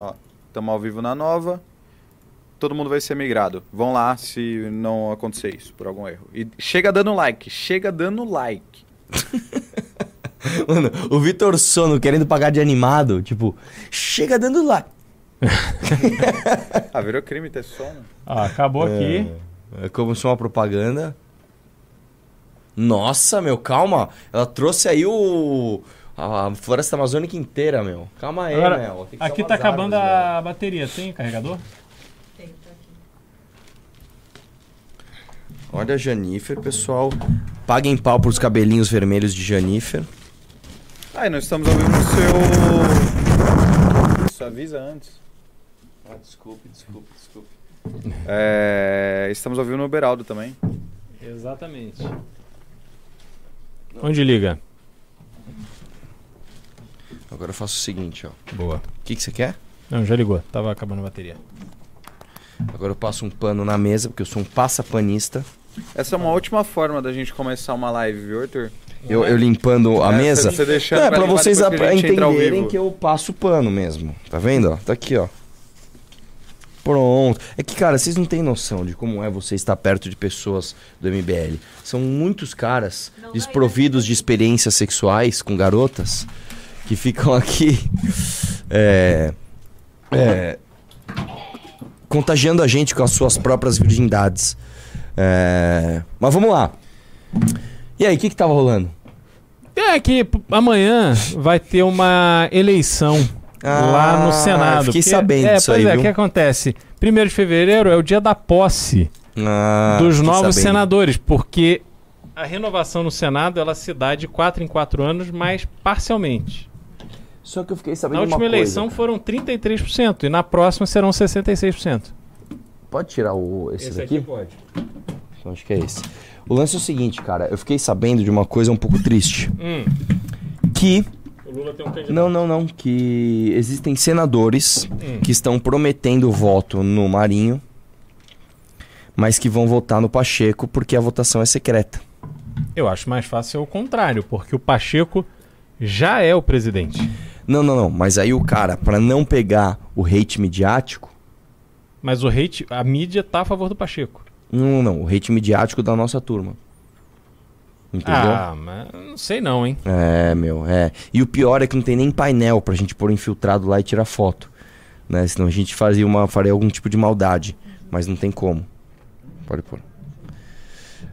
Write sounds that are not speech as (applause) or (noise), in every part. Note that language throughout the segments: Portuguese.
Ó, estamos ao vivo na nova. Todo mundo vai ser migrado. Vão lá se não acontecer isso, por algum erro. E chega dando like, chega dando like. (laughs) Mano, o Vitor Sono querendo pagar de animado, tipo, chega dando like. (laughs) ah, virou crime ter sono. Ah, acabou aqui. É como se uma propaganda. Nossa, meu, calma. Ela trouxe aí o. A floresta amazônica inteira, meu. Calma aí, Agora, meu. Tem aqui tá acabando árvores, a bateria. Tem carregador? velho. Olha a Janifer, pessoal. Paguem pau pros cabelinhos vermelhos de Janifer. Ah, e nós estamos ao vivo no seu. Isso avisa antes. Ah, desculpe, desculpe, desculpe. É, estamos ao vivo no Beraldo também. Exatamente. Onde liga? Agora eu faço o seguinte, ó. Boa. O que, que você quer? Não, já ligou. Tava acabando a bateria. Agora eu passo um pano na mesa, porque eu sou um passapanista. Essa é uma ótima forma da gente começar uma live, viu, Arthur? Eu, eu limpando a É, mesa. Você deixando é, pra vocês a ao entenderem que eu passo pano mesmo. Tá vendo? ó? Tá aqui, ó. Pronto. É que, cara, vocês não têm noção de como é você estar perto de pessoas do MBL. São muitos caras desprovidos de experiências sexuais com garotas que ficam aqui é, é, contagiando a gente com as suas próprias virgindades. É, mas vamos lá. E aí, o que que tava rolando? É que amanhã vai ter uma eleição lá no Ah, Senado. Fiquei porque- sabendo é, disso pois aí, é, o que acontece? Primeiro de fevereiro é o dia da posse Ah, dos novos sabendo. senadores, porque a renovação no Senado ela se dá de 4 em 4 anos, mas parcialmente. Só que eu fiquei sabendo Na de uma última eleição coisa. foram 33% e na próxima serão 66%. Pode tirar o, esse, daqui? pode. Eu acho que é esse. O lance é o seguinte, cara. Eu fiquei sabendo de uma coisa um pouco triste. Hum, Que... o Lula tem um candidato. Não, não, não. Que existem senadores Hum. que estão prometendo voto no Marinho, mas que vão votar no Pacheco porque a votação é secreta. Eu acho mais fácil o contrário, porque o Pacheco já é o presidente. Não, não, não. Mas aí o cara, pra não pegar o hate midiático... Mas o hate, a mídia tá a favor do Pacheco. Não, não, não. O hate midiático da nossa turma. Entendeu? Ah, mas não sei não, hein? É, meu, é. E o pior é que não tem nem painel pra gente pôr infiltrado lá e tirar foto. Né? Senão a gente fazia uma, faria algum tipo de maldade. Mas não tem como. Pode pôr.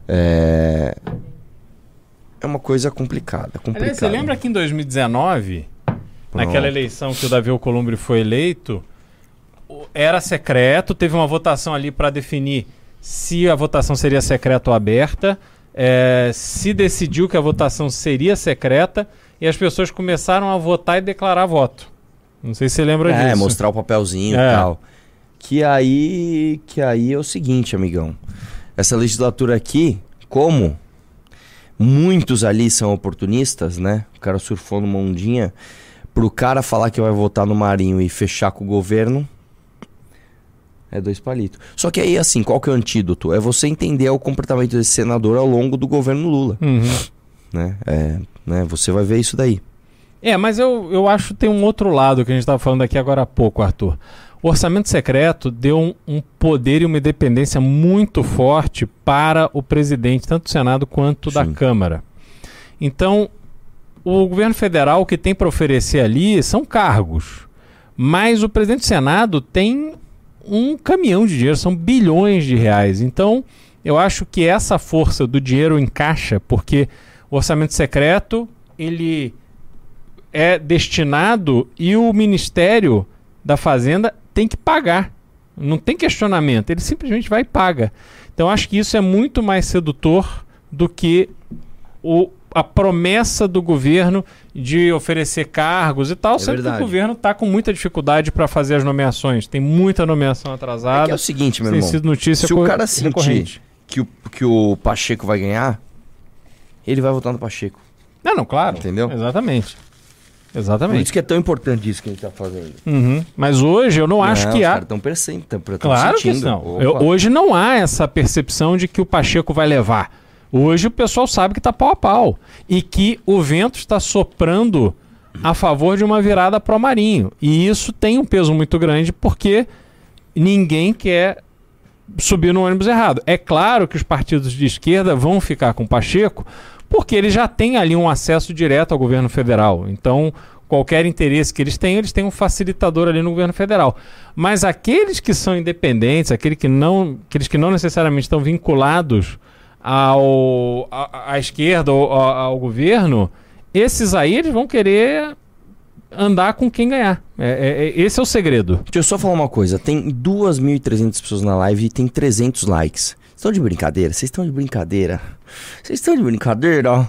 É. É uma coisa complicada. complicada. Aliás, você lembra que em 2019, naquela eleição que o Davi Alcolumbre foi eleito, era secreto, teve uma votação ali para definir se a votação seria secreta ou aberta, é, se decidiu que a votação seria secreta e as pessoas começaram a votar e declarar voto. Não sei se você lembra É, disso. mostrar o papelzinho É. e tal. Que aí, que aí é o seguinte, amigão. Essa legislatura aqui, como muitos ali são oportunistas, né? O cara surfou numa ondinha. Pro cara falar que vai votar no Marinho e fechar com o governo, é dois palitos. Só que aí, assim, qual que é o antídoto? É você entender o comportamento desse senador ao longo do governo Lula, Uhum. né? É, né? Você vai ver isso daí. É, mas eu, eu acho que tem um outro lado que a gente estava falando aqui agora há pouco, Arthur. O orçamento secreto deu um, um poder e uma independência muito forte para o presidente, tanto do Senado quanto da Sim. Câmara. Então, o governo federal o que tem para oferecer ali são cargos. Mas o presidente do Senado tem um caminhão de dinheiro, são bilhões de reais. Então, eu acho que essa força do dinheiro encaixa, porque o orçamento secreto, ele é destinado e o Ministério da Fazenda tem que pagar. Não tem questionamento, ele simplesmente vai e paga. Então acho que isso é muito mais sedutor do que o, a promessa do governo de oferecer cargos e tal, É sendo que verdade. o governo está com muita dificuldade para fazer as nomeações. Tem muita nomeação É, atrasada. que é o seguinte, meu tem irmão. sido notícia Se o cara sentir que o, que o Pacheco vai ganhar, ele vai votar no Pacheco. Não, não, claro. Entendeu? Exatamente. Por Exatamente. isso que é tão importante isso que a gente tá fazendo. Uhum. Mas hoje eu não acho que há. estão percebendo, estão Claro que sentindo. não. Opa. Eu- hoje não há essa percepção de que o Pacheco vai levar. Hoje o pessoal sabe que está pau a pau. E que o vento está soprando a favor de uma virada pro Marinho. E isso tem um peso muito grande porque ninguém quer subir no ônibus errado. É claro que os partidos de esquerda vão ficar com Pacheco porque eles já têm ali um acesso direto ao governo federal. Então, qualquer interesse que eles tenham, eles têm um facilitador ali no governo federal. Mas aqueles que são independentes, aqueles que não, aqueles que não necessariamente estão vinculados ao, à, à esquerda ou ao, ao governo, esses aí eles vão querer andar com quem ganhar. É, é- é- esse é o segredo. Deixa eu só falar uma coisa. Tem 2.300 pessoas na live e tem 300 likes. Estão de brincadeira? Vocês estão de brincadeira? Vocês estão de brincadeira?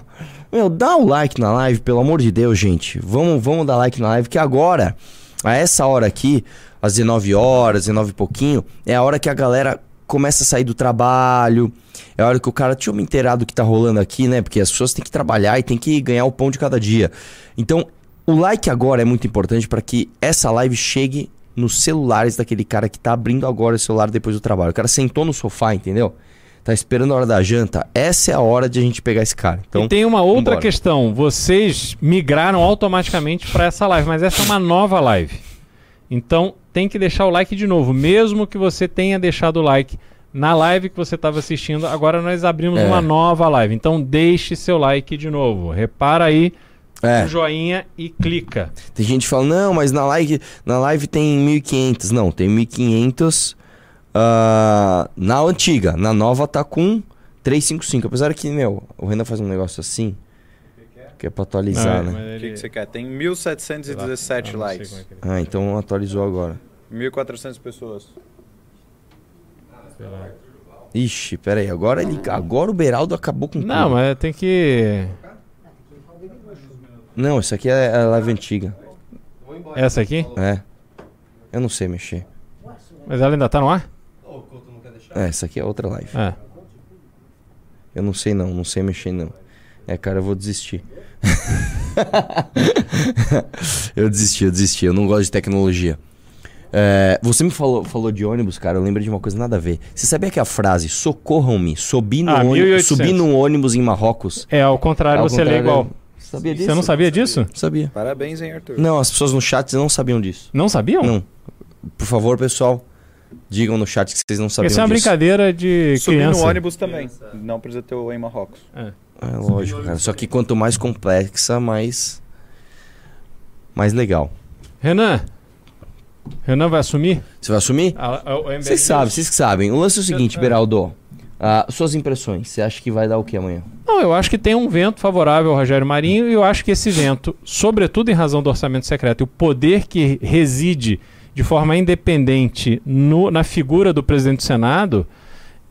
Meu, dá o like na live, pelo amor de Deus, gente. Vamos, vamos dar like na live, que agora, a essa hora aqui, às 19 horas, 19 e pouquinho, é a hora que a galera começa a sair do trabalho. É a hora que o cara, deixa eu me inteirar do que tá rolando aqui, né? Porque as pessoas têm que trabalhar e têm que ganhar o pão de cada dia. Então, o like agora é muito importante para que essa live chegue nos celulares daquele cara que tá abrindo agora o celular depois do trabalho. O cara sentou no sofá, entendeu? Tá esperando a hora da janta. Essa é a hora de a gente pegar esse cara. Então, e tem uma outra vambora. questão. Vocês migraram automaticamente para essa live, mas essa é uma nova live. Então tem que deixar o like de novo, mesmo que você tenha deixado o like na live que você estava assistindo. Agora nós abrimos É. uma nova live. Então deixe seu like de novo. Repara aí é, no joinha e clica. tem gente que fala, não, mas na live, na live tem 1.500. Não, tem 1.500 ah, na antiga. Na nova tá com 355. Apesar que, meu, o Renan faz um negócio assim, que é pra atualizar, Não, né? mas O que, você quer? Tem sei lá. 1.717 Eu não sei likes. é Ah, então atualizou agora. 1.400 pessoas. sei lá. Ixi, pera aí. Agora, ele, agora o Beraldo acabou com Não, tudo. mas tem que. Não, isso aqui é a live antiga. Essa aqui? É. Eu não sei mexer. Mas ela ainda tá no ar? É, essa aqui é outra live. É. Eu não sei não, não sei mexer não. É, cara, eu vou desistir. (laughs) eu desisti, eu desisti. Eu não gosto de tecnologia. É, você me falou, falou de ônibus, cara. Eu lembro de uma coisa nada a ver. Você sabia que a frase socorram-me, subi no, Ah, ônibus, 1800. subi num ônibus em Marrocos. É, ao contrário, Ao você lê contrário, igual. Sabia disso? Você não sabia disso? Sabia. Parabéns, hein, Arthur? Não, as pessoas no chat não sabiam disso. Não sabiam? Não. Por favor, pessoal, digam no chat que vocês não sabiam Isso é uma disso. brincadeira de Subir criança. no ônibus também. Não precisa ter o em Marrocos. É lógico, cara. Só que quanto mais complexa, mais. Mais legal. Renan. Renan vai assumir? Você vai assumir? A- a- o MBL Vocês sabem, vocês que sabem. O lance é o seguinte, É. Beraldo. Ah, suas impressões. Você acha que vai dar o que amanhã? Não, eu acho que tem um vento favorável ao Rogério Marinho e eu acho que esse vento, sobretudo em razão do orçamento secreto, e o poder que reside de forma independente no- na figura do presidente do Senado,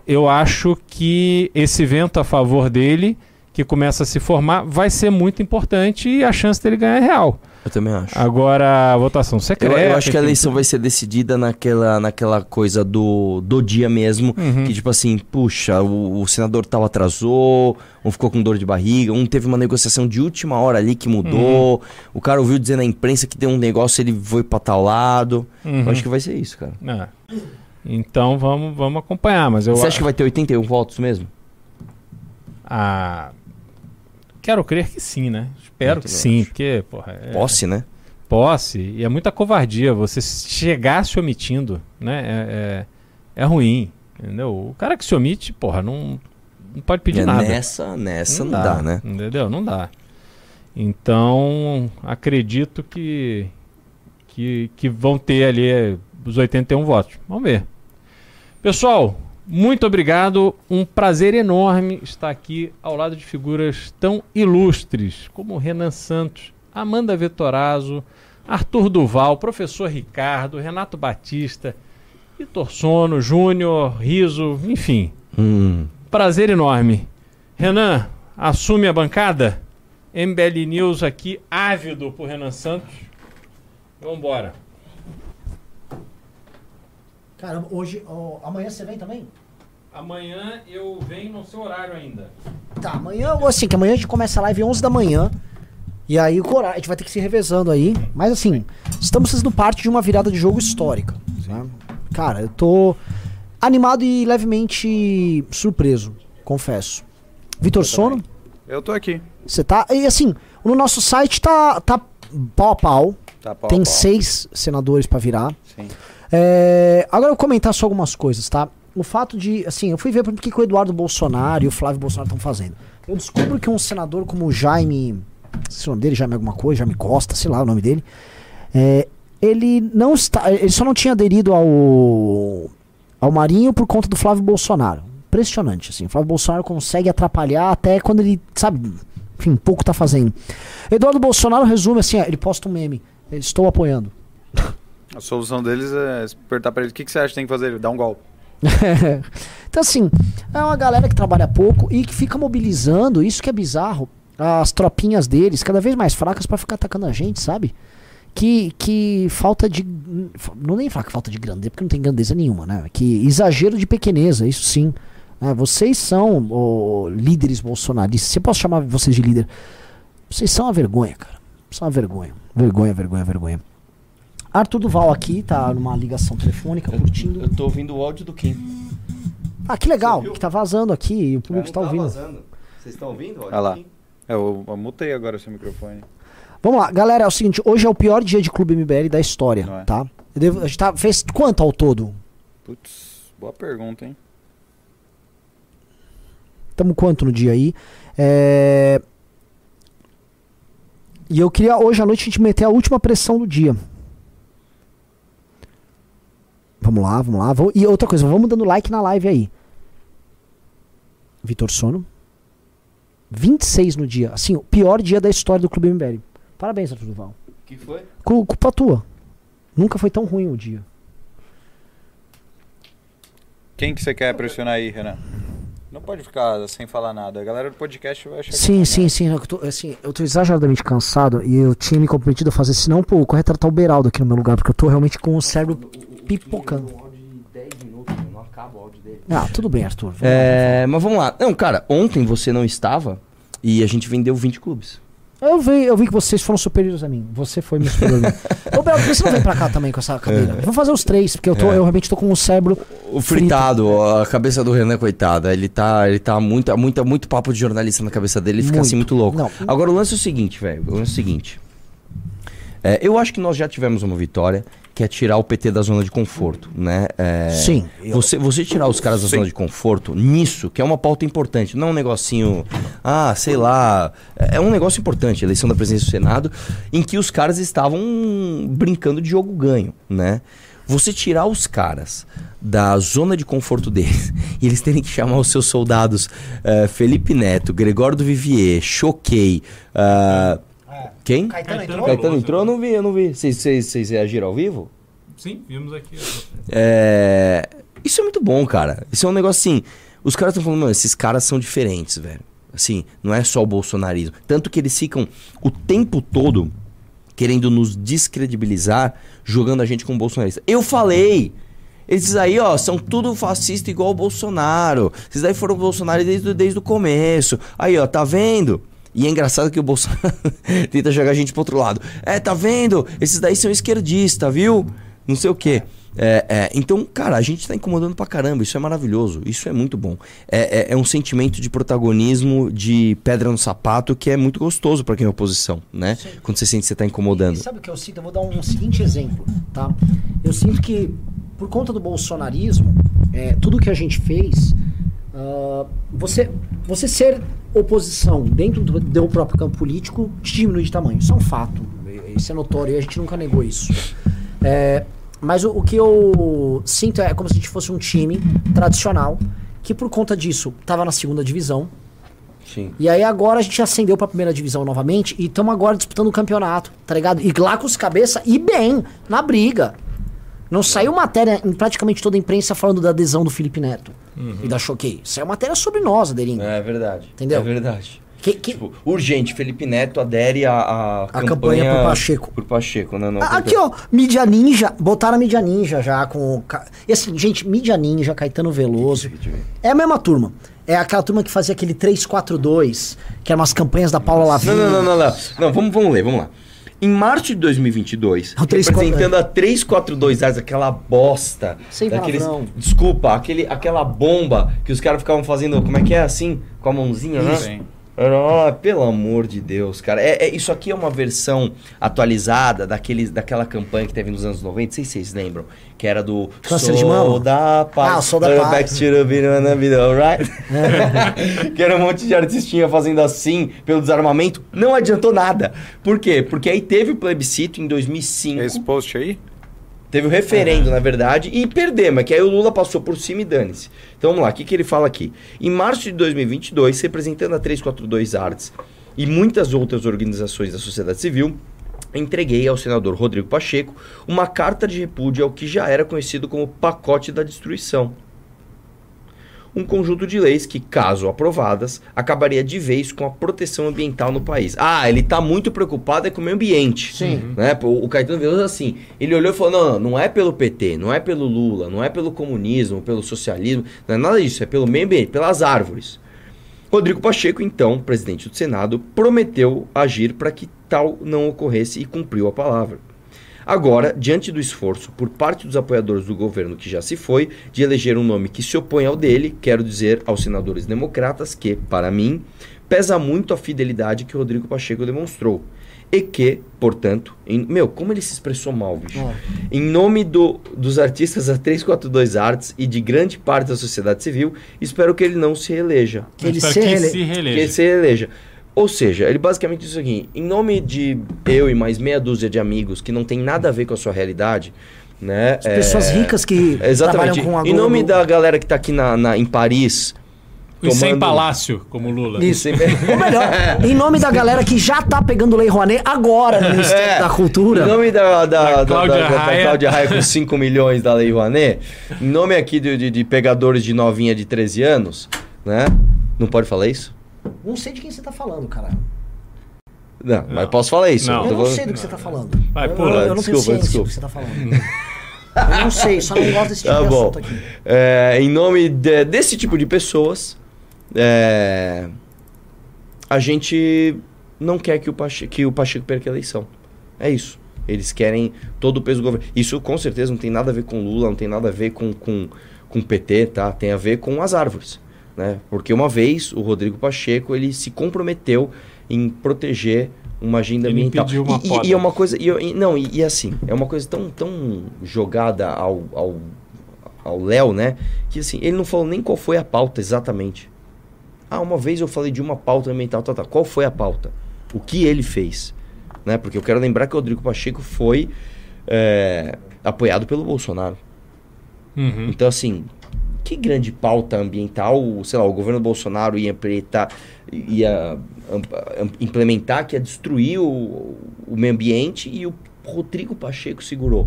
eu acho que esse vento a favor dele, que começa a se formar, vai ser muito importante e a chance dele ganhar é real. Eu também acho. Agora, a votação Eu, secreta. eu acho que a eleição vai ser decidida naquela, naquela coisa do, do dia mesmo. Uhum. Que tipo assim, puxa, o, o senador tal atrasou, um ficou com dor de barriga, um teve uma negociação de última hora ali que mudou. O cara ouviu dizer na imprensa que deu um negócio ele foi pra tal lado. Uhum. Eu acho que vai ser isso, cara. É. Então vamos, vamos acompanhar, mas eu Você acha que vai ter 81 votos mesmo? Ah, quero crer que sim, né? Espero Eu que sim, acho. porque, porra, é Posse, né? posse e é muita covardia você chegar se omitindo, né? É, é, é ruim, entendeu? O cara que se omite, porra, não, não pode pedir É, nada. Nessa, nessa não, dá, né? Entendeu? Não dá. Então, acredito que, que, que vão ter ali os 81 votos. Vamos ver. Pessoal, muito obrigado. Um prazer enorme estar aqui ao lado de figuras tão ilustres como Renan Santos, Amanda Vetorazzo, Arthur Duval, professor Ricardo, Renato Batista, Vitor Sono, Júnior, Riso, enfim. Hum. Prazer enorme. Renan, assume a bancada. MBL News aqui, ávido por Renan Santos. Vambora. Caramba, hoje. ó, amanhã você vem também? Amanhã eu venho no seu horário ainda. Tá, amanhã, assim, que amanhã a gente começa a live 11 da manhã. E aí o Cora, a gente vai ter que se revezando aí. Mas assim, estamos fazendo parte de uma virada de jogo histórica. né? Cara, eu tô animado e levemente surpreso, confesso. Vitor Sono, Eu tô aqui. você tá. E assim, no nosso site tá, tá pau a pau. Tá pau a tem pau. seis senadores pra virar. Sim. É, agora eu vou comentar só algumas coisas, tá? O fato de, assim, eu fui ver por que o Eduardo Bolsonaro e o Flávio Bolsonaro estão fazendo. Eu descubro que um senador como o Jaime, se o nome dele, Jaime alguma coisa, Jaime Costa, sei lá o nome dele, é, ele não está, ele só não tinha aderido ao ao Marinho por conta do Flávio Bolsonaro. Impressionante, assim. O Flávio Bolsonaro consegue atrapalhar até quando ele, sabe, enfim, pouco tá fazendo. Eduardo Bolsonaro resume assim, ele posta um meme. "Eu Estou apoiando. (laughs) A solução deles é perguntar pra ele o que, que você acha que tem que fazer? Ele dá um golpe. (laughs) então, assim, é uma galera que trabalha pouco e que fica mobilizando, isso que é bizarro, as tropinhas deles, cada vez mais fracas pra ficar atacando a gente, sabe? Que, que falta de. Não nem falar que falta de grandeza, porque não tem grandeza nenhuma, né? Que exagero de pequeneza, isso sim. né? vocês são líderes bolsonaristas. Se eu posso chamar vocês de líder, vocês são uma vergonha, cara. São uma vergonha. Vergonha, vergonha, vergonha. Arthur Duval aqui, tá numa ligação telefônica, curtindo. Eu tô ouvindo o áudio do Kim. Ah, que legal, que tá vazando aqui e o público está ouvindo. Vocês estão ouvindo? Olha lá. É, eu, eu mutei agora seu microfone. Vamos lá, galera, é o seguinte, hoje é o pior dia de Clube MBL da história, é? tá? Eu devo- a gente tá, fez quanto ao todo? Putz, boa pergunta, hein? Tamo quanto no dia aí? É... E eu queria hoje à noite a gente meter a última pressão do dia. Vamos lá, vamos lá. Vamos- E outra coisa, vamos dando like na live aí. Vitor Sono. 26 no dia. Assim, o pior dia da história do Clube MBL. Parabéns, Arthur Duval. que foi? Cu- Culpa tua. Nunca foi tão ruim o dia. Quem que você quer pressionar aí, Renan? Não pode ficar sem falar nada. A galera do podcast vai achar que Sim, não, sim, sim. Eu tô, assim, eu tô exageradamente cansado e eu tinha me comprometido a fazer, senão, pô, o correto era estar o Beraldo aqui no meu lugar, porque eu tô realmente com o cérebro pipocando. Áudio de 10 minutos, não acaba o áudio dele. Ah, tudo bem, Arthur. vamos lá. É, mas vamos lá. Não, cara, ontem você não estava e a gente vendeu 20 clubes. Eu vi, eu vi que vocês foram superiores a mim. Você foi meu superior. a (laughs) mim. Ô, Beraldo, por que você não vem pra cá também com essa cadeira? Vamos fazer os três, porque eu, tô, É. eu realmente tô com o cérebro. O Frito. fritado, a cabeça do Renan, coitada, ele tá, ele tá muito, muito, muito papo de jornalista na cabeça dele, ele fica Muito. assim muito louco. Não. Agora o lance é o seguinte, velho, o lance é o seguinte. É, eu acho que nós já tivemos uma vitória, que é tirar o PT da zona de conforto, né? É, Sim. eu- Você, você tirar os caras da Sim. zona de conforto, nisso, que é uma pauta importante, não é um negocinho, ah, sei lá, é um negócio importante, eleição da presidência do Senado, em que os caras estavam brincando de jogo ganho, né? Você tirar os caras da zona de conforto deles (laughs) e eles terem que chamar os seus soldados eh, Felipe Neto, Gregório do Vivier, Choquei, ah, quem? Caetano Caetano entrou? Caetano entrou? Eu não vi, eu não vi. Vocês- reagiram ao vivo? Sim, vimos aqui. É, Isso é muito bom, cara. Isso é um negócio assim. Os caras estão falando, mano, esses caras são diferentes, velho. Assim, não é só o bolsonarismo. Tanto que eles ficam o tempo todo querendo nos descredibilizar, jogando a gente como bolsonarista. Eu falei! Esses aí, ó, são tudo fascista igual o Bolsonaro. Esses aí foram Bolsonaro desde, desde o começo. Aí, ó, tá vendo? E é engraçado que o Bolsonaro (laughs) tenta jogar a gente pro outro lado. É, tá vendo? Esses daí são esquerdistas, viu? Não sei o quê. É, é, então, cara, a gente tá incomodando pra caramba. Isso é maravilhoso. Isso é muito bom. É, é- é um sentimento de protagonismo, de pedra no sapato, que é muito gostoso pra quem é oposição, né? Quando você sente que você tá incomodando. E sabe o que eu sinto? Eu vou dar um seguinte exemplo, tá? Eu sinto que, por conta do bolsonarismo, é, tudo que a gente fez, ah, você, você ser oposição dentro do, do próprio campo político te diminui de tamanho. Isso é um fato. Isso é notório e a gente nunca negou isso. É, mas o, o que eu sinto é como se a gente fosse um time tradicional que, por conta disso, estava na segunda divisão, Sim. e aí agora a gente ascendeu pra primeira divisão novamente e estamos agora disputando o campeonato, tá ligado? E lá com os cabeça e bem, na briga. Não saiu matéria em praticamente toda a imprensa falando da adesão do Felipe Neto e da Choquei. Saiu matéria sobre nós, Aderinho. É verdade. Entendeu? É verdade. Que, que- Tipo, urgente, Felipe Neto adere à, à A campanha por Pacheco. Por Pacheco, né? Não, Ah, Aqui, ó, Mídia Ninja, botaram a Mídia Ninja já com. E assim, gente, Mídia Ninja, Caetano Veloso. É a mesma turma. É aquela turma que fazia aquele 342, que eram umas campanhas da Paula Lavigne. Não, não, não, não, não. Não, vamos, vamos ler, vamos lá. Em março de 2022, O 342. representando a 342 Arts, aquela bosta. Sem daqueles, palavrão. Desculpa, aquele, aquela bomba que os caras ficavam fazendo, como é que é assim? Com a mãozinha, né? Sim. Ah, pelo amor de Deus, cara. É, é- isso aqui é uma versão atualizada daquele, daquela campanha que teve nos anos 90, não sei se vocês lembram, que era do Câncer de mama? da paz. Ah, Sou da Back Paz. to the vida, alright? (laughs) que era um monte de artistinha fazendo assim pelo desarmamento. Não adiantou nada. Por quê? Porque aí teve o plebiscito em 2005. Esse post aí? Teve o referendo, na verdade, e perdemos, que aí o Lula passou por cima e dane-se. Então vamos lá, o que, que ele fala aqui? Em março de 2022, representando a 342 Arts e muitas outras organizações da sociedade civil, entreguei ao senador Rodrigo Pacheco uma carta de repúdio ao que já era conhecido como pacote da destruição. Um conjunto de leis que, caso aprovadas, acabaria de vez com a proteção ambiental no país. Ah, ele está muito preocupado é com o meio ambiente. Sim. Né? Pô, O Caetano Veloso assim, ele olhou e falou: não, não, não é pelo PT, não é pelo Lula, não é pelo comunismo, pelo socialismo, não é nada disso, é pelo meio ambiente, pelas árvores. Rodrigo Pacheco, então, presidente do Senado, prometeu agir para que tal não ocorresse e cumpriu a palavra. Agora, diante do esforço por parte dos apoiadores do governo que já se foi de eleger um nome que se opõe ao dele, quero dizer aos senadores democratas que, para mim, pesa muito a fidelidade que Rodrigo Pacheco demonstrou. E que, portanto, em- meu, como ele se expressou mal, bicho. Em nome do- dos artistas da 342 Arts e de grande parte da sociedade civil, espero que ele não se reeleja. Que ele Espero se que rele- se Que ele reeleja. se reeleja. Ou seja, ele basicamente disse o seguinte: em nome de eu e mais meia dúzia de amigos que não tem nada a ver com a sua realidade, né? As pessoas é, ricas que (laughs) Exatamente. trabalham com a Em nome da galera que tá aqui na, na- em Paris. Os sem tomando- palácio, como Lula. Isso, (laughs) Ou melhor, em nome da galera que já tá pegando Lei Rouanet agora no Ministério É. da Cultura. Em nome da, da, Da da, da, Cláudia da- da Raia. Cláudia Raia com 5 (laughs) milhões da Lei Rouanet, em nome aqui de, de, de pegadores de novinha de 13 anos, né? Não pode falar isso? Não sei de quem você tá falando, cara. Não, mas posso falar isso. Não. tô Eu não falando- sei do que você tá falando. Vai, eu, pula. eu, eu não tenho Desculpa, ciência desculpa. do que você tá falando. eu não sei, só não gosto desse tipo Tá de bom. assunto aqui. É, em nome de- desse tipo de pessoas, é, a gente não quer que o, Pacheco, que o Pacheco perca a eleição. É isso. Eles querem todo o peso do governo. Isso com certeza não tem nada a ver com Lula, não tem nada a ver com, com, com PT, tá? Tem a ver com as árvores. Né? Porque uma vez o Rodrigo Pacheco ele se comprometeu em proteger uma agenda Ele ambiental. uma e, e- e é uma coisa. E, não, e, e assim, é uma coisa tão, tão jogada ao, ao, ao Léo, né? Que assim, ele não falou nem qual foi a pauta exatamente. Ah, uma vez eu falei de uma pauta ambiental, tá, tá. Qual foi a pauta? O que ele fez? Né? Porque eu quero lembrar que o Rodrigo Pacheco foi é, apoiado pelo Bolsonaro. Uhum. Então, assim, que grande pauta ambiental, sei lá, o governo Bolsonaro ia, implementar- ia implementar, que ia destruir o, o meio ambiente e o Rodrigo Pacheco segurou.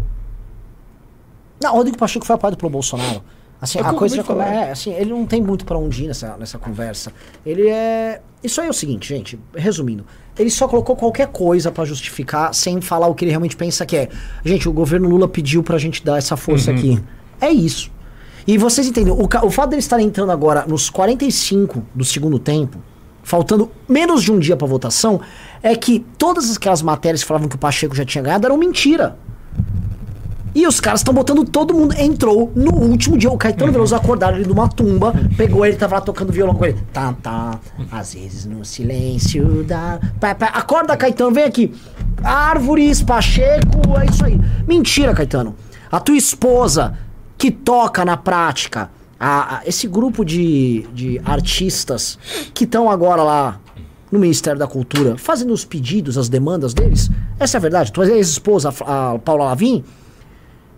Não, o Rodrigo Pacheco foi apoiado pelo Bolsonaro. Assim, É a coisa já é, assim, ele não tem muito pra onde ir nessa, nessa conversa. Ele é. Isso aí é o seguinte, gente, resumindo. Ele só colocou qualquer coisa pra justificar sem falar o que ele realmente pensa que é. Gente, o governo Lula pediu pra gente dar essa força aqui. É isso. E vocês entendem, o, o fato dele estar entrando agora nos 45 do segundo tempo, faltando menos de um dia pra votação, é que todas aquelas matérias que falavam que o Pacheco já tinha ganhado eram mentira. E os caras estão botando todo mundo. Entrou no último dia. O Caetano Veloso acordaram ele numa tumba. Pegou ele, tava lá tocando violão com ele. Tá, tá. Às vezes no silêncio da. Pá, pá. Acorda, Caetano, vem aqui. Árvores, Pacheco, é isso aí. Mentira, Caetano. A tua esposa, que toca na prática, a- a- esse grupo de, de artistas que estão agora lá no Ministério da Cultura fazendo os pedidos, as demandas deles, essa é a verdade. Tua ex-esposa, a a Paula Lavin,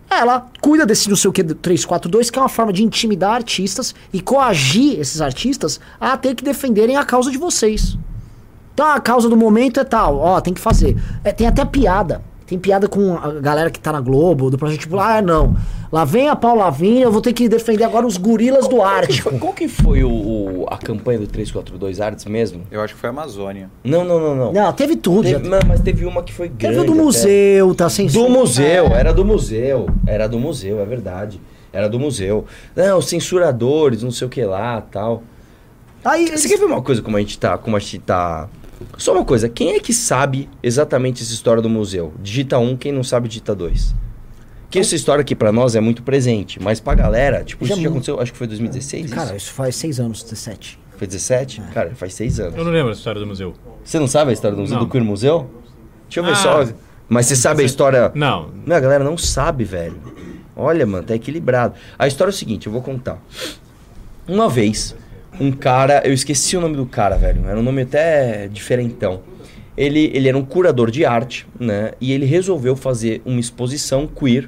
ela cuida desse não sei o que 342, que é uma forma de intimidar artistas e coagir esses artistas a ter que defenderem a causa de vocês. Então a causa do momento é tal, ó, tem que fazer. É, tem até piada. Tem piada com a galera que tá na Globo, do projeto tipo, ah, não. Lá vem a Paula Lavigne, eu vou ter que defender agora os gorilas do Qual que Ártico. foi, qual que foi o, o- a campanha do 342 Arts mesmo? Eu acho que foi a Amazônia. Não, não, não, não. Não, teve tudo. Teve- mas, mas teve uma que foi grande. Teve o do até. museu, tá sem Do museu, É. era do museu. Era do museu, é verdade. Era do museu. Não, censuradores, não sei o que lá tal. Aí, Você quer ver uma coisa como a gente tá. Como a gente tá. Só uma coisa, quem é que sabe exatamente essa história do museu? Digita um, quem não sabe, digita dois. Que essa história aqui pra nós é muito presente, mas pra galera, tipo, Já isso já aconteceu, acho que foi 2016, Cara, isso? isso faz seis anos, 17. Foi 17? Cara, faz seis anos. Eu não lembro a história do museu. Você não sabe a história do museu, Não. do Queer Museu? Deixa eu ver Ah. só. Mas você sabe a história. Não. Não, a galera não sabe, velho. Olha, mano, tá equilibrado. A história é o seguinte, eu vou contar. Uma vez, um cara, eu esqueci o nome do cara, velho. Era um nome até diferentão. Ele, ele era um curador de arte, né? E ele resolveu fazer uma exposição queer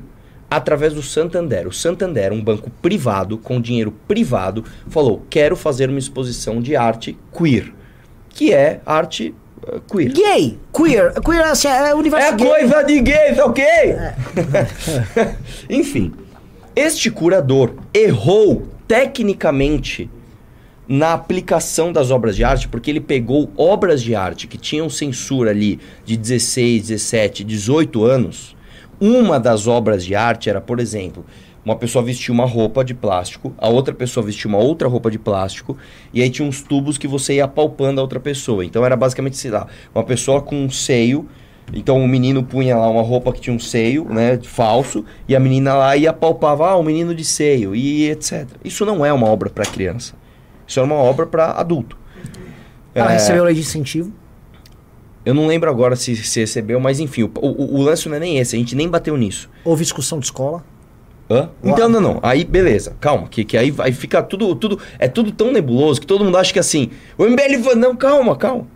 através do Santander. O Santander, um banco privado, com dinheiro privado, falou: quero fazer uma exposição de arte queer. Que é arte eh, queer. Gay, queer, queer assim, é universo É gay. coisa de gay, tá ok? (laughs) Enfim, este curador errou tecnicamente na aplicação das obras de arte, porque ele pegou obras de arte que tinham censura ali de 16, 17, 18 anos. Uma das obras de arte era, por exemplo, uma pessoa vestia uma roupa de plástico, a outra pessoa vestia uma outra roupa de plástico, e aí tinha uns tubos que você ia palpando a outra pessoa. Então era basicamente, sei lá, uma pessoa com um seio, então o menino punha lá uma roupa que tinha um seio, né, falso, e a menina lá ia palpava, ah, um menino de seio, e etc. Isso não é uma obra para criança. Isso é uma obra para adulto. Ela É, recebeu lei de incentivo. Eu não lembro agora se, se recebeu, mas enfim, o, o, o lance não é nem esse, a gente nem bateu nisso. Houve excursão de escola. Hã? Então, não, não. Aí, beleza. Calma, que, que aí vai ficar tudo, tudo. É tudo tão nebuloso que todo mundo acha que assim. O MBL vai. Não, calma, calma.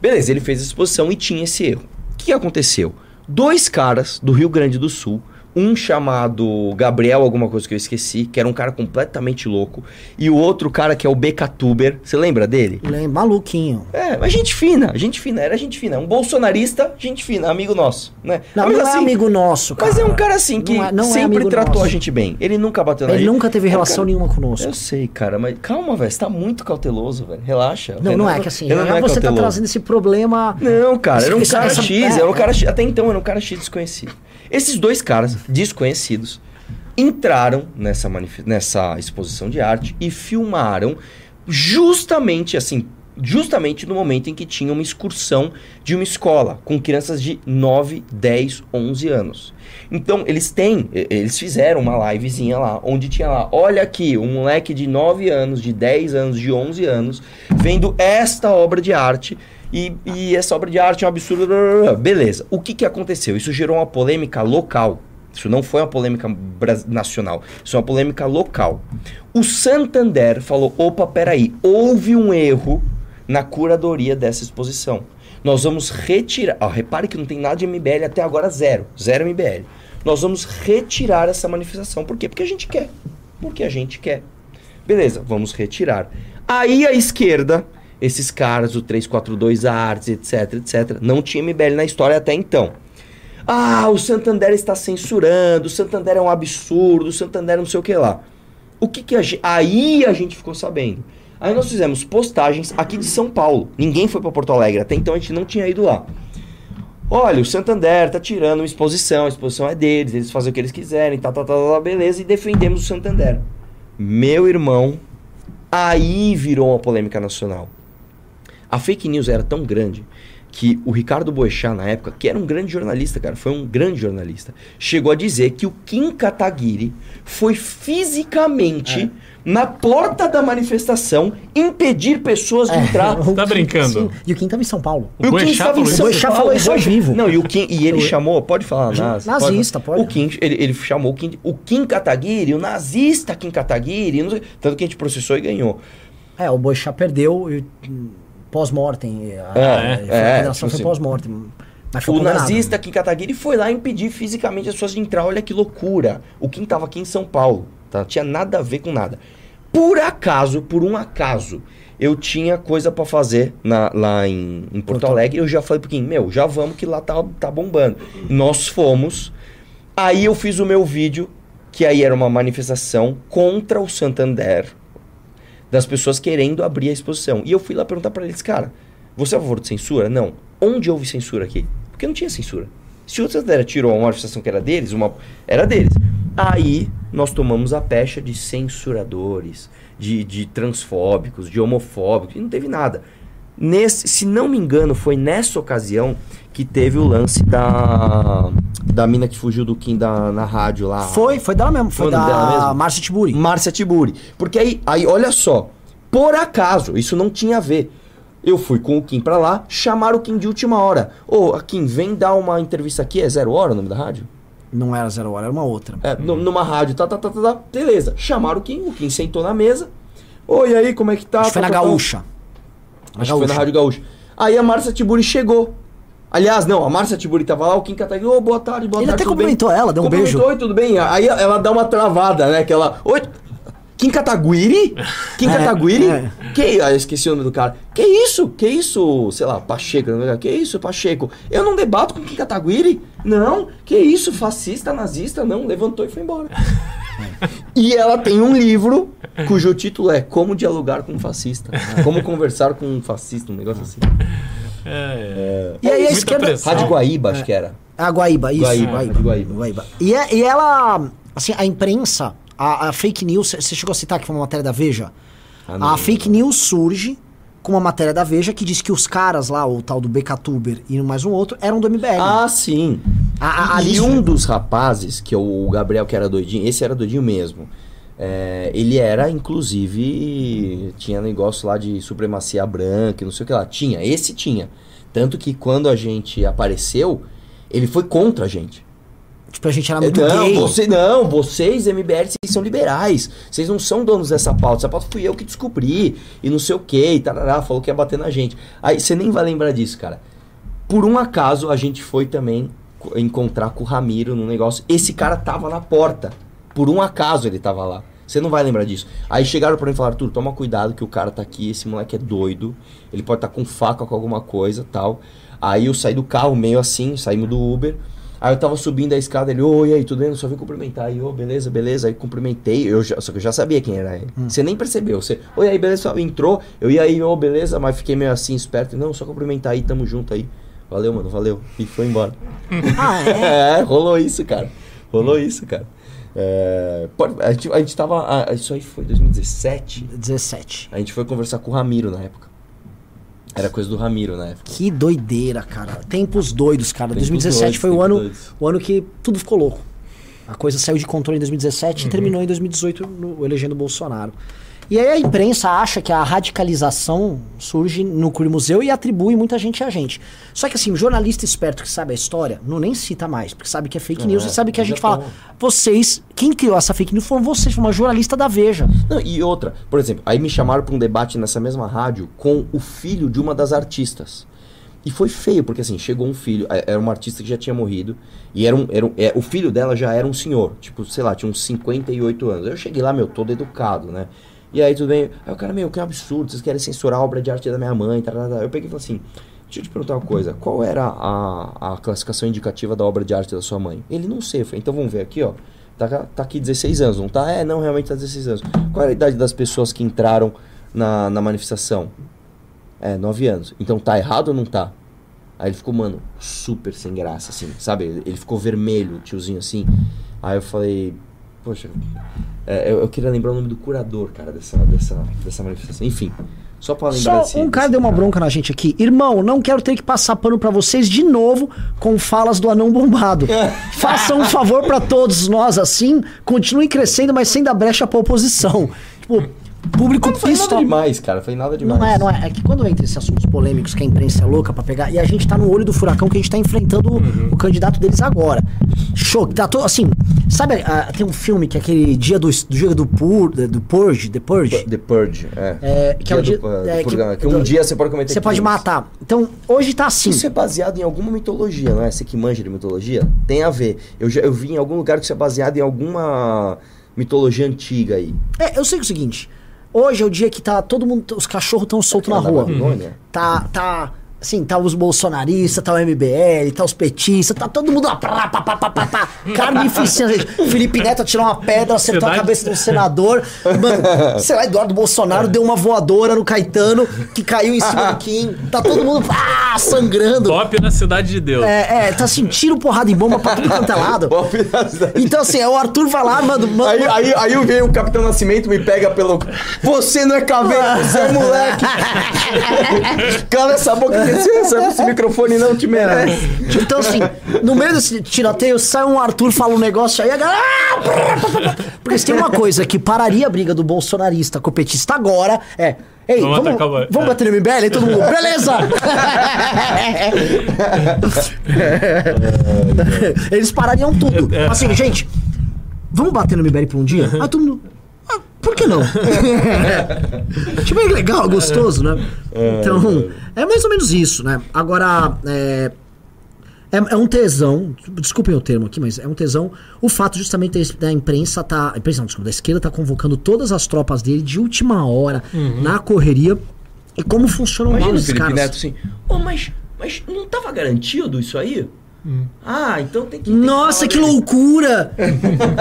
Beleza, ele fez a exposição e tinha esse erro. O que aconteceu? Dois caras do Rio Grande do Sul, um chamado Gabriel, alguma coisa que eu esqueci, que era um cara completamente louco, e o outro cara que é o Becatuber. Você lembra dele? Lembra? Maluquinho. É, mas gente fina, gente fina, era gente fina. Um bolsonarista, gente fina, amigo nosso, né? Não, Mas não é assim, amigo nosso, cara. Mas é um cara assim que Não é- não é sempre amigo tratou nosso. a gente bem. Ele nunca bateu na Ele gente. nunca teve É relação cara- nenhuma conosco. Eu sei, cara, mas calma, velho. Você tá muito cauteloso, velho. Relaxa. Não, Renan- não é que assim, Renan não é é você tá cauteloso. trazendo esse problema. Não, cara, era um cara essa- X, é, era um cara é. X. Até então era um cara X desconhecido. Esses dois caras, desconhecidos, entraram nessa, nessa exposição de arte e filmaram justamente assim. Justamente no momento em que tinha uma excursão de uma escola com crianças de 9, 10, 11 anos. Então, eles têm, eles fizeram uma livezinha lá, onde tinha lá, olha aqui, um moleque de 9 anos, de 10 anos, de 11 anos, vendo esta obra de arte, e, e essa obra de arte é um absurdo, beleza. O que, que aconteceu? Isso gerou uma polêmica local. Isso não foi uma polêmica nacional, isso é uma polêmica local. O Santander falou, opa, peraí, houve um erro na curadoria dessa exposição. Nós vamos retirar. Ó, repare que não tem nada de MBL até agora, zero. Zero MBL. Nós vamos retirar essa manifestação. Por quê? Porque a gente quer. Porque a gente quer. Beleza, vamos retirar. Aí a esquerda, esses caras, o 342 Arts, etc, etc, não tinha MBL na história até então. Ah, o Santander está censurando, o Santander é um absurdo, o Santander não sei o que lá. O que que a gente... Aí a gente ficou sabendo. Aí nós fizemos postagens aqui de São Paulo. Ninguém foi para Porto Alegre, até então a gente não tinha ido lá. Olha, o Santander tá tirando uma exposição, a exposição é deles, eles fazem o que eles quiserem, tá, tá, tá, tá, beleza, e defendemos o Santander. Meu irmão, aí virou uma polêmica nacional. A fake news era tão grande que o Ricardo Boechat, na época, que era um grande jornalista, cara, foi um grande jornalista, chegou a dizer que o Kim Kataguiri foi fisicamente na porta da manifestação impedir pessoas de entrar. o Tá Kim- brincando? sim. E o Kim tava em São Paulo. O E Boechat estava falou em? São O Boechat Paulo, falou isso vivo. Não, e o Kim, e ele chamou, pode falar, nazi, Nazista, pode. O Kim, ele, ele chamou o Kim, o Kim Kataguiri, o nazista Kim Kataguiri, não sei- tanto que a gente processou e ganhou. É, o Boechat perdeu e, pós-mortem. A, É, a é, condenação tipo foi assim. pós-mortem. O nazista Kim Kataguiri foi lá impedir fisicamente as pessoas de entrar. Olha que loucura. O Kim tava aqui em São Paulo, tá? Tinha nada a ver com nada. Por acaso, por um acaso, eu tinha coisa pra fazer na- lá em, em Porto Porto Alegre. Eu já falei pro Kim, meu, já vamos que lá tá, tá bombando. Nós fomos. Aí eu fiz o meu vídeo, que aí era uma manifestação contra o Santander, das pessoas querendo abrir a exposição. E eu fui lá perguntar pra eles, cara, você é a favor de censura? Não. Onde houve censura aqui? Porque não tinha censura. Se o Santander tirou uma manifestação que era deles, uma era deles. Aí nós tomamos a pecha de censuradores, de, de transfóbicos, de homofóbicos, e não teve nada. Nesse, se não me engano, foi nessa ocasião que teve o lance da da mina que fugiu do Kim da, na rádio lá. Foi, foi dela mesmo. Foi Foi dela da mesmo? Márcia Tiburi. Márcia Tiburi. Porque aí, aí, olha só. Por acaso, isso não tinha a ver. Eu fui com o Kim pra lá, chamaram o Kim de última hora. Ô, Kim, vem dar uma entrevista aqui, é zero hora o nome da rádio? Não era zero hora, era uma outra. É, nu- numa rádio, tá, tá, tá, tá, tá, beleza. Chamaram o Kim, o Kim sentou na mesa. Oi, e aí, como é que tá? Foi Tá, na tá, tá. Gaúcha. Na Acho que foi na Gaúcha. Rádio Gaúcha. Aí a Márcia Tiburi chegou. Aliás, não, a Márcia Tiburi tava lá, o Kim Kataguiri, ô, boa tarde, boa Ele tarde, até tudo bem? cumprimentou ela, deu um beijo. Cumprimentou, Oi, tudo bem? Aí ela dá uma travada, né, que ela... Oi, Kim Kataguiri? Kim (laughs) É, Kataguiri? é. Que... Ah, esqueci o nome do cara. Que isso? Que isso? Sei lá, Pacheco. né? Que isso, Pacheco? Eu não debato com Kim Kataguiri? Não. Que isso, fascista, nazista? Não, levantou e foi embora. (laughs) (laughs) E ela tem um livro cujo título é Como Dialogar com um Fascista. (laughs) Como Conversar com um Fascista, um negócio assim. É, E aí a esquerda. pressão. Rádio Guaíba, acho que era. A Guaíba, isso. Guaíba, Guaíba. Guaíba. Guaíba. E, é- e ela, assim, a imprensa, a, a fake news, você chegou a citar que foi uma matéria da Veja? Ah, a fake news surge com uma matéria da Veja que diz que os caras lá, o tal do BKTuber e mais um outro, eram do MBL. Ah, sim. A- a- a e lista- um dos rapazes, que é o Gabriel, que era doidinho, esse era doidinho mesmo. É, ele era, inclusive, tinha negócio lá de supremacia branca, e não sei o que lá. Tinha, esse tinha. Tanto que quando a gente apareceu, ele foi contra a gente. Tipo, a gente era muito não, gay. você, não, vocês, MBL, vocês são liberais. Vocês não são donos dessa pauta. Essa pauta fui eu que descobri. E não sei o que, e tarará, falou que ia bater na gente. Aí você nem vai lembrar disso, cara. Por um acaso, a gente foi também encontrar com o Ramiro no negócio. Esse cara tava na porta. Por um acaso ele tava lá. Você não vai lembrar disso. Aí chegaram pra mim e falaram, Arthur, toma cuidado que o cara tá aqui, esse moleque é doido. Ele pode estar com faca, com alguma coisa tal. Aí eu saí do carro meio assim, saímos do Uber. Aí eu tava subindo a escada, ele, oi, aí, tudo bem? Eu só vim cumprimentar. Aí, ô, beleza, beleza. Aí cumprimentei, eu já- só que eu já sabia quem era ele. Você nem percebeu. Você, oi, aí, beleza, só entrou. Eu ia aí, ô, beleza, mas fiquei meio assim, esperto. Não, só cumprimentar aí, tamo junto aí. Valeu, mano, valeu. E foi embora. Ah, é? (laughs) É, rolou isso, cara. Rolou isso, cara. É, a, gente, a gente tava. a- isso aí foi 2017. 17. A gente foi conversar com o Ramiro na época. Era coisa do Ramiro na época. Que doideira, cara. Tempos doidos, cara. Tempos 2017 doidos, foi o ano, doidos. o ano que tudo ficou louco. A coisa saiu de controle em 2017 Uhum. e terminou em 2018 no, elegendo o Bolsonaro. E aí a imprensa acha que a radicalização surge no Cury Museu e atribui muita gente a gente. Só que assim, o jornalista esperto que sabe a história, não nem cita mais, porque sabe que é fake news É, e sabe que a gente fala, vocês, quem criou essa fake news foram vocês, foi uma jornalista da Veja. Não, e outra, por exemplo, aí me chamaram pra um debate nessa mesma rádio com o filho de uma das artistas. E foi feio, porque assim, chegou um filho, é- era uma artista que já tinha morrido, e era um, era um- é, o filho dela já era um senhor, tipo, sei lá, tinha uns 58 anos. Eu cheguei lá, meu, todo educado, né? E aí tudo bem, aí o cara, meu, que absurdo, vocês querem censurar a obra de arte da minha mãe, tá, tá, tá. Eu peguei e falei assim, deixa eu te perguntar uma coisa, qual era a, a classificação indicativa da obra de arte da sua mãe? Ele, não sei, eu falei, então vamos ver aqui, ó. Tá, tá aqui 16 anos, não tá? É, não, realmente tá 16 anos. Qual era a idade das pessoas que entraram na, na manifestação? É, 9 anos. Então tá errado ou não tá? Aí ele ficou, mano, super sem graça, assim, sabe? Ele, ele ficou vermelho, tiozinho, assim. Aí eu falei, poxa, é, eu, eu queria lembrar o nome do curador, cara, dessa, dessa, dessa manifestação. Enfim, só pra lembrar Só desse- um cara desse deu uma bronca na gente aqui. Irmão, não quero ter que passar pano pra vocês de novo com falas do anão bombado. (laughs) Façam um favor pra todos nós assim, continuem crescendo, mas sem dar brecha pra oposição. Tipo, público Não foi nada demais, cara, foi nada demais. Não é, não é. É que quando entra esses assuntos polêmicos que a imprensa é louca pra pegar, e a gente tá no olho do furacão que a gente tá enfrentando o- Uhum. o candidato deles agora. Show, tá todo, assim, sabe, ah, tem um filme que é aquele dia do, do dia do, pur, do Purge, The Purge. The Purge, é. É, que é o dia, do- do é, purga- que um dia você pode cometer Você pode matar. Então, hoje tá assim. Isso é baseado em alguma mitologia, não é? Você que manja de mitologia? Tem a ver. Eu, já, eu vi em algum lugar que isso é baseado em alguma mitologia antiga aí. É, eu sei que é o seguinte. Hoje é o dia que tá todo mundo. Os cachorros estão soltos na rua. Babilônia? Tá, tá. Assim, tá os bolsonaristas, tá o MBL, tá os petistas, tá todo mundo lá. Pá, pá, pá, pá, pá, pá, carnificina, gente. Felipe Neto tirou uma pedra, acertou a Cidade- cabeça do senador. Mano, sei lá, Eduardo Bolsonaro deu uma voadora no Caetano, que caiu em cima do (laughs) Kim. Tá todo mundo ah, sangrando. Top na Cidade de Deus. É, é, tá assim, tiro porrada em bomba pra tudo quanto é lado. (laughs) Então, assim, é o Arthur vai lá, mano. mano Aí, aí, aí vem o Capitão Nascimento me pega pelo. Você não é caveira, você é moleque! (laughs) Cala essa boca esse, esse microfone não te merece. Então, assim, no meio desse tiroteio, sai um Arthur, fala um negócio aí, a galera. "Ah, brrr, brrr, brrr." Porque se tem uma coisa que pararia a briga do bolsonarista com o petista agora, é. Ei, Vamos vamos, atacar vamos é. bater no MBL? Aí todo mundo, beleza! (laughs) Eles parariam tudo. É. Assim, gente, vamos bater no MBL por um dia? Aí todo mundo. "Ah, por que não? (laughs) tipo, é legal, gostoso, né? Então, é mais ou menos isso, né? Agora, é, é, é um tesão, desculpem o termo aqui, mas é um tesão o fato justamente da imprensa tá. A imprensa, não, desculpa, da esquerda tá convocando todas as tropas dele de última hora, na correria. E como funcionam Imagina mal o esses Felipe caras. Neto assim, ô, mas, mas não tava garantido isso aí? Ah, então tem que... tem que Nossa, falar que dele. loucura!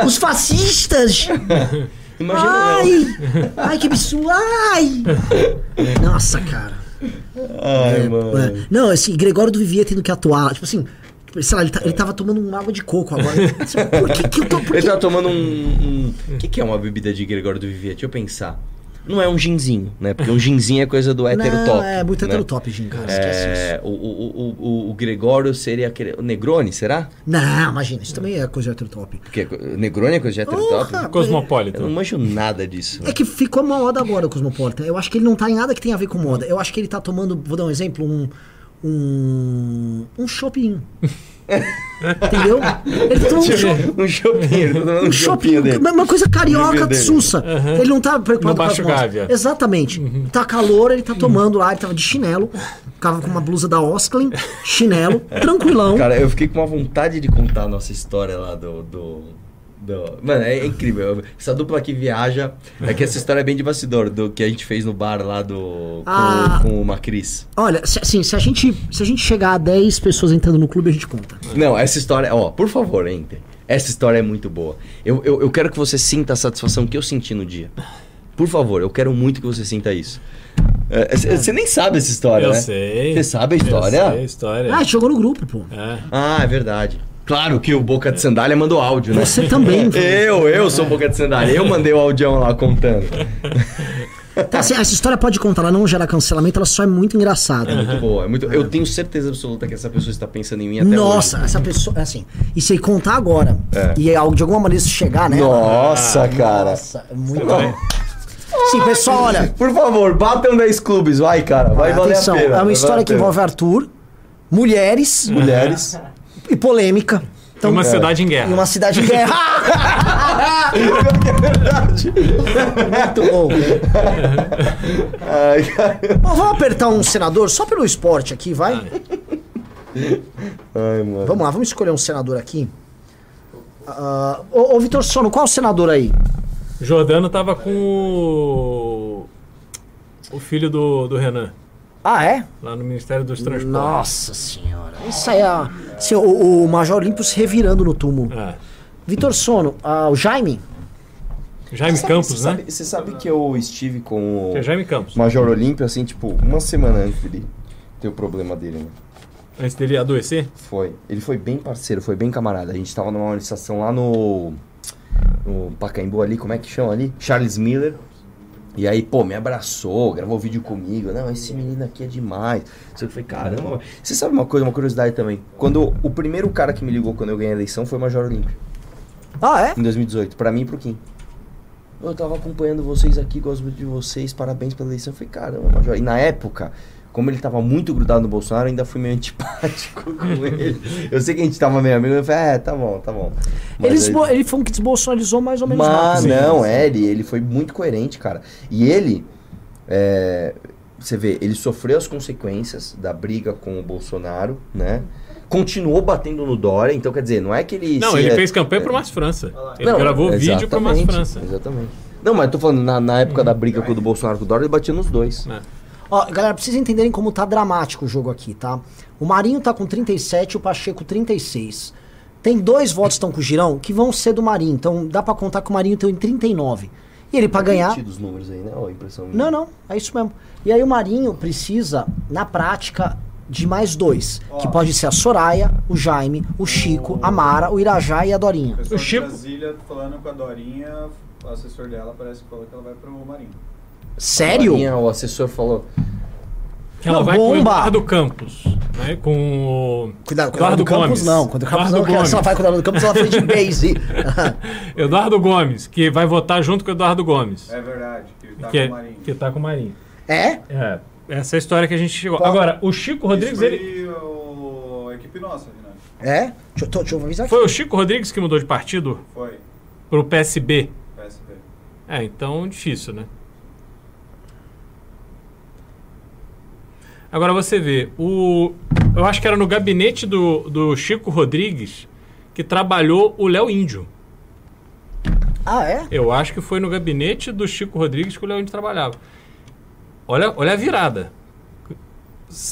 Os fascistas! (laughs) Imagina, Ai! (laughs) Ai, que absurdo! Ai! Nossa, cara. Ai, É, mano. é. Não, assim, Gregório do Vivier tendo que atuar. Tipo assim, sei lá, ele, tá- ele tava tomando uma água de coco agora. (laughs) Por que, que eu tô. Por Ele tá tomando um... O que, que é uma bebida de Gregório do Vivier? Deixa eu pensar. Não é um ginzinho, né? Porque um ginzinho é coisa do hétero Não, top. é muito né? hétero top, Jim, cara. Esquece isso. É, o, o, o, o, Gregório seria aquele... O Negroni, será? Não, imagina, isso também é coisa de hétero top. Porque o Negroni é coisa de hétero top? Eu Cosmopolitan. Eu não manjo nada disso. É que ficou moda agora o Cosmopolitan. Eu acho que ele não tá em nada que tenha a ver com moda. Eu acho que ele tá tomando, vou dar um exemplo, um. Um. Um shopping. (laughs) Entendeu? Ele tá tomando um shopping. Um shopping, ele tá Um um shopping, shopping dele. uma coisa carioca de sussa. Ele não tá preocupado No com modas. Gávea. Exatamente. Tá calor, ele tá tomando lá, ele tava de chinelo, ficava com uma blusa da Osklin, chinelo, (laughs) tranquilão. Cara, eu fiquei com uma vontade de contar a nossa história lá do. do, do- Mano, é incrível. Essa dupla que viaja. É que essa história é bem de bastidor, do que a gente fez no bar lá do. Com, Ah. com o Macris. Olha, se, assim, se a, gente, se a gente chegar a 10 pessoas entrando no clube, a gente conta. Não, essa história. Ó, por favor, entre. Essa história é muito boa. Eu, eu, eu quero que você sinta a satisfação que eu senti no dia. Por favor, eu quero muito que você sinta isso. É, c- Você nem sabe essa história, Eu né? sei. Você sabe a história? Eu sei a história. Ah, a gente jogou no grupo, pô. É. Ah, é verdade. Claro que o Boca de Sandália mandou áudio, né? Você também. (laughs) Eu, eu sou Boca de Sandália. Eu mandei o audião lá contando. (laughs) Tá, assim, essa história pode contar, ela não gera cancelamento, ela só é muito engraçada. É muito boa. É muito... Eu tenho certeza absoluta que essa pessoa está pensando em mim até Nossa, hoje. essa pessoa, assim, e se contar agora, É. e é algo de alguma maneira se chegar, né? Nossa, cara. Nossa, é muito bom. Sim, pessoal, olha, Por favor, batam 10 clubes, vai, cara. Vai valer atenção, a pena. é vai uma história que envolve Arthur, mulheres mulheres. (laughs) e polêmica. Então, Uma cidade em guerra. Em uma cidade em guerra. é verdade. Muito bom. Ai, vamos apertar um senador só pelo esporte aqui, vai? Ai, mano. Vamos lá, vamos escolher um senador aqui. Ah, ô, ô Vitor Sono, qual o senador aí? Jordano tava com o. O filho do, do Renan, Ah, é? lá no Ministério dos Transportes. Nossa senhora. Isso aí é. Assim, o, o Major Olímpio se revirando no túmulo. É. Vitor Sono, ah, o Jaime. Jaime Campos, você né? Sabe, você sabe que eu estive com o Que é Jaime Campos. Major Olímpio, assim, tipo, uma semana antes dele ter o problema dele, né? Antes dele adoecer. Foi. Ele foi bem parceiro, foi bem camarada. A gente tava numa manifestação lá no. No Pacaembu ali, como é que chama ali? Charles Miller. E aí, pô, me abraçou, gravou vídeo comigo. Não, esse menino aqui é demais. Eu falei, caramba. Você sabe uma coisa, uma curiosidade também? Quando o primeiro cara que me ligou quando eu ganhei a eleição foi o Major Olímpio, Ah, é? em 2018, pra mim e pro Kim. Eu tava acompanhando vocês aqui, gosto muito de vocês, parabéns pela eleição. Eu falei, caramba, Major. E na época, como ele tava muito grudado no Bolsonaro, eu ainda fui meio antipático (laughs) com ele. Eu sei que a gente tava meio amigo, eu falei, é, tá bom, tá bom. Mas Ele, aí- esbo- ele foi um que desbolsonalizou mais ou menos Mas rápido. não, é, ele, ele foi muito coerente, cara. E ele, é, você vê, ele sofreu as consequências da briga com o Bolsonaro, né? Continuou batendo no Dória, então quer dizer, não é que ele. Não, se- ele é- fez campanha pro Márcio França. Ele Não, gravou vídeo pro Márcio exatamente, França. Exatamente. Não, mas eu tô falando, na, na época da briga com o do Bolsonaro com o Dória, ele batia nos dois. É. Ó, galera, precisa entenderem como tá dramático o jogo aqui, tá? O Marinho tá com 37 e o Pacheco 36. Tem dois votos que estão com o Girão que vão ser do Marinho. Então dá pra contar que o Marinho tem 39. E ele pra ganhar. Repetido os números aí, né? Ó, a impressão minha. Não, não, é isso mesmo. E aí o Marinho precisa, na prática, de mais dois. Que pode ser a Soraya, o Jaime, o Chico, a Mara, o Irajá e a Dorinha. O Chico- Brasília falando com a Dorinha, o assessor dela parece que falou que ela vai pro Marinho. Sério? Marinha, o assessor falou. Que ela Não, vai com o bomba! Eduardo Campos. Né? Com o. Cuidado, cuidado Eduardo do Campos Gomes. não. Quando o Campos Eduardo não, Gomes. ela vai cuidar do Campos, ela fez de base. (laughs) (laughs) Eduardo Gomes, que vai votar junto com o Eduardo Gomes. É verdade, que tá que, com o Marinho. que tá com o Marinho. é? É. Essa é a história que a gente chegou. Qual- Agora, o Chico Rodrigues, Isso ele. foi o... a equipe nossa, Renato. É? Deixa, eu- tô- deixa eu avisar aqui. Foi o Chico Rodrigues que mudou de partido Foi, pro PSB. PSP. É, então difícil, né? Agora você vê, o. Eu acho que era no gabinete do, do Chico Rodrigues que trabalhou o Léo Índio. Ah, é? Eu acho que foi no gabinete do Chico Rodrigues que o Léo Índio trabalhava. Olha, olha a virada.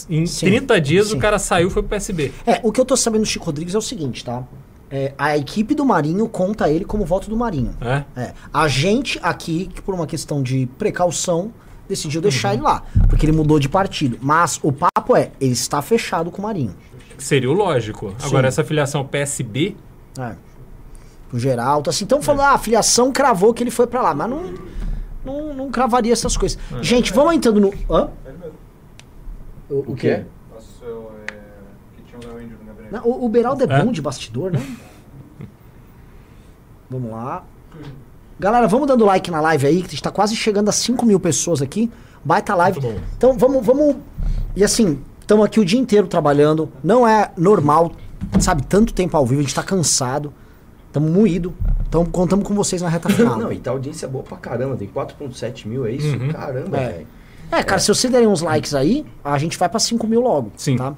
Em Sim, 30 dias sim. o cara saiu e foi pro PSB. É, o que eu tô sabendo do Chico Rodrigues é o seguinte, tá? É, a equipe do Marinho conta ele como voto do Marinho. Né? É, a gente aqui, que por uma questão de precaução, decidiu deixar ele lá, porque ele mudou de partido. Mas o papo é, ele está fechado com o Marinho. Seria o lógico. Sim. Agora, essa filiação PSB, É. O Geraldo, assim, então falando, ah, a filiação cravou que ele foi pra lá, mas não, não, não cravaria essas coisas. Gente, vamos entrando no. Hã? Ele mesmo. O, o quê? É... um no gabinete. Não, o, o Beraldo é, É? bom de bastidor, né? (laughs) vamos lá. Galera, vamos dando like na live aí, que a gente tá quase chegando a 5 mil pessoas aqui. Baita live. Então vamos, vamos. E assim, estamos aqui o dia inteiro trabalhando. Não é normal, sabe, tanto tempo ao vivo, a gente tá cansado. Estamos moído. Então contamos com vocês na reta (coughs) final. Não, e tá audiência boa pra caramba. Tem 4.7 mil, é isso? Uhum. Caramba, É. velho. É, cara, se vocês derem uns likes aí, a gente vai pra 5 mil logo. Sim. Tá?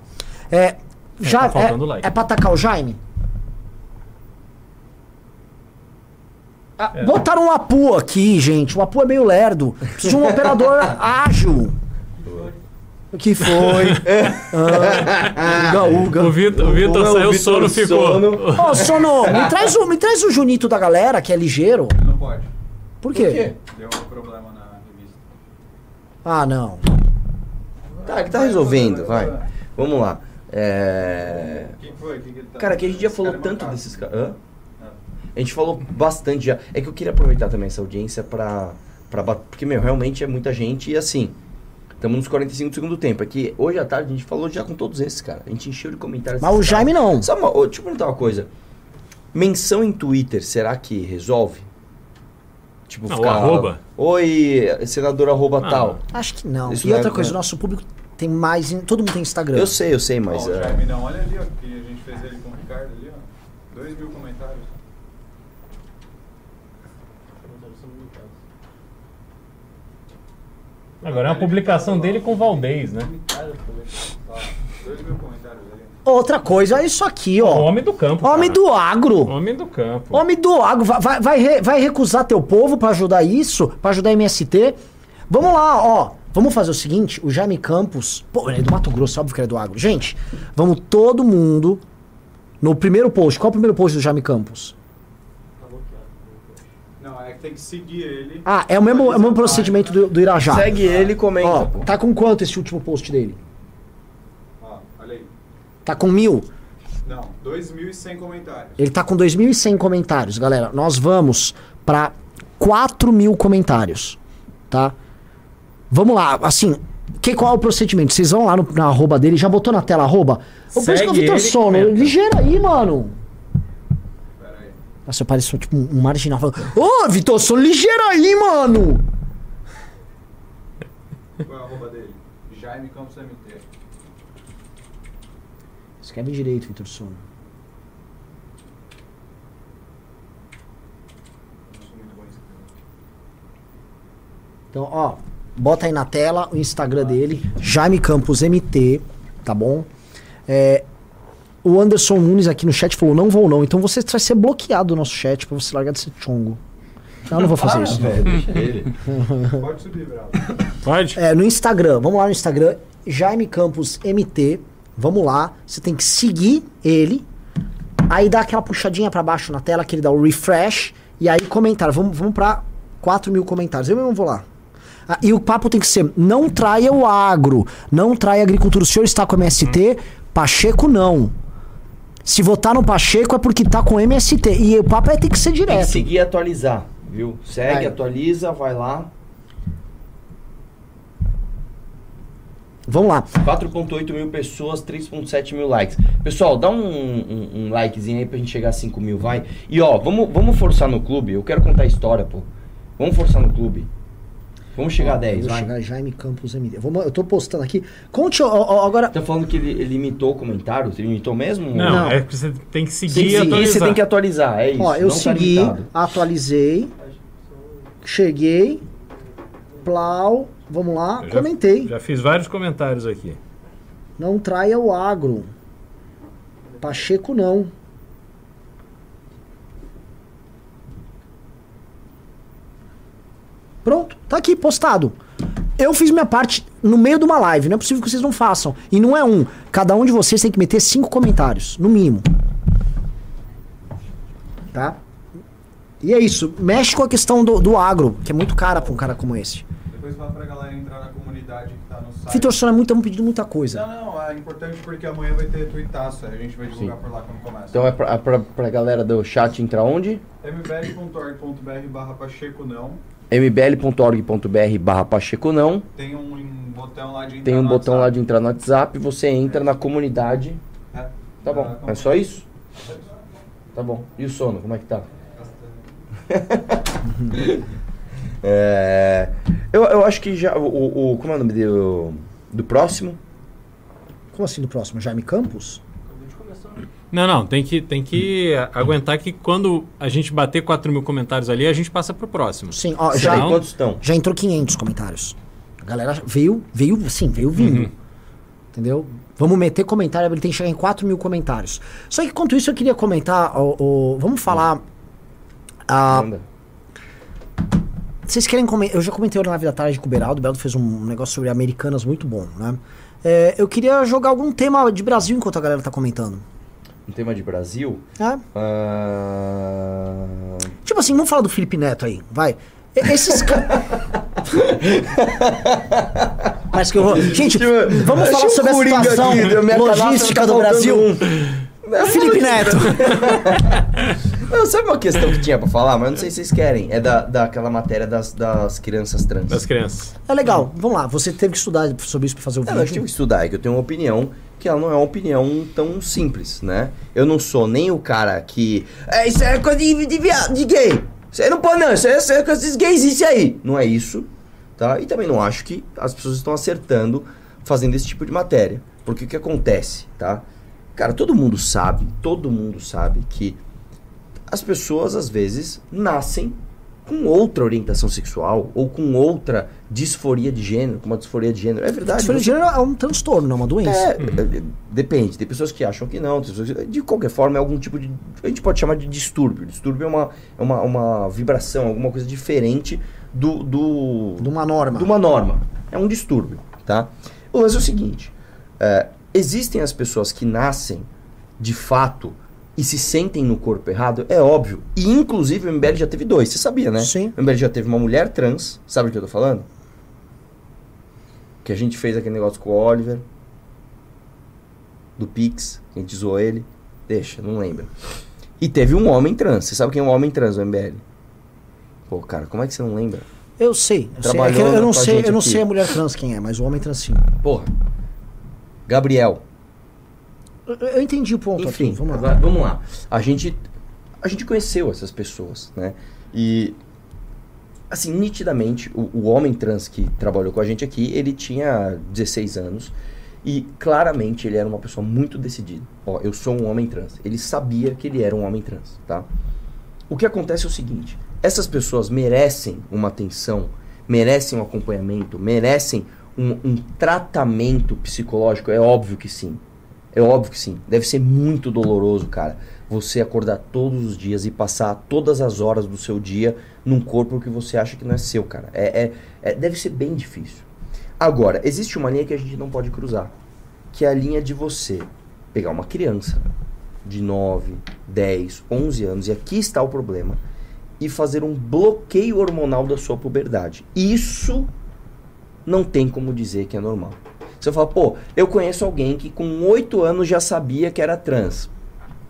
É, já, tá faltando é, like. é pra atacar o Jaime? Ah, É. Botaram um Apu aqui, gente. O Apu é meio lerdo. Precisa de um operador (laughs) ágil. O que foi? Ah, uga, uga. o Vitor, o Vitor é o saiu, o Vitor sono ficou. Sono. Ô, Sono, me (laughs) traz, o, me traz o Junito da galera, que é ligeiro. Não pode. Por quê? quê? Deu um problema na revista. Ah, não. Tá, ele tá resolvendo, vai. Vamos lá. É... Quem foi? Quem que tá... Cara, que a gente já falou é tanto desses caras. Hã? Ah. A gente falou bastante já. É que eu queria aproveitar também essa audiência pra, pra bat- Porque, meu, realmente é muita gente e assim. Estamos nos 45 do segundo tempo. É que hoje à tarde a gente falou já com todos esses, cara. A gente encheu de comentários. Mas o Jaime não. Sabe, uma, ô, deixa eu perguntar uma coisa. Menção em Twitter, será que resolve? Tipo, Não, o arroba. Oi, senador arroba Ah, tal. Acho que não. Isso e não é- outra coisa, o é- nosso público tem mais. em- Todo mundo tem Instagram. Eu sei, eu sei, mas. Ó, é, Jaime não, olha ali, ó, que a gente fez ele com o Ricardo ali, ó. 2 mil comentários. Agora é uma publicação dele com o Valdez, né? Ó, 2 mil comentários ali. Outra coisa é isso aqui, ó. homem do campo. Homem cara. do agro. Homem do campo. Homem do agro. Vai, vai, vai, re- vai recusar teu povo pra ajudar isso? Pra ajudar a MST? Vamos lá, ó. Vamos fazer o seguinte: o Jaime Campos. Pô, ele é do Mato Grosso, óbvio que ele é do agro. Gente, vamos todo mundo no primeiro post. Qual é o primeiro post do Jaime Campos? É tem que seguir ele. Ah, é o mesmo, é o mesmo procedimento do, do Irajá. Segue ele e comenta, Ó, pô. tá com quanto esse último post dele? Ó, olha aí. Tá com mil? Não, 2.100 comentários. Ele tá com 2.100 comentários, galera. Nós vamos pra 4 mil comentários, tá? Vamos lá, assim, que, qual é o procedimento? Vocês vão lá no, na arroba dele, já botou na tela arroba? Ô, por isso que Segue o Vitor ele e Sono, comenta. ligeiro aí, mano. Nossa, eu pareço tipo um, marginal falando, ô, Vitor Sono, ligeiro aí, mano. Qual é a arroba dele? Jaime Campos MT. Escreve direito, Vitor Sono. Sou. Então, ó, bota aí na tela o Instagram dele, Jaime Campos MT, tá bom? É, o Anderson Nunes aqui no chat falou, não vou não. Então você vai ser bloqueado do nosso chat pra você largar de ser chongo. Não, eu não vou fazer isso. velho, deixa ele. (laughs) Pode subir, Bravo. Pode? É, no Instagram, vamos lá no Instagram, Jaime Campos MT, vamos lá, você tem que seguir ele, aí dá aquela puxadinha pra baixo na tela, que ele dá o refresh, e aí comentário, vamos, vamos pra 4 mil comentários, eu mesmo vou lá. Ah, e o papo tem que ser, não traia o agro, não traia a agricultura, o senhor está com MST, Pacheco não. Se votar no Pacheco é porque tá com MST, e o papo é ter que ser Tem que direto. seguir e atualizar, viu? Segue, Vai. atualiza, vai lá. Vamos lá. 4.8 mil pessoas, 3.7 mil likes. Pessoal, dá um, um, um likezinho aí pra gente chegar a 5 mil, vai. E ó, vamos, vamos forçar no clube. Eu quero contar a história, pô. Vamos forçar no clube. Vamos chegar a 10, Vou vai. chegar Jaime Campos MD. Vamos, eu tô postando aqui. Conte ó, ó, agora. Tá falando que ele, ele imitou o comentário? Ele imitou mesmo? Não, Não. é que você tem que seguir Sim, e atualizar. você tem que atualizar, é isso. Ó, eu não tá segui, limitado. atualizei, cheguei, plau, vamos lá, Eu já- comentei. Já fiz vários comentários aqui. Não traia o agro. Pacheco não. Pronto, tá aqui postado. Eu fiz minha parte no meio de uma live, não é possível que vocês não façam. E não é um. Cada um de vocês tem que meter cinco comentários, no mínimo. Tá? E é isso. Mexe com a questão do, do agro, que é muito cara pra um cara como esse. Depois fala pra galera entrar na comunidade que tá no site. Vitor, é muito, estamos pedindo muita coisa. Não, não, é importante porque amanhã vai ter tuitaço, aí a gente vai divulgar por lá quando começa. Então é pra, pra, pra galera do chat entrar onde? mbl.org.br barra Pacheco não. mbl.org.br barra Pacheco não. Tem um botão lá de entrar Tem um no botão lá WhatsApp. de entrar no WhatsApp, você entra na comunidade. É. Tá bom, Ah, é só isso? Tá bom. E o sono, como é que tá? (laughs) É, eu, eu acho que já. O, o- como é o nome do, do próximo? Como assim do próximo? Jaime Campos? Não, não, tem que, tem que aguentar que quando a gente bater 4 mil comentários ali, a gente passa pro próximo. Sim, ó, Já Não. estão? já entrou 500 comentários. A galera veio, veio, sim, veio vindo. Uhum. Entendeu? Vamos meter comentário, ele tem que chegar em 4 mil comentários. Só que enquanto isso eu queria comentar, ó, ó, vamos falar. ah, Manda. vocês querem comentar? Eu já comentei na live da tarde com o Beraldo. O Beraldo fez um negócio sobre americanas muito bom, né? É, eu queria jogar algum tema de Brasil enquanto a galera tá comentando. Um tema de Brasil. É? Ah, Tipo assim, vamos falar do Felipe Neto aí, vai. Esses caras. (laughs) Mas que eu vou. Gente, vamos falar sobre a situação logística do Brasil. Felipe Neto. (laughs) Não, sabe uma questão que tinha pra falar, mas não sei se vocês querem. É da, daquela matéria das, das crianças trans. Das crianças. É legal, vamos lá. Você teve que estudar sobre isso pra fazer o É, eu tive vídeo. que estudar, é que eu tenho uma opinião que ela não é uma opinião tão simples, né? Eu não sou nem o cara que. É, isso é coisa de, de, viado, de gay. Isso aí não pode, não. Isso aí é coisa desses gays, isso aí. Não é isso, tá? E também não acho que as pessoas estão acertando fazendo esse tipo de matéria. Porque o que acontece, tá? Cara, todo mundo sabe, todo mundo sabe que as pessoas às vezes nascem com outra orientação sexual ou com outra disforia de gênero, com uma disforia de gênero. É verdade. Disforia de gênero é um transtorno, não é uma doença. é, é, depende. Tem pessoas que acham que não. que- de qualquer forma, é algum tipo de. A gente pode chamar de distúrbio. Distúrbio é uma, é uma, uma vibração, alguma coisa diferente do. do De uma norma. de uma norma. É um distúrbio, tá? O lance é o seguinte: é, existem as pessoas que nascem de fato e se sentem no corpo errado, é óbvio. E inclusive o MBL já teve dois, você sabia, né? Sim. O MBL já teve uma mulher trans, sabe o que eu tô falando? Que a gente fez aquele negócio com o Oliver, do Pix, que a gente zoou ele. Deixa, não lembro. E teve um homem trans. Você sabe quem é um homem trans, o MBL? Pô, cara, como é que você não lembra? Eu sei. Eu, sei. É eu, não sei, eu não aqui. sei a mulher trans quem é, mas o homem trans sim. Porra. Gabriel. Eu, entendi o ponto, Enfim, Arthur. Vamos lá. agora, vamos lá. A gente, a gente conheceu essas pessoas, né? E, assim, nitidamente, o, o homem trans que trabalhou com a gente aqui, ele tinha 16 anos e claramente ele era uma pessoa muito decidida. Ó, eu sou um homem trans. Ele sabia que ele era um homem trans, tá? O que acontece é o seguinte: essas pessoas merecem uma atenção, merecem um acompanhamento, merecem um, um tratamento psicológico? É óbvio que sim. É óbvio que sim. Deve ser muito doloroso, cara. Você acordar todos os dias e passar todas as horas do seu dia num corpo que você acha que não é seu, cara. É, é- é- deve ser bem difícil. Agora, existe uma linha que a gente não pode cruzar, que é a linha de você pegar uma criança de 9, 10, 11 anos, e aqui está o problema, e fazer um bloqueio hormonal da sua puberdade. Isso não tem como dizer que é normal. Você fala, pô, eu conheço alguém que com 8 anos já sabia que era trans.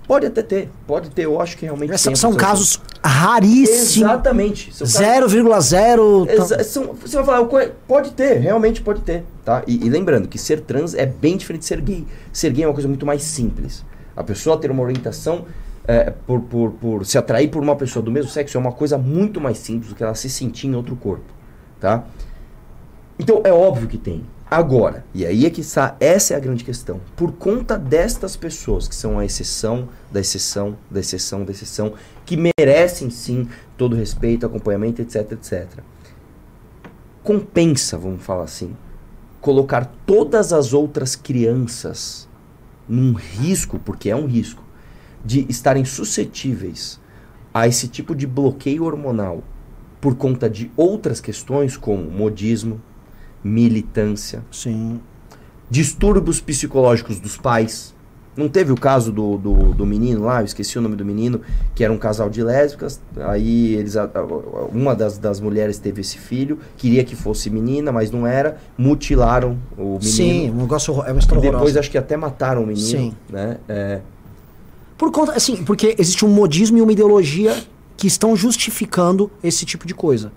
Pode até ter, pode ter, eu acho que realmente São, tem são essa- casos raríssimos. Exatamente. São casos- 0,0. Exa- são- você vai falar, pode ter, realmente pode ter, tá? E, e lembrando que ser trans é bem diferente de ser gay. Ser gay é uma coisa muito mais simples. A pessoa ter uma orientação é, por, por, por se atrair por uma pessoa do mesmo sexo é uma coisa muito mais simples do que ela se sentir em outro corpo, tá? Então é óbvio que tem. Agora, e aí é que está, essa é a grande questão. Por conta destas pessoas que são a exceção da exceção, da exceção, da exceção, que merecem sim todo respeito, acompanhamento, etc, etc. Compensa, vamos falar assim, colocar todas as outras crianças num risco, porque é um risco, de estarem suscetíveis a esse tipo de bloqueio hormonal por conta de outras questões como modismo, militância, Sim. distúrbios psicológicos dos pais. Não teve o caso do, do, do menino lá, eu esqueci o nome do menino, que era um casal de lésbicas. Aí eles, uma das, das mulheres teve esse filho, queria que fosse menina, mas não era. Mutilaram o menino. Sim, um negócio é uma história depois horrorosa. acho que até mataram o menino. Sim. Né? É, Por conta, assim, porque existe um modismo e uma ideologia que estão justificando esse tipo de coisa.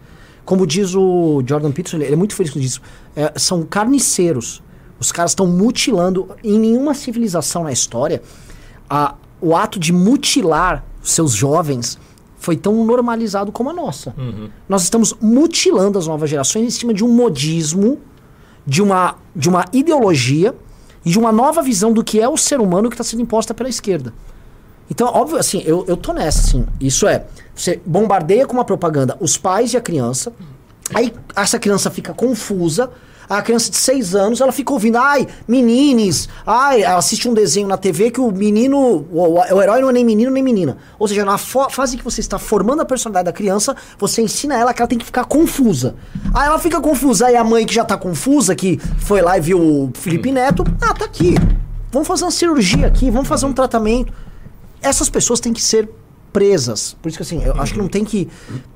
Como diz o Jordan Peterson, ele é muito feliz com isso. É, são carniceiros. Os caras estão mutilando. Em nenhuma civilização na história, a- o ato de mutilar seus jovens foi tão normalizado como a nossa. Nós estamos mutilando as novas gerações em cima de um modismo, de uma, de uma ideologia e de uma nova visão do que é o ser humano que está sendo imposta pela esquerda. Então, óbvio, assim, eu, eu tô nessa, assim. Isso é, você bombardeia com uma propaganda os pais e a criança, aí essa criança fica confusa, a criança de seis anos, ela fica ouvindo, ai, menines, ai, ela assiste um desenho na TV que o menino, o, o- herói não é nem menino nem menina. Ou seja, na fase que você está formando a personalidade da criança, você ensina ela que ela tem que ficar confusa. Aí ela fica confusa, aí a mãe que já tá confusa, que foi lá e viu o Felipe Neto, ah, tá aqui. Vamos fazer uma cirurgia aqui, vamos fazer um tratamento essas pessoas têm que ser presas. Por isso que assim, eu acho que não tem que.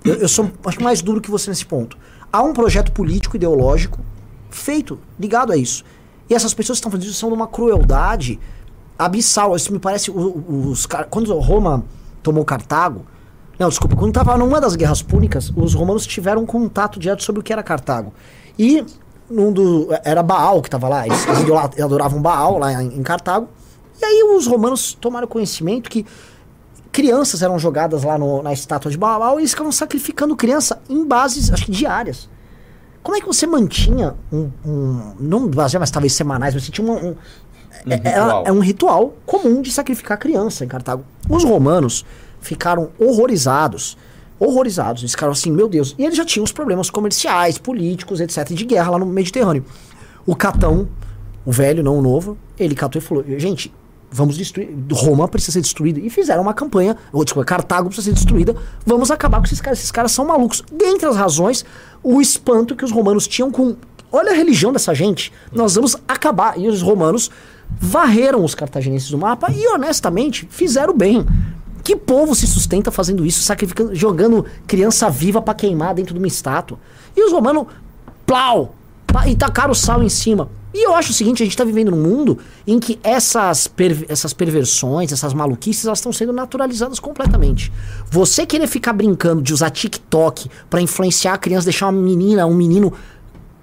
Eu, eu sou acho mais duro que você nesse ponto. Há um projeto político ideológico feito, ligado a isso. E essas pessoas estão fazendo isso são de uma crueldade abissal. Isso me parece. Os, car- quando Roma tomou Cartago. Não, desculpa, quando estava numa das guerras púnicas, os romanos tiveram contato direto sobre o que era Cartago. E num do, era Baal que estava lá, eles, eles adoravam Baal lá em, em Cartago. E aí os romanos tomaram conhecimento que crianças eram jogadas lá no- na estátua de Baal e eles ficavam sacrificando criança em bases, acho que diárias. Como é que você mantinha um. um não baseado, mas talvez semanais, mas você tinha um. um é, era- ritual. é um ritual comum de sacrificar criança em Cartago. Os romanos ficaram horrorizados. Horrorizados. Eles ficaram assim, meu Deus. E eles já tinham os problemas comerciais, políticos, etc., de guerra lá no Mediterrâneo. O Catão, o velho, não o novo, ele catou e falou: gente, vamos destruir. Roma precisa ser destruída. E fizeram uma campanha, ou desculpa, Cartago precisa ser destruída. Vamos acabar com esses caras. Esses caras são malucos. Dentre as razões, o espanto que os romanos tinham com. Olha a religião dessa gente. Nós vamos acabar. E os romanos varreram os cartaginenses do mapa e, honestamente, fizeram bem. Que povo se sustenta fazendo isso, sacrificando, jogando criança viva pra queimar dentro de uma estátua? E os romanos, plau, e tacaram o sal em cima. E eu acho o seguinte, a gente tá vivendo num mundo em que essas, per- essas perversões, essas maluquices, elas estão sendo naturalizadas completamente. Você querer ficar brincando de usar TikTok pra influenciar a criança, deixar uma menina, um menino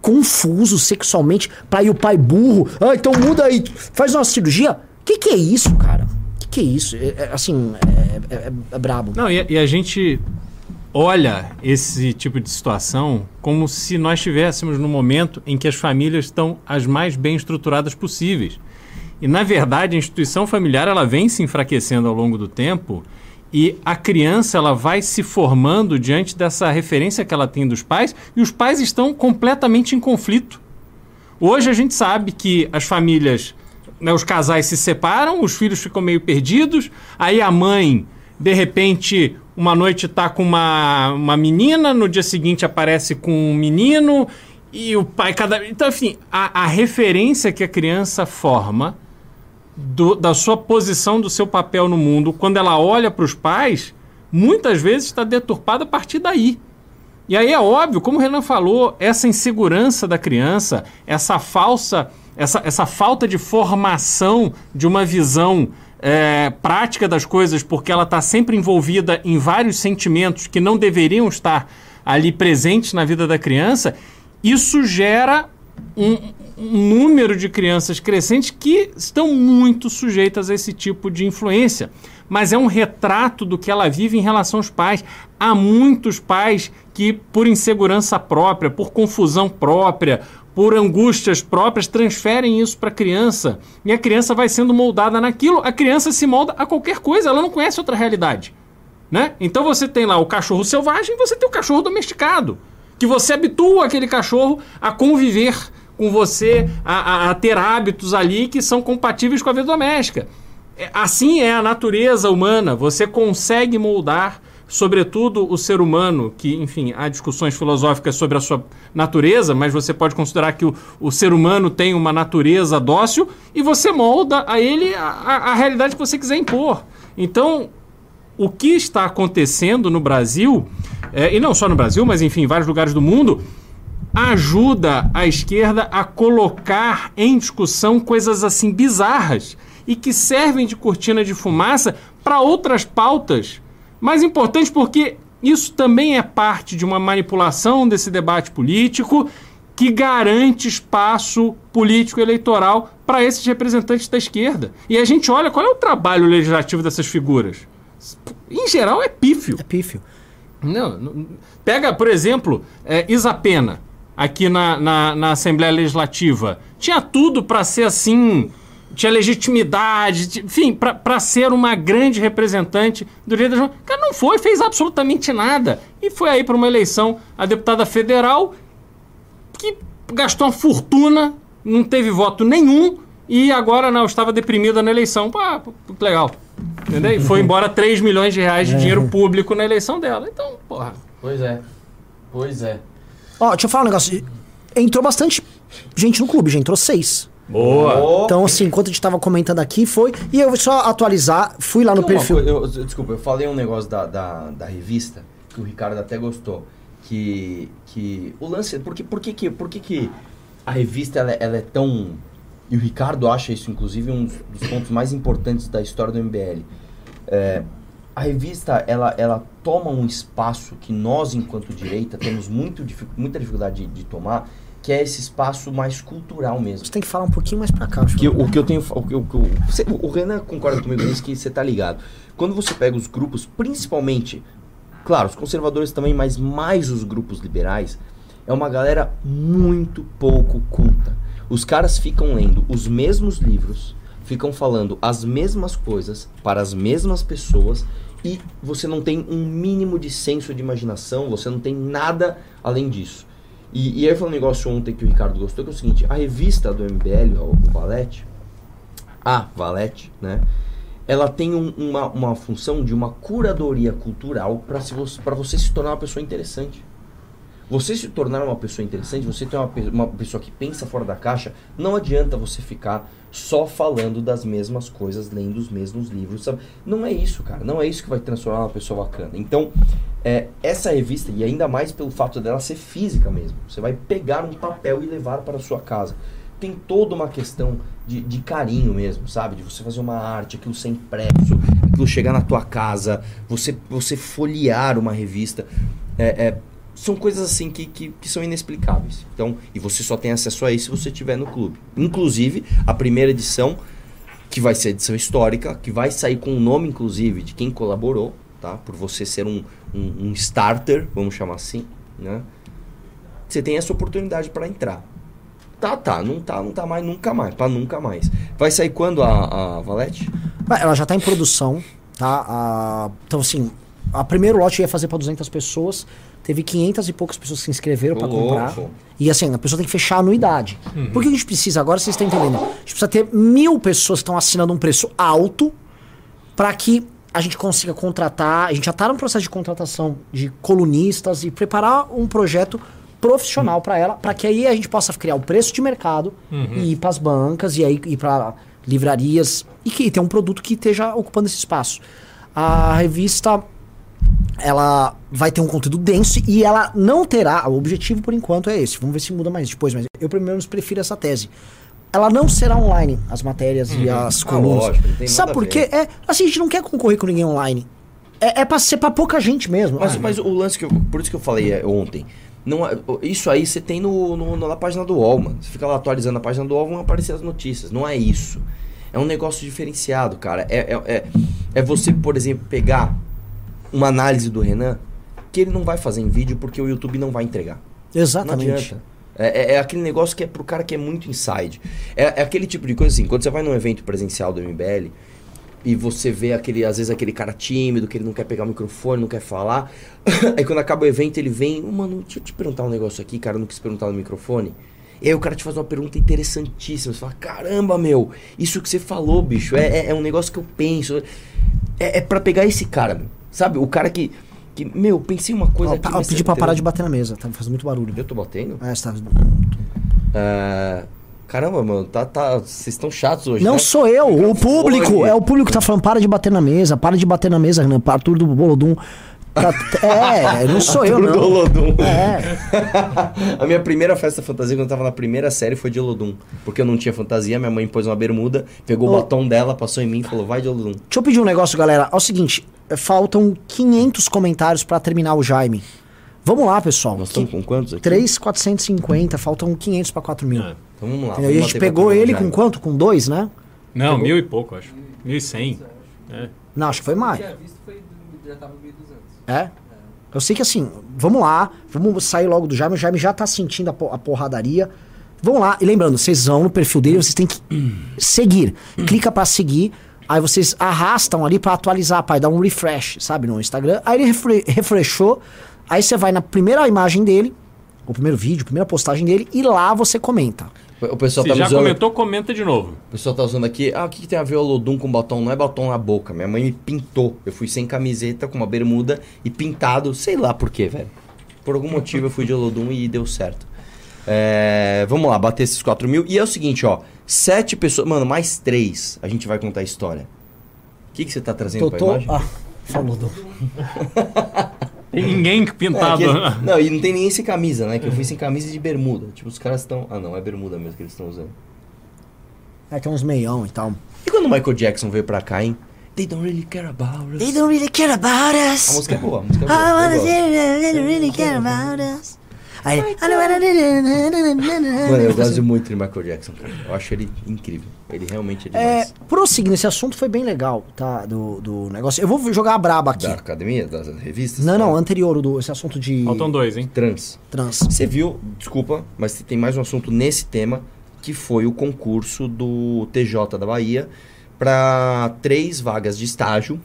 confuso sexualmente, pra ir o pai burro, ah, então muda aí, faz uma cirurgia. Que que é isso, cara? Que que é isso? É, é, assim, é, é- é brabo. Não, e, e a gente olha esse tipo de situação como se nós estivéssemos no momento em que as famílias estão as mais bem estruturadas possíveis. E na verdade, a instituição familiar ela vem se enfraquecendo ao longo do tempo e a criança ela vai se formando diante dessa referência que ela tem dos pais e os pais estão completamente em conflito. Hoje a gente sabe que as famílias, né, os casais se separam, os filhos ficam meio perdidos, aí a mãe, de repente, uma noite tá com uma, uma menina, no dia seguinte aparece com um menino, e o pai cada. Então, enfim, a, a referência que a criança forma do- da sua posição, do seu papel no mundo, quando ela olha para os pais, muitas vezes está deturpada a partir daí. E aí é óbvio, como o Renan falou, essa insegurança da criança, essa falsa, essa, essa falta de formação de uma visão é, prática das coisas, porque ela está sempre envolvida em vários sentimentos que não deveriam estar ali presentes na vida da criança, isso gera um, um número de crianças crescentes que estão muito sujeitas a esse tipo de influência. Mas é um retrato do que ela vive em relação aos pais. Há muitos pais que, por insegurança própria, por confusão própria, por angústias próprias, transferem isso para a criança. E a criança vai sendo moldada naquilo. A criança se molda a qualquer coisa, ela não conhece outra realidade. Né? Então você tem lá o cachorro selvagem e você tem o cachorro domesticado. Que você habitua aquele cachorro a conviver com você, a, a, a ter hábitos ali que são compatíveis com a vida doméstica. É, assim é a natureza humana. Você consegue moldar sobretudo o ser humano, que, enfim, há discussões filosóficas sobre a sua natureza, mas você pode considerar que o, o ser humano tem uma natureza dócil e você molda a ele a, a, realidade que você quiser impor. Então, o que está acontecendo no Brasil, é, e não só no Brasil, mas enfim, em vários lugares do mundo, ajuda a esquerda a colocar em discussão coisas assim bizarras e que servem de cortina de fumaça para outras pautas mais importante porque isso também é parte de uma manipulação desse debate político que garante espaço político eleitoral para esses representantes da esquerda. E a gente olha qual é o trabalho legislativo dessas figuras. Em geral, é pífio. É pífio. Não, não- pega, por exemplo, é, Isapena, aqui na, na, na Assembleia Legislativa. Tinha tudo para ser assim, tinha legitimidade, ti- enfim, para ser uma grande representante do direito das mulheres. Cara, não foi, fez absolutamente nada. E foi aí para uma eleição a deputada federal que gastou uma fortuna, não teve voto nenhum e agora não estava deprimida na eleição. Pá, pô, que legal. Entendeu? E foi embora 3 milhões de reais de dinheiro público na eleição dela. Então, porra. Pois é. Pois é. Ó, deixa eu falar um negócio. Entrou bastante gente no clube, já entrou seis. Boa. Então, assim, enquanto a gente tava comentando aqui, foi. E eu vou só atualizar, fui lá no Não, perfil. eu- desculpa, eu falei um negócio da, da, da revista que o Ricardo até gostou. Que, que o lance. Por que, por que, que, por que, que a revista ela, é- ela é tão. E o Ricardo acha isso, inclusive, um dos, pontos mais importantes da história do MBL. É, a revista ela, ela toma um espaço que nós, enquanto direita, temos muito, muita dificuldade de, de tomar, que é esse espaço mais cultural mesmo. Você tem que falar um pouquinho mais pra cá. acho. Que, o que eu tenho. O, que eu- o que eu- você- o Renan concorda comigo nisso que você tá ligado. Quando você pega os grupos, principalmente, claro, os conservadores também, mas mais os grupos liberais, é uma galera muito pouco culta. Os caras ficam lendo os mesmos livros, ficam falando as mesmas coisas para as mesmas pessoas e você não tem um mínimo de senso de imaginação, você não tem nada além disso. E, e aí foi um negócio ontem que o Ricardo gostou, que é o seguinte, a revista do MBL, o Valete, a Valete, né? Ela tem um- uma, uma função de uma curadoria cultural para você, você se tornar uma pessoa interessante. Você se tornar uma pessoa interessante, você ter uma, uma pessoa que pensa fora da caixa, não adianta você ficar só falando das mesmas coisas, lendo os mesmos livros, sabe? Não é isso, cara. Não é isso que vai transformar uma pessoa bacana. Então, é, essa revista, e ainda mais pelo fato dela ser física mesmo, você vai pegar um papel e levar para a sua casa. Tem toda uma questão de, de carinho mesmo, sabe? De você fazer uma arte, aquilo ser impresso, aquilo chegar na tua casa, você, você folhear uma revista. É, é, são coisas assim que, que, que são inexplicáveis. Então, e você só tem acesso a isso se você estiver no clube. Inclusive, a primeira edição, que vai ser edição histórica, que vai sair com o nome, inclusive, de quem colaborou, tá? Por você ser um, um, um starter, vamos chamar assim, né? Você tem essa oportunidade para entrar. Tá, tá, não tá, não tá mais, nunca mais, para nunca mais. Vai sair quando a, a Valete? Ela já tá em produção, tá? A- então, assim, a primeiro lote ia fazer pra 200 pessoas. Teve 500 e poucas pessoas que se inscreveram Ô, pra comprar. E assim, a pessoa tem que fechar a anuidade. Por que a gente precisa? Agora vocês estão entendendo. A gente precisa ter mil pessoas que estão assinando um preço alto para que a gente consiga contratar. A gente já tá no processo de contratação de colunistas e preparar um projeto profissional para ela, para que aí a gente possa criar o preço de mercado e ir para as bancas e aí ir para livrarias e que tenha um produto que esteja ocupando esse espaço. A revista ela vai ter um conteúdo denso e ela não terá, o objetivo por enquanto é esse. Vamos ver se muda mais depois, mas eu pelo menos prefiro essa tese. ela não será online, as matérias e as Ah, colunas. lógico, nada Sabe por quê? É, assim, a gente não quer concorrer com ninguém online. É, é pra ser pra pouca gente mesmo. Mas, Ah, mas o lance que eu, Por isso que eu falei é, ontem. Não, é- isso aí você tem no, no- na página do UOL, mano. Você fica lá atualizando a página do UOL, vão aparecer as notícias. Não é isso. É um negócio diferenciado, cara. É, é, é, é você, por exemplo, pegar uma análise do Renan que ele não vai fazer em vídeo porque o YouTube não vai entregar. Exatamente. É, é- é aquele negócio que é pro cara que é muito inside. É, é aquele tipo de coisa assim, quando você vai num evento presencial do MBL e você vê aquele, às vezes, aquele cara tímido, que ele não quer pegar o microfone, não quer falar. (laughs) Aí quando acaba o evento, ele vem, "Ô, mano, deixa eu te perguntar um negócio aqui, cara, eu não quis perguntar no microfone. E aí o cara te faz uma pergunta interessantíssima. Você fala, caramba, meu, isso que você falou, bicho, é, é, é um negócio que eu penso. É, é para pegar esse cara, meu. Sabe? O cara que. que meu, pensei uma coisa Ó, eu pedi pra parar de bater na mesa, tá fazendo muito barulho. Eu tô batendo? É, você tá... É, Caramba, mano, tá, tá, vocês estão chatos hoje, Não né? sou eu, o público. Microfone. É o público que tá falando, para de bater na mesa, para de bater na mesa, Renan. Arthur do Bolodum. É, não sou eu, Arthur do não. Olodum. É. (laughs) a minha primeira festa fantasia quando eu tava na primeira série foi de Olodum. Porque eu não tinha fantasia, minha mãe pôs uma bermuda, pegou o Ô. batom dela, passou em mim e falou, vai de Olodum. Deixa eu pedir um negócio, galera. É o seguinte, é, faltam 500 comentários pra terminar o Jaime. Vamos lá, pessoal. Nós estamos com quantos aqui? 3,450, faltam 500 pra 4 mil. Ah. Então vamos lá. Entendeu? E a vamos gente pegou ele com quanto? Com dois, né? Não, mil e pouco, acho. Mil e cem. É. Não, acho que foi mais. tinha visto foi já tava 1.200. É? Eu sei que assim, vamos lá, vamos sair logo do Jaime. O Jaime já tá sentindo a, a porradaria. Vamos lá, e lembrando, vocês vão no perfil dele, vocês têm que (clears throat) seguir. Clica pra seguir, aí vocês arrastam ali pra atualizar, pai, dá um refresh, sabe, no Instagram. Aí ele refre refreshou, aí você vai na primeira imagem dele, o primeiro vídeo, primeira postagem dele, e lá você comenta. O pessoal Se tá já usando... comentou, comenta de novo. O pessoal tá usando aqui, ah, o que, que tem a ver o Olodum com batom? Não é batom na boca. Minha mãe me pintou. Eu fui sem camiseta, com uma bermuda e pintado, sei lá por quê, velho. Por algum motivo eu fui de Olodum e deu certo. É, vamos lá, bater esses 4 mil. E é o seguinte, ó. Sete pessoas. Mano, mais três. A gente vai contar a história. O que, que você tá trazendo pra Totô, imagem? ah, falou. (laughs) Tem ninguém É, pintado. que- (laughs) não, e não tem nem sem camisa, né? Que eu fui sem camisa e de bermuda. Tipo, os caras estão. Ah, não, é bermuda mesmo que eles estão usando. É, tem uns meião e tal. E quando o Michael Jackson veio pra cá, hein? They don't really care about us. They don't really care about A us. música é boa, a música é boa. I wanna they don't really care about us. Aí, Mano, eu gosto muito de Michael Jackson, cara. Eu acho ele incrível. Ele realmente é É, demais. prosseguindo, esse assunto foi bem legal, tá? Do, do negócio. Eu vou jogar a braba aqui. Da academia, das revistas? Não, não, Ah, anterior, o do, esse assunto de Faltam dois, hein? Trans. trans. Você viu, desculpa, mas tem mais um assunto nesse tema, que foi o concurso do TJ da Bahia para três vagas de estágio,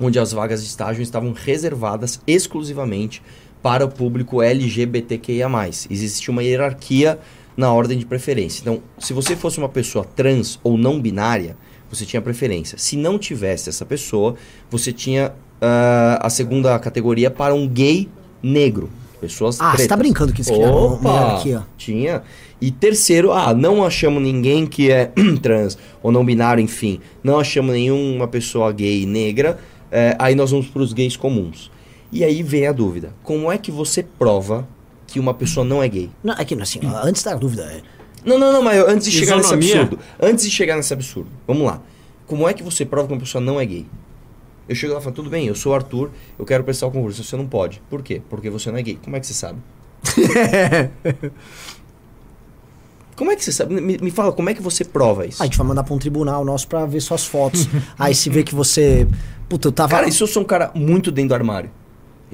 onde as vagas de estágio estavam reservadas exclusivamente para o público LGBTQIA+. Existia uma hierarquia na ordem de preferência. Então, se você fosse uma pessoa trans ou não binária, você tinha preferência. Se não tivesse essa pessoa, você tinha ah, a segunda categoria para um gay negro. Pessoas Ah, você tá brincando que isso aqui é uma Opa! hierarquia. Tinha. E terceiro, ah, não achamos ninguém que é (clears throat) trans ou não binário, enfim. Não achamos nenhuma pessoa gay negra. é, aí nós vamos para os gays comuns. E aí vem a dúvida: como é que você prova que uma pessoa não é gay? Não, é que assim, antes da dúvida, é. Não, não, não, mas antes de chegar nesse Isonomia? absurdo. Antes de chegar nesse absurdo, vamos lá. Como é que você prova que uma pessoa não é gay? Eu chego lá e falo, tudo bem, eu sou o Arthur, eu quero prestar o concurso. Você não pode. Por quê? Porque você não é gay. Como é que você sabe? (laughs) como é que você sabe? Me, me fala, como é que você prova isso? A gente vai mandar pra um tribunal nosso pra ver suas fotos. Aí se vê que você. Puta, eu tava. Cara, isso eu sou um cara muito dentro do armário.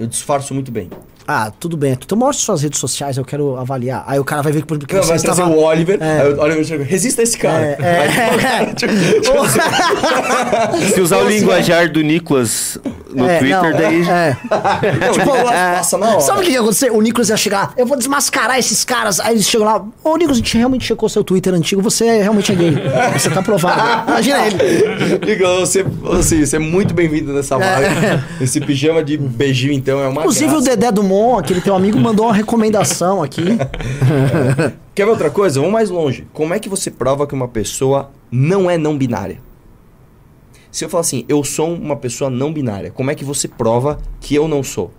Eu disfarço muito bem. Ah, tudo bem. Tu mostra suas redes sociais, eu quero avaliar. Aí o cara vai ver que, porque Não, você vai trazer estava... o Oliver, É. aí o Oliver chega, resista a esse cara. É, é. Aí, tipo, assim, Se usar o linguajar do Nicolas no É, Twitter, não, daí. É. não, tipo, lá, passa na hora. Sabe o que ia acontecer? O Nicolas ia chegar, eu vou desmascarar esses caras. Aí eles chegam lá, ô Nicolas, a gente realmente checou seu Twitter antigo, você é realmente é gay. Você tá provado. Imagina ele. Igor, você, assim, você é muito bem-vindo nessa vaga. Esse pijama de beijinho, então, é uma Inclusive o graça. Dedé Dumont, aquele teu amigo, mandou uma recomendação aqui. (laughs) Quer ver outra coisa? Vamos mais longe. Como é que você prova que uma pessoa não é não binária? Se eu falar assim, eu sou uma pessoa não binária, como é que você prova que eu não sou?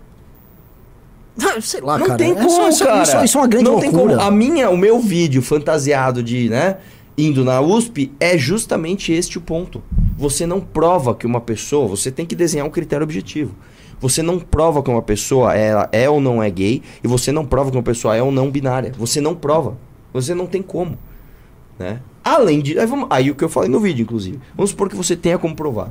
Sei lá, não cara. tem É como, só- isso, cara. Isso, isso é uma grande não loucura. A minha, o meu vídeo fantasiado de, né? indo na USP é justamente este o ponto. Você não prova que uma pessoa, você tem que desenhar um critério objetivo. Você não prova que uma pessoa ela é ou não é gay e você não prova que uma pessoa é ou não binária. Você não prova. Você não tem como, né? Além de aí, vamos- aí o que eu falei no vídeo inclusive. Vamos supor que você tenha como provar.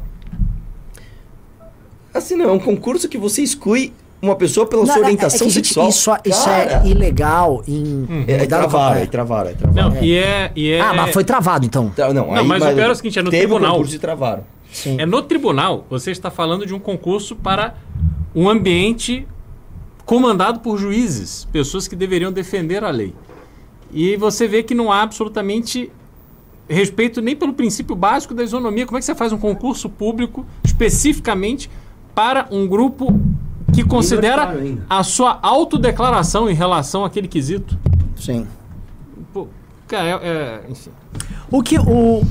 Assim não, é um concurso que você exclui uma pessoa pela Não, sua é- é orientação que, gente, sexual. Isso, isso Cara, é ilegal em. é, é travaram, é. é travaram, é travaram. Não, e é. E é Ah, mas foi travado então. Tra- Não, Não, aí, mas o pior é o seguinte, é no teve tribunal. o concurso e travaram. Sim. É no tribunal, você está falando de um concurso para um ambiente comandado por juízes, pessoas que deveriam defender a lei. E você vê que não há absolutamente respeito nem pelo princípio básico da isonomia. Como é que você faz um concurso público especificamente para um grupo que considera a sua autodeclaração em relação àquele quesito? Sim. Pô, cara, é, é- enfim. O que o.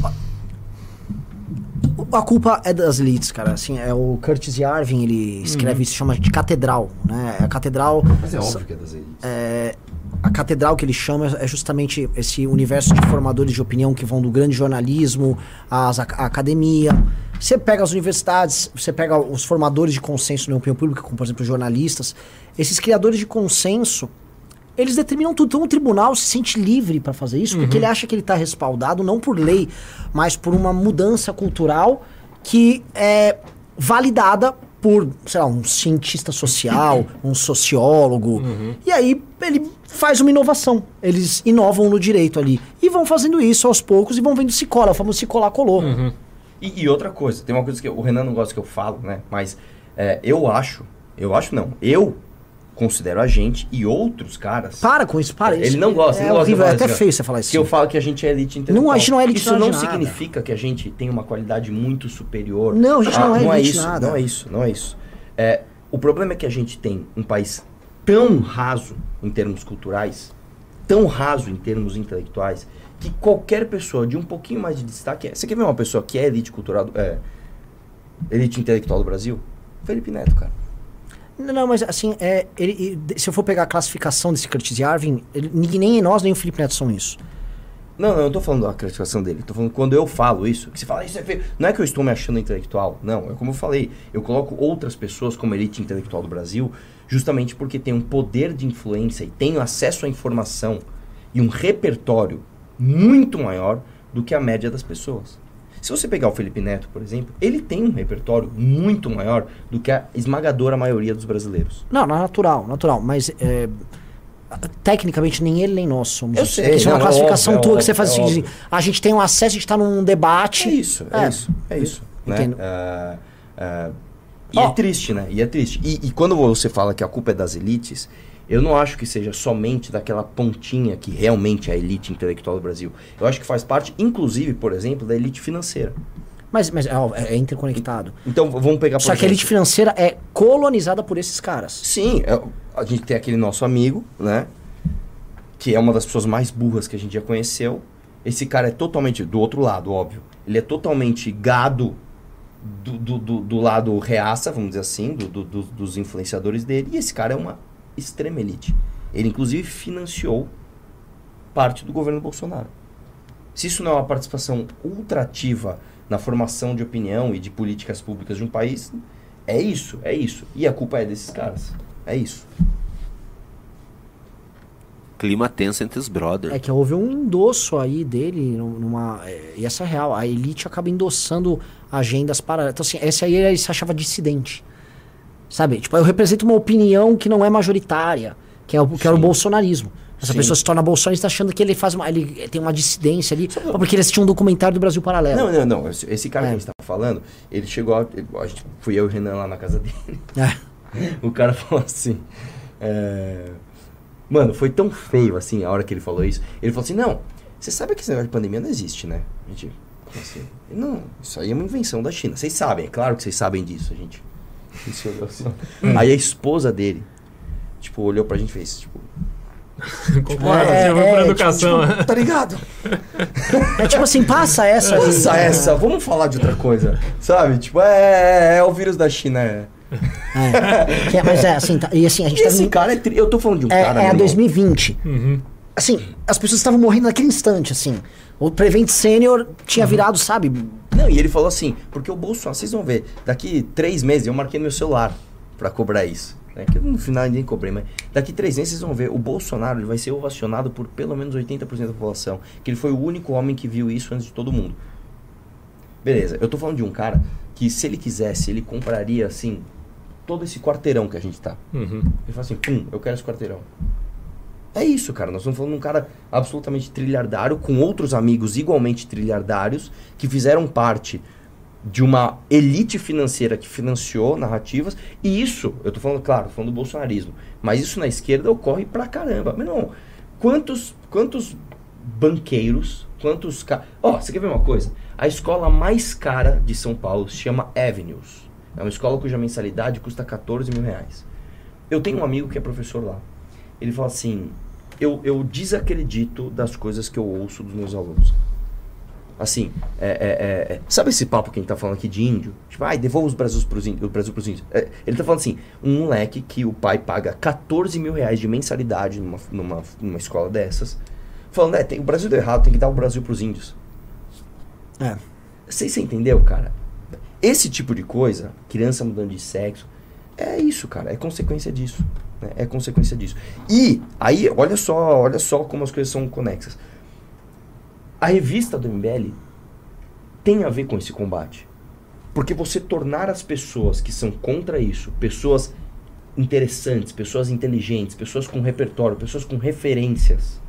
A culpa é das elites, cara. Assim, é o Curtis Yarvin, ele escreve isso, chama de catedral, né? A catedral. Mas é óbvio que é das elites. é, a catedral que ele chama é justamente esse universo de formadores de opinião que vão do grande jornalismo às, à academia. Você pega as universidades, você pega os formadores de consenso na opinião pública, como por exemplo jornalistas. Esses criadores de consenso, eles determinam tudo. Então o tribunal se sente livre para fazer isso, porque ele acha que ele está respaldado não por lei, mas por uma mudança cultural que é validada por, sei lá, um cientista social, um sociólogo. E aí ele faz uma inovação. Eles inovam no direito ali. E vão fazendo isso aos poucos e vão vendo se cola. O famoso se colar, colou. E, e outra coisa, tem uma coisa que o Renan não gosta que eu falo, né? Mas é, eu acho, eu acho não, eu considero a gente e outros caras. Para com isso, para. Ele isso não gosta, É ele não gosta horrível, de é até feio você falar isso. Que eu falo que a gente é elite intelectual. Não, a gente não é elite Isso não significa que a gente tem uma qualidade muito superior. Não, a gente não é não é elite isso, nada. Não é isso, não é isso. É, o problema é que a gente tem um país tão raso em termos culturais, tão raso em termos intelectuais, que qualquer pessoa de um pouquinho mais de destaque... É. Você quer ver uma pessoa que é elite cultural, é, elite intelectual do Brasil? Felipe Neto, cara. Não, mas assim, é, ele, se eu for pegar a classificação desse Curtis Yarvin, ele, nem nós, nem o Felipe Neto são isso. Não, não, eu tô falando da classificação dele. Tô falando quando eu falo isso, que você fala, isso é feio. Não é que eu estou me achando intelectual. Não, é como eu falei. Eu coloco outras pessoas como elite intelectual do Brasil, justamente porque tem um poder de influência e tem acesso à informação e um repertório muito maior do que a média das pessoas. Se você pegar o Felipe Neto, por exemplo, ele tem um repertório muito maior do que a esmagadora maioria dos brasileiros. Não, não, natural, natural, mas é, tecnicamente nem ele nem nós somos. Eu sei, É isso é uma é classificação óbvio, é tua que você faz é assim, óbvio. a gente tem um acesso, a gente tá num debate. É isso, é, É. isso, é isso. Né? Entendo. Ah, ah, e Ó. é triste, né? E é triste. E, e quando você fala que a culpa é das elites, eu não acho que seja somente daquela pontinha que realmente é a elite intelectual do Brasil. Eu acho que faz parte, inclusive, por exemplo, da elite financeira. Mas, mas é, é interconectado. Então, vamos pegar por Só que a elite financeira é colonizada por esses caras. Sim, é- a gente tem aquele nosso amigo, né? Que é uma das pessoas mais burras que a gente já conheceu. Esse cara é totalmente, do outro lado, óbvio. Ele é totalmente gado do, do, do- do lado reaça, vamos dizer assim, do- do- dos influenciadores dele. E esse cara é uma extrema elite. Ele, inclusive, financiou parte do governo Bolsonaro. Se isso não é uma participação ultra ativa na formação de opinião e de políticas públicas de um país, é isso, é isso. E a culpa é desses caras. É isso. Clima tenso entre os brothers. É que houve um endosso aí dele num- numa. é, e essa é real. A elite acaba endossando agendas paralelas. Então, assim, esse aí ele se achava dissidente. Sabe? Tipo, eu represento uma opinião que não é majoritária, que, é o, que era o bolsonarismo. Essa Sim. pessoa se torna bolsonarista achando que ele faz uma, ele tem uma dissidência ali, só porque ele assistiu um documentário do Brasil Paralelo. Não, não, não. Esse, esse cara É. que a gente tá falando, ele chegou. A, gente, fui eu e o Renan lá na casa dele. É. (laughs) O cara falou assim. é, Mano, foi tão feio assim a hora que ele falou isso. Ele falou assim: Não, você sabe que esse negócio de pandemia não existe, né? A gente. como assim? Não, isso aí é uma invenção da China. Vocês sabem, é claro que vocês sabem disso, gente. Isso (laughs) assim. Aí a esposa dele, tipo, olhou pra gente e fez, tipo, Concordo, (laughs) É, você foi é, pra tipo, educação. né? tá ligado? É tipo assim, passa essa. aí. Essa, essa, vamos falar de outra coisa. Sabe? Tipo, é, é, é o vírus da China. É. É. É- mas é assim, tá- e assim, a gente E tá esse em- cara é. tri- Eu tô falando de um é, cara. é irmão. 2020. assim, as pessoas estavam morrendo naquele instante, assim. O Prevent Senior tinha virado, sabe? Não, e ele falou assim, porque o Bolsonaro, vocês vão ver, daqui três meses eu marquei no meu celular pra cobrar isso. Né? Que no final nem cobrei, mas daqui três meses vocês vão ver, o Bolsonaro ele vai ser ovacionado por pelo menos 80% da população. Que ele foi o único homem que viu isso antes de todo mundo. Beleza, eu tô falando de um cara que se ele quisesse, ele compraria assim, todo esse quarteirão que a gente tá. Uhum. Ele fala assim, pum, eu quero esse quarteirão. É isso, cara. Nós estamos falando de um cara absolutamente trilhardário, com outros amigos igualmente trilhardários, que fizeram parte de uma elite financeira que financiou narrativas. E isso, eu tô falando, claro, falando do bolsonarismo, mas isso na esquerda ocorre pra caramba. Meu irmão, quantos, quantos banqueiros, quantos... Ca... Ó, você quer ver uma coisa? A escola mais cara de São Paulo se chama Avenues. É uma escola cuja mensalidade custa 14 mil reais. Eu tenho um amigo que é professor lá. Ele fala assim: eu, eu desacredito das coisas que eu ouço dos meus alunos. Assim, é, é, é, é- sabe esse papo que a gente tá falando aqui de índio? Tipo, ai, devolva os Brasil pros índios. O Brasil pros índios. É, ele tá falando assim: um moleque que o pai paga 14 mil reais de mensalidade numa, numa, numa escola dessas, falando, é, tem, o Brasil deu errado, tem que dar o Brasil pros índios. É. Você entendeu, cara? Esse tipo de coisa, criança mudando de sexo, é isso, cara. É consequência disso. né? É consequência disso. E aí, olha só, olha só como as coisas são conexas. A revista do MBL tem a ver com esse combate. Porque você tornar as pessoas que são contra isso, pessoas interessantes, pessoas inteligentes, pessoas com repertório, pessoas com referências,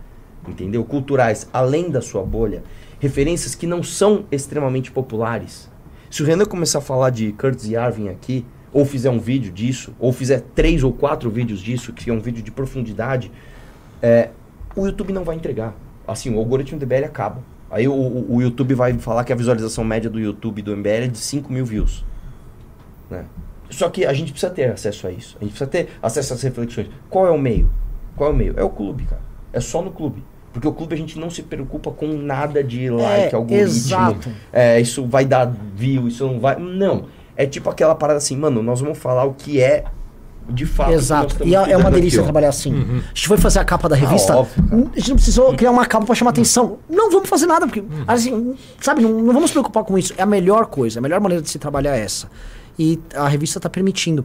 entendeu? Culturais, além da sua bolha, referências que não são extremamente populares. Se o Renan começar a falar de Curtis Yarvin aqui, ou fizer um vídeo disso, ou fizer três ou quatro vídeos disso, que é um vídeo de profundidade, é, o YouTube não vai entregar. Assim, o algoritmo do MBL acaba. Aí o, o- o YouTube vai falar que a visualização média do YouTube do MBL é de 5 mil views. né? Só que a gente precisa ter acesso a isso. A gente precisa ter acesso essas reflexões. Qual é o meio? Qual é o meio? É o clube, cara. É só no clube. Porque o clube a gente não se preocupa com nada de like, É, algoritmo. exato. É, isso vai dar view, isso não vai. Não. É tipo aquela parada assim, mano, nós vamos falar o que é de fato. Exato. E é, uma delícia aqui, trabalhar assim. Uhum. A gente foi fazer a capa da revista. óbvio, cara. a gente não precisou criar uma capa pra chamar atenção. Não vamos fazer nada, porque, assim, sabe, não, não vamos nos preocupar com isso. É a melhor coisa, a melhor maneira de se trabalhar é essa. E a revista tá permitindo.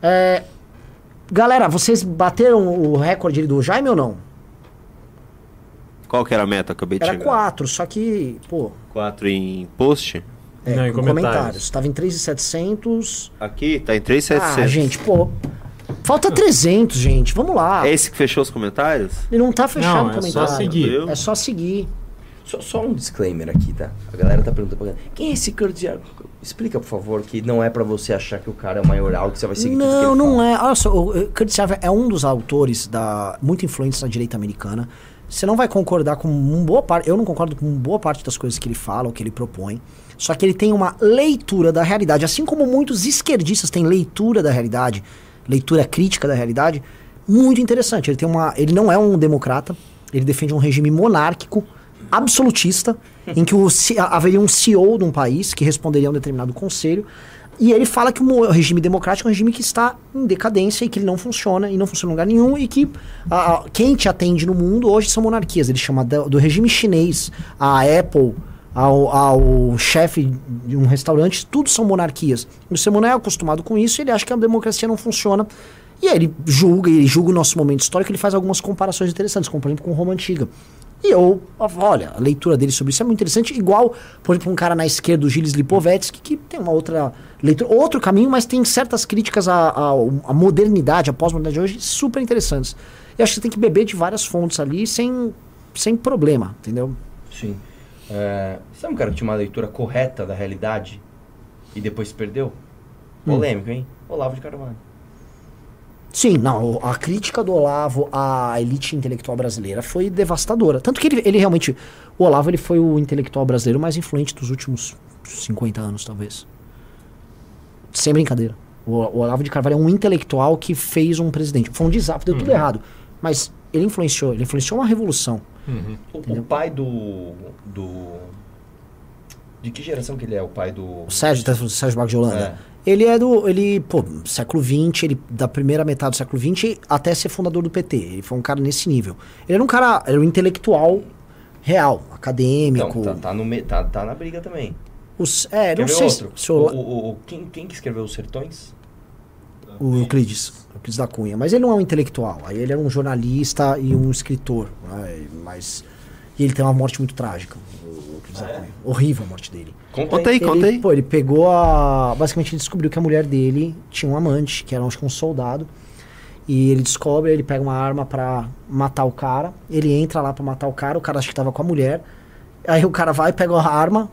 É, galera, vocês bateram o recorde do Jaime ou não? Qual que era a meta? Acabei de Era chegar. quatro, só que, pô, Quatro em post? É, Não, em com comentários. Tava em 3,700. Aqui tá em 3,700. Ah, gente, pô. Falta 300, gente. Vamos lá. É esse que fechou os comentários? Ele não tá fechado Não, o é só comentário. seguir. É só seguir. Só, só um disclaimer aqui, tá? A galera tá perguntando pra galera, quem é esse Yarvin? Explica, por favor, que não é pra você achar que o cara é maioral, que você vai seguir tudo que Não, ele não fala. é. Olha só, o Yarvin é um dos autores da muito influentes na direita americana. Você não vai concordar com um boa parte. Eu não concordo com boa parte das coisas que ele fala, ou que ele propõe. Só que ele tem uma leitura da realidade, assim como muitos esquerdistas têm leitura da realidade, leitura crítica da realidade, muito interessante. Ele tem uma, ele não é um democrata. Ele defende um regime monárquico, absolutista, (laughs) em que o, haveria um CEO de um país que responderia a um determinado conselho. E ele fala que o regime democrático é um regime que está em decadência e que ele não funciona e não funciona em lugar nenhum e que a- a- quem te atende no mundo hoje são monarquias. Ele chama do, do regime chinês, a Apple, ao, ao chefe de um restaurante, tudo são monarquias. O ser é acostumado com isso ele acha que a democracia não funciona. E aí ele julga, ele julga o nosso momento histórico, ele faz algumas comparações interessantes, como por exemplo com Roma Antiga. E eu, olha, a leitura dele sobre isso é muito interessante, igual, por exemplo, um cara na esquerda, o Gilles Lipovetsky, que tem uma outra leitura, outro caminho, mas tem certas críticas à, à, à modernidade, à pós-modernidade de hoje, super interessantes. Eu acho que você tem que beber de várias fontes ali sem, sem problema, entendeu? Sim. É, sabe um cara que tinha uma leitura correta da realidade e depois se perdeu? Polêmico, hein? Olavo de Carvalho. Sim, não, a crítica do Olavo à elite intelectual brasileira foi devastadora. Tanto que ele, ele realmente, o Olavo ele foi o intelectual brasileiro mais influente dos últimos 50 anos, talvez. Sem brincadeira. O, o Olavo de Carvalho é um intelectual que fez um presidente. Foi um desastre, deu tudo errado. Mas ele influenciou, ele influenciou uma revolução. Uhum. O, o pai do. do. De que geração que ele é? O pai do. O Sérgio, tá Sérgio Marcos de Holanda. Ele é do. Ele, pô, século XX, ele, da primeira metade do século XX até ser fundador do PT. Ele foi um cara nesse nível. Ele era um cara, era um intelectual real, acadêmico. Então, tá, tá, no tá, tá na briga também. Os, é, Quer não sei se. se o, o- o- quem, quem que escreveu Os Sertões? O Euclides. Euclides da Cunha. Mas ele não é um intelectual. Aí ele era um jornalista e um escritor. né, Mas. E ele tem uma morte muito trágica. O Euclides da Cunha. Horrível a morte dele. Conta aí, conta aí. Pô, ele pegou a. Basicamente, ele descobriu que a mulher dele tinha um amante, que era acho que um soldado. E ele descobre, ele pega uma arma pra matar o cara. Ele entra lá pra matar o cara, o cara acha que tava com a mulher. Aí o cara vai, pega a arma.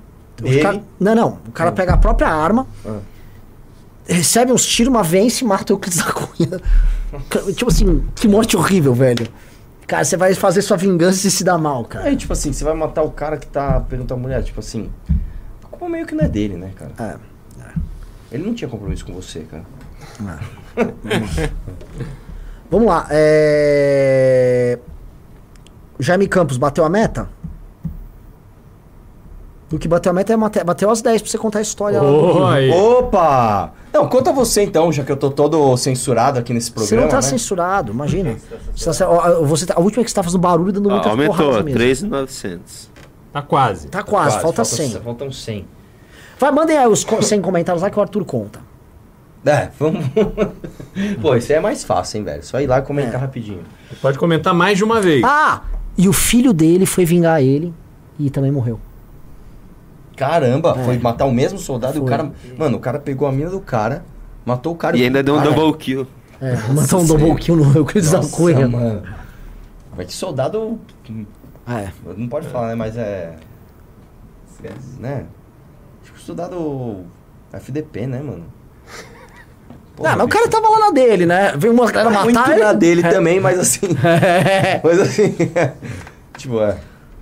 cara- não, não. O cara pega a própria arma, Ah. Recebe uns tiros, uma vence e mata o Euclides da (laughs) Cunha. tipo assim, que morte horrível, velho. Cara, você vai fazer sua vingança e se dá mal, cara. Aí, tipo assim, você vai matar o cara que tá perguntando à mulher, tipo assim. A culpa meio que não é dele, né, cara? É. Ele não tinha compromisso com você, cara. (laughs) Vamos lá. É... Jaime Campos bateu a meta? O que bateu a meta é mate- bateu as 10 pra você contar a história. lá do Rio. Oi. Opa! Não, conta você então, já que eu tô todo censurado aqui nesse Você programa. não tá né? censurado, imagina. Você tá, você tá- a última é que você tá fazendo barulho dando muita Ó, aumentou, porrada mesmo. 3,900. Tá quase. Tá quase, falta 100. Faltam 100. Vai, mandem aí os co- 100 comentários lá que o Arthur conta. É, vamos. (laughs) Pô, isso aí é mais fácil, hein, velho? Só ir lá e comentar É. rapidinho. Pode comentar mais de uma vez. Ah! E o filho dele foi vingar ele e também morreu. Caramba, foi matar o mesmo soldado e o Foi. cara. Mano, o cara pegou a mina do cara, matou o cara E ainda deu um Cara, double kill. É, matou um double kill no Euclides da Cunha. mano. Mas que soldado. É. Não pode falar, né? Mas é. Né? Tipo, soldado FDP, né, mano? Ah, mas o cara tava lá na dele, né? Veio uma galera Tá muito matar na ele. dele também, mas assim. (laughs) mas assim. (laughs) tipo, é.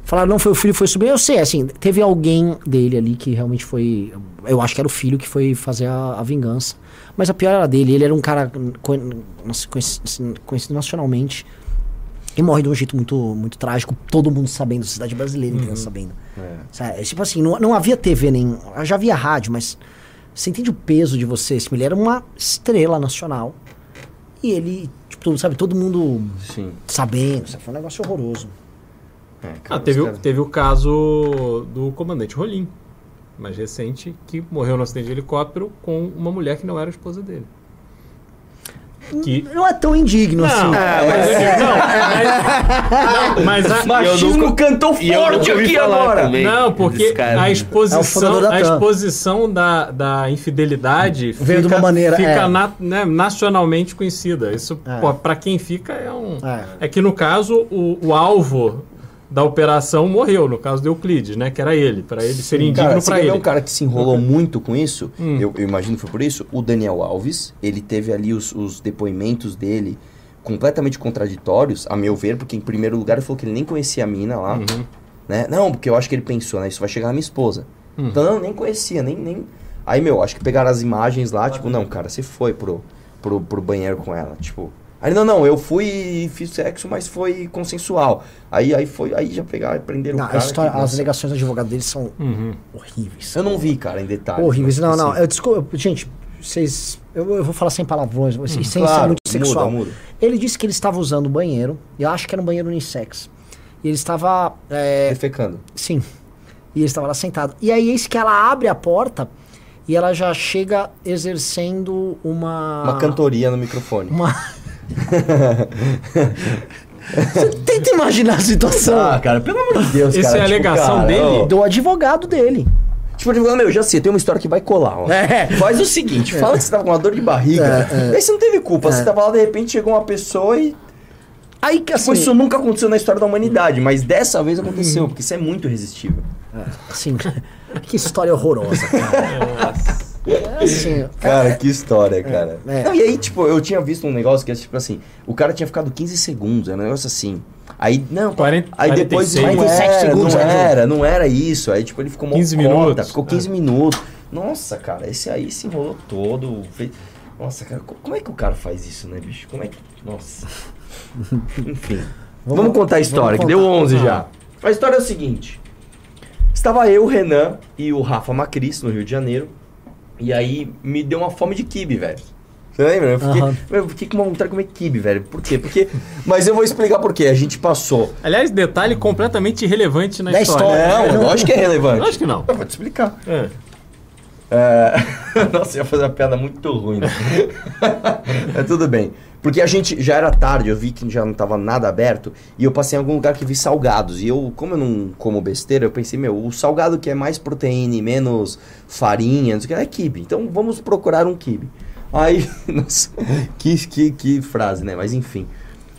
Falaram, não foi o filho, foi o sobrinho. Eu sei, assim, teve alguém dele ali que realmente foi. Eu acho que era o filho que foi fazer a, a vingança. Mas a pior era dele. Ele era um cara conhe- nossa, conheci- assim, conhecido nacionalmente. E morre de um jeito muito, muito trágico. Todo mundo sabendo, sociedade brasileira inteira sabendo. É. Sabe? É tipo assim, não, não havia TV nem. Já havia rádio, mas você entende o peso de você. Esse ele era uma estrela nacional. E ele, tipo, sabe, todo mundo Sim. sabendo. Sabe? Foi um negócio horroroso. É, Ah, teve, o, teve o caso do comandante Rolim, mais recente, que morreu no acidente de helicóptero com uma mulher que não era a esposa dele. Que... Não é tão indigno assim. Não, mas eu digo, não, mas, não, mas a- Machismo cantou E eu forte nunca ouvi aqui falar agora. também Não, porque cara. a É o exposição, da a exposição da, da infidelidade Veio fica, uma maneira, fica é. na- né, nacionalmente conhecida. Isso, É. pô, pra quem fica, é um. É. É. que no caso, o, o alvo da operação morreu, no caso do Euclides, né? Que era ele, para ele ser indigno ver ele. um cara que se enrolou muito com isso? Hum. Eu, eu imagino que foi por isso. O Daniel Alves, ele teve ali os, os depoimentos dele completamente contraditórios, a meu ver, porque em primeiro lugar ele falou que ele nem conhecia a mina lá, Uhum. né? Não, porque eu acho que ele pensou, né? Isso vai chegar na minha esposa. Hum. Então, não, nem conhecia, nem, nem... Aí, meu, acho que pegaram as imagens lá, tipo, não, cara, você foi pro, pro, pro banheiro com ela, tipo... Aí, não, não, eu fui e fiz sexo, mas foi consensual. Aí, aí foi, aí já pegaram e prenderam Não, o a cara. história- que, as alegações do advogado dele são Uhum. horríveis. Eu não vi, cara, em detalhes. Horríveis. Não, não. assim, Eu desculpa. Gente, vocês. Eu, eu vou falar sem palavrões, mas sem ser claro, muito sexual. muda, muda. Ele disse que ele estava usando o banheiro. E eu acho que era um banheiro unissex. E ele estava. é, Defecando. Sim. E ele estava lá sentado. E aí, eis que ela abre a porta e ela já chega exercendo uma. Uma cantoria no microfone. Uma. Você tenta imaginar a situação Ah, cara, pelo amor de Deus, Essa cara. é a tipo, alegação cara, dele? ó, do advogado dele. Tipo, ele falou, meu, já sei, tem uma história que vai colar, ó. É. Faz o seguinte, fala que você tava com uma dor de barriga. É, é. Aí você não teve culpa, você É. tava lá, de repente chegou uma pessoa e... Aí que Tipo, assim. isso nunca aconteceu na história da humanidade, mas dessa vez aconteceu, Uhum. porque isso é muito irresistível. assim (laughs) que história horrorosa, cara. É assim, Cara, que história, cara. é. Não, e aí, tipo, eu tinha visto um negócio que é tipo assim, o cara tinha ficado 15 segundos, era um negócio assim. Aí, não, 40, aí depois 46. não 47 era, segundos, não né? era, não era isso. Aí, tipo, ele ficou 15 mocota, minutos. ficou 15 minutos. Nossa, cara, esse aí se enrolou todo. Fez... Nossa, cara, co- como é que o cara faz isso, né, bicho? Como é que. Nossa. (laughs) Enfim. Vamos, contar a história, vamos que deu contar. 11 já. A história é o seguinte: estava eu, o Renan e o Rafa Macris no Rio de Janeiro. E aí me deu uma fome de kibe, velho. Você lembra? Eu fiquei, Aham. eu fiquei com uma vontade de comer kibe, velho. Por quê? Porque. Mas eu vou explicar por quê. A gente passou. Aliás, detalhe completamente irrelevante na Da história. história. Não, lógico que é relevante. Acho que não. Eu vou te explicar. É. É... (laughs) Nossa, ia fazer uma piada muito ruim. Né? (laughs) Mas tudo bem. Porque a gente já era tarde, eu vi que já não tava nada aberto. E eu passei em algum lugar que vi salgados. E eu, como eu não como besteira, eu pensei, meu, o salgado que é mais proteína e menos farinha, não sei o que, é kibe. Então vamos procurar um kibe. Aí, (laughs) nossa, que, que, que frase, né? Mas enfim.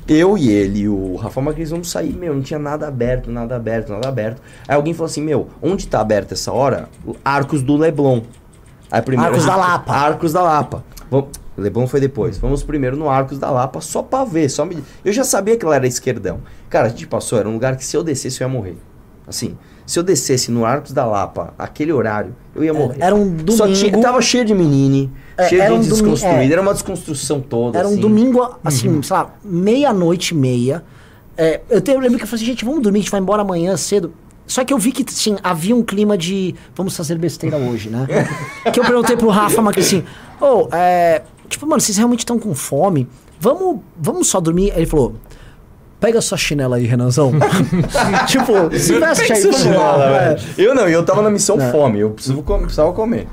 Eu e ele e o Rafa Macris vamos sair, meu, não tinha nada aberto, nada aberto, nada aberto. Aí alguém falou assim, meu, onde tá aberto essa hora? Arcos do Leblon. Aí primeiro Arcos da Lapa. (laughs) Arcos da Lapa. Vamos, Leblon foi depois. Vamos primeiro no Arcos da Lapa só pra ver, só me... Eu já sabia que lá era esquerdão. Cara, a gente passou, era um lugar que se eu descesse eu ia morrer. Assim, se eu descesse no Arcos da Lapa, aquele horário, eu ia morrer. Era um Só domingo. tinha, tava cheio de menine, É, cheio de um domingo- desconstruída, é. era uma desconstrução toda. Era um assim. domingo, assim, sei lá, meia-noite e meia. É, eu, te- eu lembro que eu falei assim, gente, vamos dormir, a gente vai embora amanhã cedo. Só que eu vi que, assim, havia um clima de vamos fazer besteira hoje, né? (laughs) que eu perguntei pro Rafa, mas assim, ô, é, tipo, mano, vocês realmente estão com fome? Vamos, vamos só dormir? Aí ele falou, pega sua chinela aí, Renanzão. (laughs) tipo, se veste aí, chinela, é. velho. Eu não, eu tava na missão É. fome, eu preciso comer, precisava comer.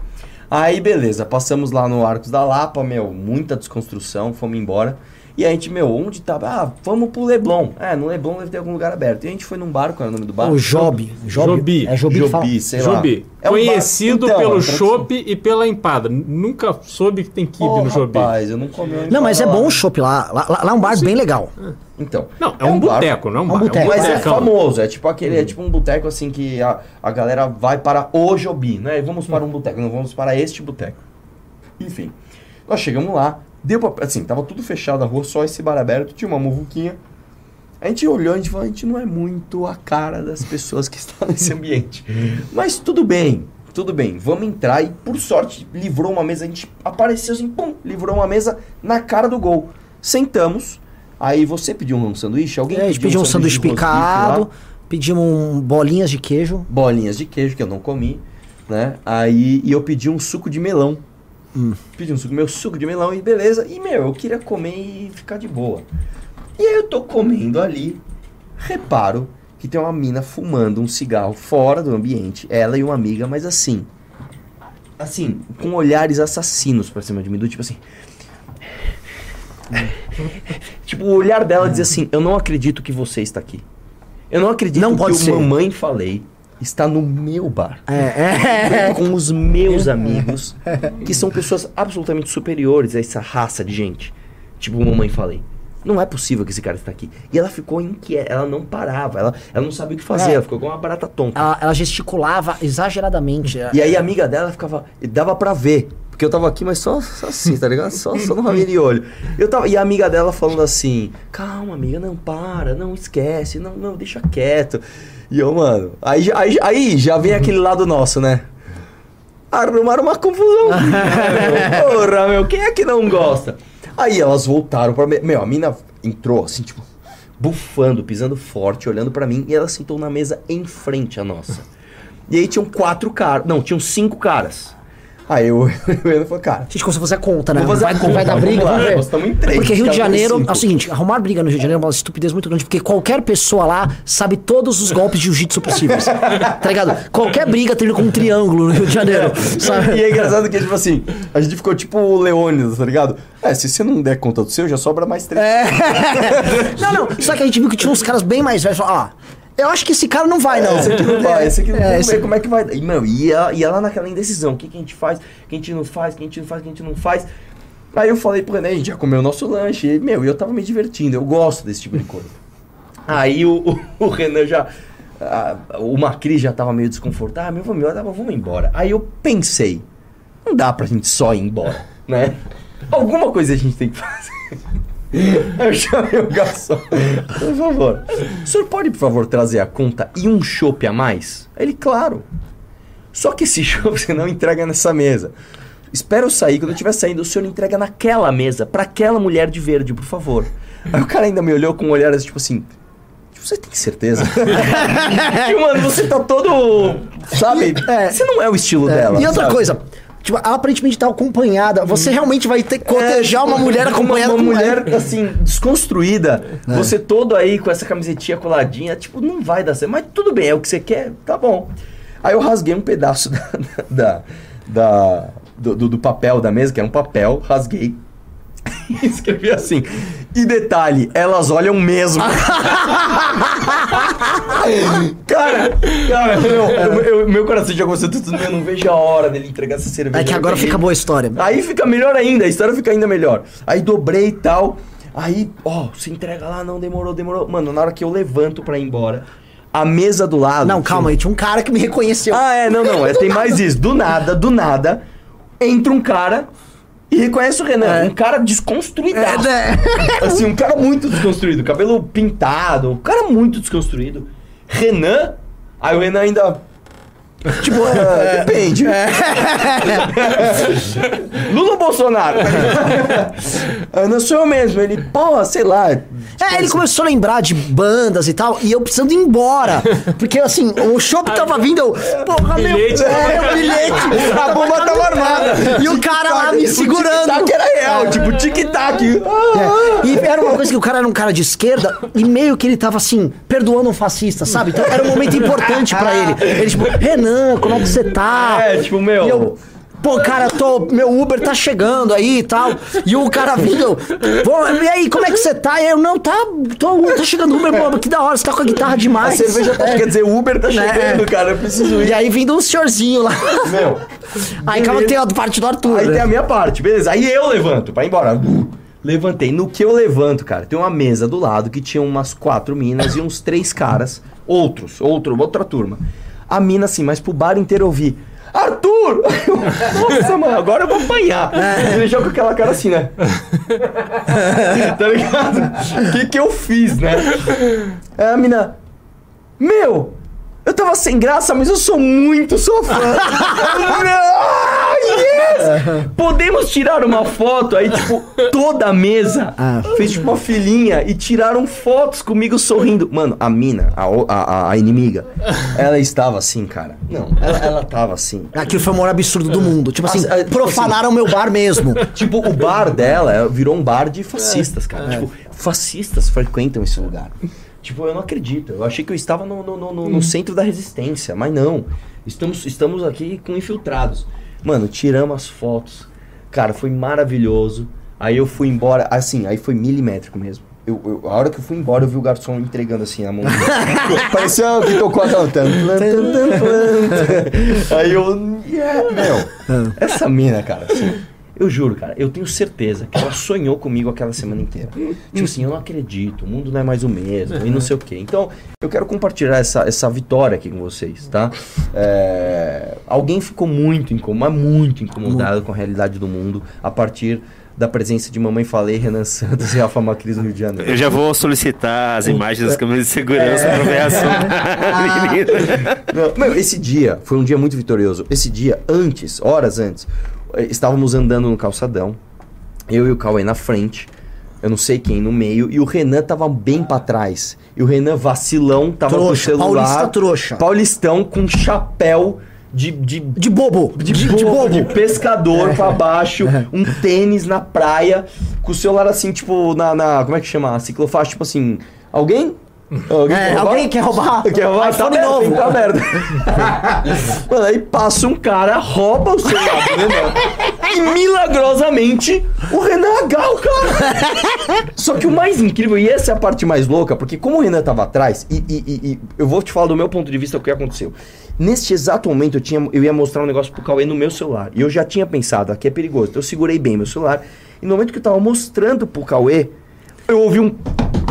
Aí, beleza, passamos lá no Arcos da Lapa, meu, muita desconstrução, fomos embora. E a gente, meu, onde tá? Ah, vamos pro Leblon. É, no Leblon deve ter algum lugar aberto. E a gente foi num bar, qual é o nome do bar? O Job. Jobi. É fala. Jobi, sei lá. Jobi. É um Conhecido Então, pelo tradução- chopp e pela empada. Nunca soube que tem kibe Ô, no Jobi. rapaz, eu não comi uma Não, mas é empada bom lá. o chopp lá. Lá, lá- lá é um bar bem legal. Então. Não, é, um bar- boteco, não é um É um bar. boteco. Mas é famoso, é tipo aquele, é tipo um boteco assim que a, a galera vai para o Jobi, né? Vamos para um boteco, não vamos para este boteco. Enfim, nós chegamos lá, deu pra, assim, tava tudo fechado a rua, só esse bar aberto, tinha uma muvuquinha. A gente olhou, a gente falou, a gente não é muito a cara das pessoas que (laughs) estão nesse ambiente. Mas tudo bem, tudo bem, vamos entrar e por sorte livrou uma mesa, a gente apareceu assim, pum, livrou uma mesa na cara do gol. Sentamos, aí você pediu um sanduíche, alguém É, a gente pediu um sanduíche de rosbife lá? picado, pedimos um, bolinhas de queijo. bolinhas de queijo que eu não comi, né? Aí e eu pedi um suco de melão. Pedi um suco, meu suco de melão e beleza. E meu, eu queria comer e ficar de boa. E aí eu tô comendo ali, reparo que tem uma mina fumando um cigarro fora do ambiente, ela e uma amiga, mas assim, assim, com olhares assassinos pra cima de mim, do tipo assim. tipo, o olhar dela dizia assim: Eu não acredito que você está aqui. Eu não acredito Não que pode ser. mamãe falei está no meu bar. É, é. Com os meus amigos, que são pessoas absolutamente superiores a essa raça de gente. Tipo, mamãe falei. Não é possível que esse cara está aqui. E ela ficou inquieta, ela não parava, ela, ela não sabia o que fazer, É. ela ficou com uma barata tonta. Ela, ela gesticulava exageradamente. E aí a amiga dela ficava. Dava pra ver. Porque eu tava aqui, mas só, só assim, tá ligado? Só, só no raminho de olho. Eu tava, e a amiga dela falando assim: calma, amiga, não para, não esquece, não, não, deixa quieto. E eu, mano, aí, já- aí, aí já vem aquele lado nosso, né? Arrumaram uma confusão. meu. (laughs) Porra, meu, quem é que não gosta? Aí elas voltaram pra. me- Meu, a mina entrou assim, tipo, bufando, pisando forte, olhando pra mim, e ela sentou na mesa em frente à nossa. E aí tinham quatro caras. Não, tinham cinco caras. Aí eu, (laughs) eu falei, cara. Gente, como se fosse a conta, né? Vai, conta, vai dar briga, vamos ver. nós estamos em três, Porque Rio de Janeiro, é o seguinte, arrumar briga no Rio de Janeiro é uma estupidez muito grande, porque qualquer pessoa lá sabe todos os golpes de jiu-jitsu possíveis. (laughs) tá ligado? Qualquer briga termina com um triângulo no Rio de Janeiro, (laughs) sabe? E é engraçado que, tipo assim, a gente ficou tipo o Leônidas, tá ligado? É, se você não der conta do seu, já sobra mais três. Não, não, só que a gente viu que tinha uns caras bem mais velhos, ah, eu acho que esse cara não vai, não. Esse aqui não vai, esse aqui não É, vamos esse- ver como é que vai. E, meu, ia, ia lá naquela indecisão. O que, que a gente faz, o que a gente não faz, o que a gente não faz, o que a gente não faz. Aí eu falei pro René, a gente já comeu o nosso lanche. E, meu, eu tava me divertindo, eu gosto desse tipo de coisa. Aí o, o, o Renan já. a- o Macri já tava meio desconfortável. Meu, vamos, embora, vamos embora. Aí eu pensei, não dá pra gente só ir embora, né? Alguma coisa a gente tem que fazer. (laughs) Eu chamei o garçom. Por favor. O senhor pode, por favor, trazer a conta e um chopp a mais? Ele, claro. Só que esse (laughs) chopp você não entrega nessa mesa. Espera eu sair, quando eu estiver saindo, o senhor entrega naquela mesa, pra aquela mulher de verde, por favor. Aí o cara ainda me olhou com um olhar tipo assim. Você tem certeza? e, (laughs) mano, você tá todo. Sabe? É. Você não é o estilo dela. E outra sabe? coisa, Tipo, ela aparentemente tá acompanhada. Você realmente vai ter que cotejar uma mulher (laughs) acompanhada uma, uma mulher ela. assim, desconstruída. É. Você todo aí com essa camisetinha coladinha, tipo, não vai dar certo. Mas tudo bem, é o que você quer, tá bom. Aí eu rasguei um pedaço (laughs) da, da, da- do, do- do papel da mesa, que era um papel, rasguei. (laughs) Escrevi assim. E detalhe, elas olham mesmo. (laughs) cara, cara, meu, eu- eu- meu coração já gostou tudo, eu não vejo a hora dele entregar essa cerveja. É que agora fica boa a história. Aí fica melhor ainda, a história fica ainda melhor. Aí dobrei e tal. Aí, ó, se entrega lá, não demorou, demorou. Mano, na hora que eu levanto pra ir embora, a mesa do lado. Não, calma aí, tinha um cara que me reconheceu. Ah, é, não, não. É, tem mais isso. Do nada, do nada, entra um cara e reconhece o Renan. Um cara desconstruído. É, né? Assim, um cara muito desconstruído. Cabelo pintado. Um cara muito desconstruído. Renan. Aí o Renan ainda. Tipo, é, depende. (laughs) Bolsonaro? eu (laughs) não sou eu mesmo. Ele, porra, sei lá. É, ele começou a lembrar de bandas e tal, e eu precisando ir embora. Porque assim, o shopping tava vindo, eu. Porra, meu. Bilhete. É, o bilhete. A bomba tava armada. E o cara lá me O segurando. tic-tac era real, tipo, tic-tac. É, E era uma coisa que o cara era um cara de esquerda e meio que ele tava assim, perdoando um fascista, sabe? Então era um momento importante pra ele. Ele, tipo, Renan, como é que você tá? É, tipo, meu. Pô, cara, tô, meu Uber tá chegando aí e tal. E o cara vindo, pô, e aí, como é que você tá? E eu, não, tá, tô, tá chegando Uber, pô, que da hora, você tá com a guitarra A demais. cerveja tá, É. quer dizer, o Uber tá chegando, cara, eu preciso ir. E aí vindo um senhorzinho lá. Meu, Aí calma que tem a parte do Arthur. aí né? tem a minha parte, beleza. Aí eu levanto pra ir embora. Levantei. No que eu levanto, cara, tem uma mesa do lado que tinha umas quatro minas e uns três caras, outros, outro, outra turma. A mina assim, mas pro bar inteiro eu vi. Arthur! Eu, (laughs) Nossa, mano, agora eu vou apanhar. Ele joga com aquela cara assim, né? (laughs) tá ligado? O que que eu fiz, né? Aí a mina, meu, eu tava sem graça, mas eu sou muito sua fã. (laughs) yes! Podemos tirar uma foto? Aí, tipo, toda a mesa Ah. fez tipo uma filhinha e tiraram fotos comigo sorrindo. Mano, a mina, a, a, a- inimiga, ela estava assim, cara. Não, ela, ela tava assim. Aquilo foi o maior absurdo do mundo. Tipo assim, Ah, ah, tipo profanaram o meu bar mesmo. (laughs) Tipo, o bar dela é, virou um bar de fascistas, cara. Tipo, fascistas frequentam esse lugar. Tipo, eu não acredito. Eu achei que eu estava no, no, no- no- no centro da resistência, mas não. Estamos, estamos aqui com infiltrados. Mano, tiramos as fotos. Cara, foi maravilhoso. Aí eu fui embora, assim, aí foi milimétrico mesmo. Eu, eu- a hora que eu fui embora, eu vi o garçom entregando assim a mão. (laughs) Parecia que tocou a. Aí eu. yeah, meu, essa mina, cara, assim, eu juro, cara, eu tenho certeza que ela sonhou comigo aquela semana inteira. Tipo assim, eu não acredito, o mundo não é mais o mesmo e não sei o quê. Então, eu quero compartilhar essa, essa vitória aqui com vocês, tá? É, alguém ficou muito incomodado, muito incomodado com a realidade do mundo a partir da presença de Mamãe Falei, Renan Santos e Rafa Macris no Rio de Janeiro. Eu já vou solicitar as imagens das câmeras de segurança pra ver a (laughs) ação. Menina. Não, meu, esse dia foi um dia muito vitorioso. Esse dia, antes, horas antes, estávamos andando no calçadão. Eu e o Cauê na frente. Eu não sei quem no meio. E o Renan tava bem pra trás. E o Renan vacilão tava Trouxa, com o celular. paulista trouxa. Paulistão com chapéu de, de, De bobo. De, de, de, bobo. de pescador pra baixo, um tênis na praia, com o celular assim, tipo, na. na- como é que chama? A ciclofaixa, tipo assim. Alguém? Alguém É, quer roubar? alguém quer roubar? Quer roubar? Tá iPhone aberto, novo. tá aberto. (laughs) Mano, aí passa um cara, rouba o celular do Renan. E milagrosamente o Renan agarra o cara. (laughs) Só que o mais incrível, e essa é a parte mais louca, porque como o Renan tava atrás, e, e- e- e eu vou te falar do meu ponto de vista o que aconteceu. Neste exato momento eu, tinha, eu ia mostrar um negócio pro Cauê no meu celular. E eu já tinha pensado, aqui é perigoso. Então eu segurei bem meu celular. E no momento que eu tava mostrando pro Cauê, eu ouvi um-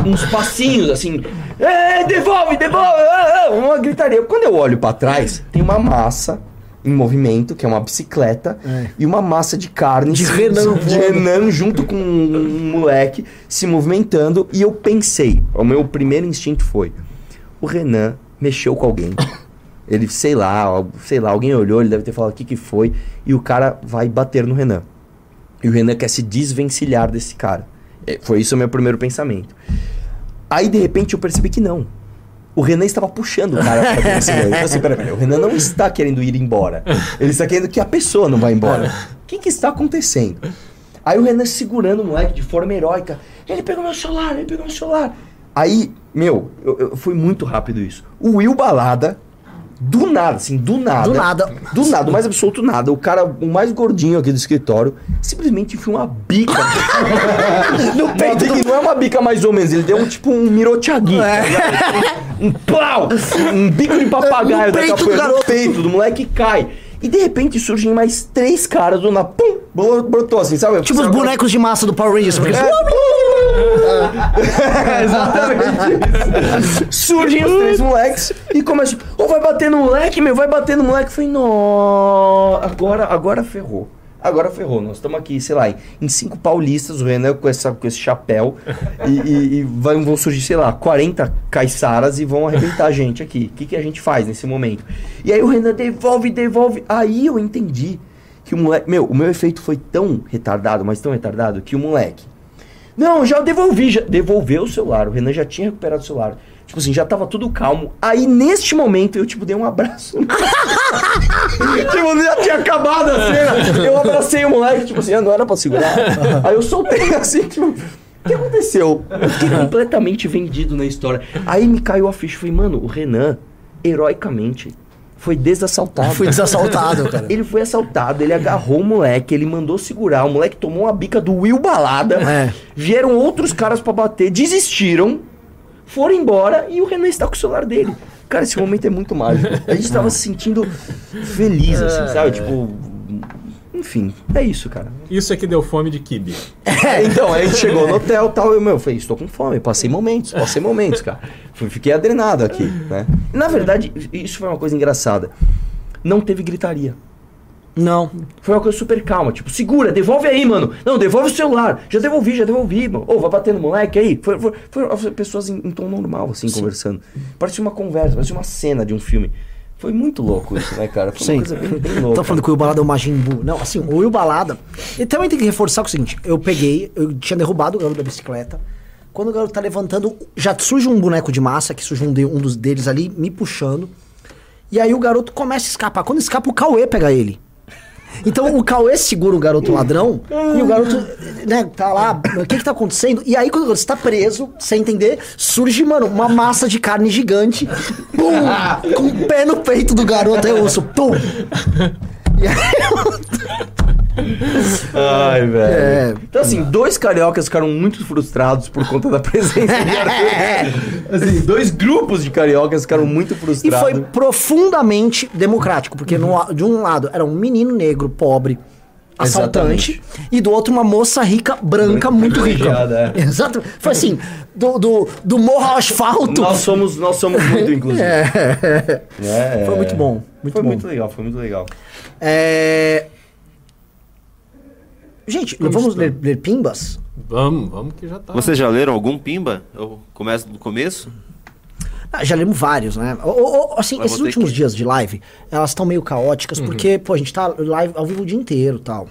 uns passinhos assim. É, devolve, devolve! ah, ah", uma gritaria. Quando eu olho pra trás, tem uma massa em movimento, que é uma bicicleta, e uma massa de carne De Renan de. Renan junto com um moleque se movimentando. E eu pensei, o meu primeiro instinto foi: o Renan mexeu com alguém. Ele, sei lá, sei lá, alguém olhou, ele deve ter falado o que, que foi, e o cara vai bater no Renan. E o Renan quer se desvencilhar desse cara. É, Foi isso o meu primeiro pensamento. Aí, de repente, eu percebi que não. o Renan estava puxando o cara pra (laughs) dentro. Falei assim, peraí, peraí, o Renan não está querendo ir embora. Ele está querendo que a pessoa não vá embora. O (laughs) que que está acontecendo? Aí o Renan segurando o moleque de forma heróica. Ele pegou meu celular, ele pegou meu celular. Aí, meu, eu, eu- foi muito rápido isso. O Will Balada, do nada, assim, do nada. Do nada. Do nada, o mais absoluto nada. O cara, o mais gordinho aqui do escritório, simplesmente enfia uma bica (laughs) no peito. Bica, não é uma bica mais ou menos, ele deu um tipo um mirotiaguinho. ligado? Um plau! Um bico de papagaio da capoeira, no peito do moleque cai. E de repente surgem mais três caras do nada. Pum! bro- Brotou assim, sabe? Tipo os Sabe? bonecos de massa do Power Rangers. porque (laughs) eles- (laughs) Exatamente isso. Surgem os três moleques e começam. Ô, vai bater no moleque, meu, vai bater no moleque. Eu falei, nó, agora, agora ferrou. Agora ferrou. Nós estamos aqui, sei lá, em- cinco paulistas, o Renan com, essa, com esse chapéu. E, e- e vão surgir, sei lá, 40 caiçaras e vão arrebentar a gente aqui. O que, que a gente faz nesse momento? E aí o Renan devolve, devolve. Aí eu entendi que o moleque. Meu, o meu efeito foi tão retardado, mas tão retardado, que o moleque. Não, já devolvi, já devolveu o celular. O Renan já tinha recuperado o celular. Tipo assim, já tava tudo calmo. Aí, neste momento, eu, tipo, dei um abraço. (laughs) tipo, já tinha acabado a cena. Eu abracei o moleque, tipo assim, ah, não era pra segurar. Aí eu soltei (laughs) assim, tipo, o que aconteceu? Eu fiquei completamente vendido na história. Aí me caiu a ficha. Falei, mano, o Renan, heroicamente, foi desassaltado. Fui desassaltado, (laughs) cara. Ele foi assaltado, ele agarrou o moleque, ele mandou segurar, o moleque tomou uma bica do Will Balada. É. Vieram outros caras pra bater, desistiram, foram embora e o Renan está com o celular dele. Cara, esse momento é muito mágico. A gente tava se sentindo feliz, assim, sabe? Tipo. Enfim, é isso, cara. Isso aqui deu fome de kibe. (laughs) É, então, aí a gente chegou no hotel e tal, eu, meu, falei, estou com fome, passei momentos, passei momentos, cara. Fiquei adrenado aqui, né? Na verdade, isso foi uma coisa engraçada. Não teve gritaria. Não. Foi uma coisa super calma, tipo, segura, devolve aí, mano. Não, devolve o celular. Já devolvi, já devolvi, mano. Ô, vai bater no moleque aí. Foi, foi, foram pessoas em, em tom normal, assim, conversando. Parecia uma conversa, parecia uma cena de um filme. Foi muito louco isso, né, cara? Foi Sim. uma coisa bem, bem louca. Tô falando que o Balada é o Majin Buu. Não, assim, o Will Balada. E também tem que reforçar o seguinte: eu peguei, eu tinha derrubado o garoto da bicicleta. Quando o garoto tá levantando, já surge um boneco de massa, que surge um, de- um dos deles ali, me puxando. E aí o garoto começa a escapar. Quando escapa, o Cauê pega ele. Então o Cauê segura o garoto ladrão e o garoto, né, tá lá, o que que tá acontecendo? E aí quando garoto está preso, sem entender, surge, mano, uma massa de carne gigante, pum, com o pé no peito do garoto, eu ouço, pum. E aí, (laughs) Ai, velho. É. Então, assim, dois cariocas ficaram muito frustrados por conta da presença de (laughs) Arthur. Assim, dois grupos de cariocas ficaram muito E frustrados. foi profundamente democrático, porque no- de um lado era um menino negro pobre, assaltante, e do outro uma moça rica, branca, muito rica. privilegiada, é. Exato. Foi assim, do, do, do morro ao asfalto. Nós somos, nós somos muito (laughs) inclusivos. É. É, Foi muito bom, muito foi bom. muito legal, foi muito legal. É... Gente, Como vamos ler, ler pimbas? Vamos, vamos que já tá. Vocês já leram algum Pimba? Eu começo do começo? Ah, já lemos vários, né? O- o- o- assim, Mas esses últimos que- dias de live, elas estão meio caóticas, Uhum. porque, pô, a gente tá live ao vivo o dia inteiro e tal.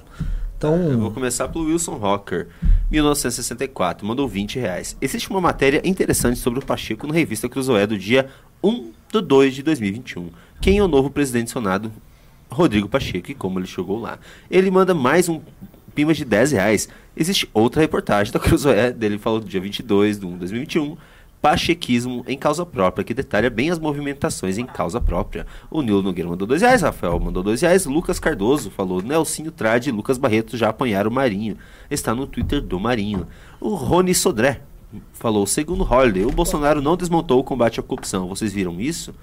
Então. Eu vou começar pelo Wilson Rocker, 1964, mandou 20 reais. Existe uma matéria interessante sobre o Pacheco na revista Cruzoé do dia 1 de 2 de 2021. Quem é o novo presidente do Senado? Rodrigo Pacheco, e como ele chegou lá. Ele manda mais um pima de 10 reais. Existe outra reportagem da Cruzoé, dele falou do dia 22 de 1 de 2021. Pachequismo em causa própria, que detalha bem as movimentações em causa própria. O Nilo Nogueira mandou dois reais, Rafael mandou dois reais, Lucas Cardoso falou, Nelsinho Trade e Lucas Barreto já apanharam o Marinho. Está no Twitter do Marinho. O Rony Sodré falou, segundo Holiday, o Bolsonaro não desmontou o combate à corrupção. Vocês viram isso?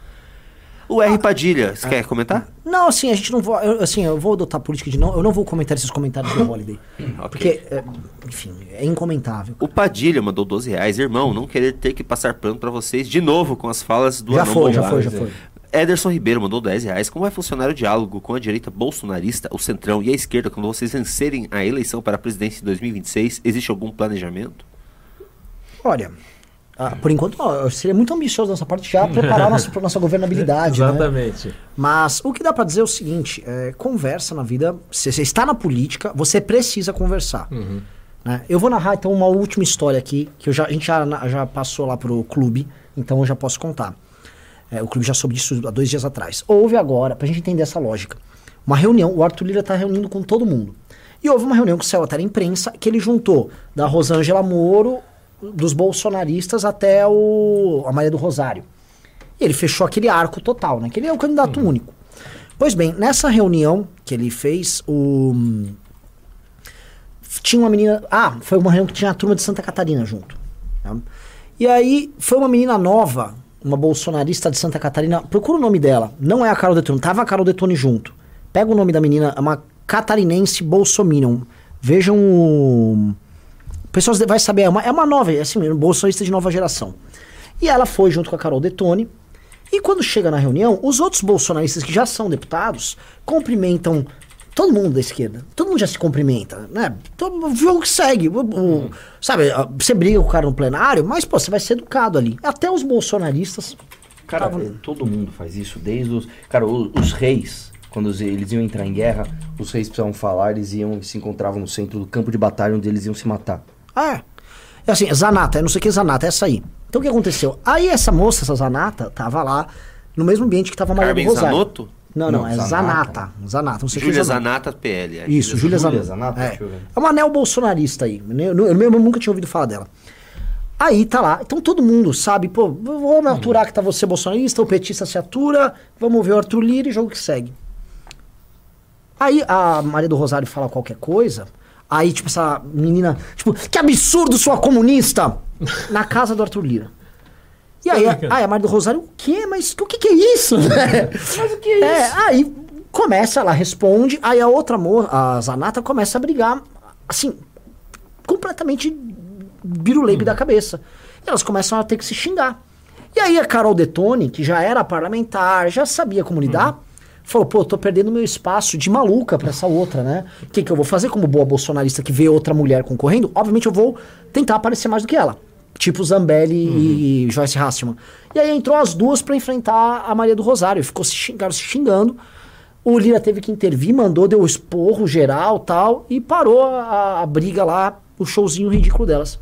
O R. Padilha, você quer comentar? Não, assim, a gente não vai. eu- assim, eu vou adotar a política de não. Eu não vou comentar esses comentários do Holiday. Ok. Porque, é, enfim, é incomentável. O Padilha mandou 12 reais. Irmão, não querer ter que passar pano pra vocês de novo com as falas do Já foi, já foi, já foi. Ederson Ribeiro mandou 10 reais. Como vai funcionar o diálogo com a direita bolsonarista, o centrão e a esquerda quando vocês vencerem a eleição para a presidência em 2026? Existe algum planejamento? Olha, ah, por enquanto, ó, seria muito ambicioso da nossa parte já preparar nossa, (laughs) nossa governabilidade. né? Exatamente. Mas o que dá pra dizer é o seguinte: é, conversa na vida. Se você está na política, você precisa conversar. né? Eu vou narrar então uma última história aqui, que já, a gente já, já passou lá pro clube, Então eu já posso contar. É, o clube já soube disso há dois dias atrás. Houve agora, pra gente entender essa lógica, uma reunião, o Arthur Lira tá reunindo com todo mundo. E houve uma reunião que saiu até na imprensa, que ele juntou da Rosângela Moro, dos bolsonaristas até o, a Maria do Rosário. E ele fechou aquele arco total, né? Que ele é o candidato único. Pois bem, nessa reunião que ele fez, o. Tinha uma menina. Ah, foi uma reunião que tinha a turma de Santa Catarina junto. tá? E aí foi uma menina nova, uma bolsonarista de Santa Catarina. Procura o nome dela. Não é a Carol Detone, tava a Carol Detone junto. Pega o nome da menina, é uma catarinense bolsominion. Vejam o. O pessoal vai saber, é uma, é uma nova, é assim mesmo, bolsonarista de nova geração. E ela foi junto com a Carol Detone. E quando chega na reunião, os outros bolsonaristas que já são deputados cumprimentam todo mundo da esquerda. Todo mundo já se cumprimenta, né? Todo o jogo que segue. O- o- Sabe, você briga com o cara no plenário, mas, pô, você vai ser educado ali. Até os bolsonaristas. Cara, Tava- todo mundo faz isso, desde os. Cara, o- os, reis, quando os- eles iam entrar em guerra, os reis precisavam falar, eles iam se encontravam no centro do campo de batalha onde eles iam se matar. Ah, é. É assim, Zanata, é não sei o que Zanata, é essa aí. Então o que aconteceu? Aí essa moça, essa Zanata, tava lá no mesmo ambiente que tava a Maria Carmen do Rosário. Zanotto? Não, não, Não, é Zanata. Zanata. Zanata, não sei o que Júlia Zanata. Zanata, PL. é. Isso, Júlia Júlia Zanata. Zanata, É. é uma neo-bolsonarista aí. Eu, eu mesmo nunca tinha ouvido falar dela. Aí tá lá. Então todo mundo sabe, pô, vou me aturar que tá você bolsonarista, o petista se atura, vamos ver o Arthur Lira e jogo que segue. Aí a Maria do Rosário fala qualquer coisa, aí tipo essa menina, tipo, que absurdo sua comunista! Na casa do Arthur Lira. E aí, a, aí a Maria do Rosário, o quê? Mas o que que é isso? (laughs) Mas o que é isso? aí começa, ela responde, aí a outra moça, a Zanata, começa a brigar, assim, completamente biruleibe da cabeça. E elas começam a ter que se xingar. E aí a Carol Detone, que já era parlamentar, já sabia como lidar, falou, pô, tô perdendo meu espaço de maluca pra essa outra, né? O que, que eu vou fazer como boa bolsonarista que vê outra mulher concorrendo? Obviamente eu vou tentar aparecer mais do que ela. Tipo Zambelli e Joyce Hasselman. E aí entrou as duas pra enfrentar a Maria do Rosário. Ficou se xingando, se xingando. O Lira teve que intervir, mandou, deu esporro geral tal, e parou a, a briga lá, o showzinho ridículo delas.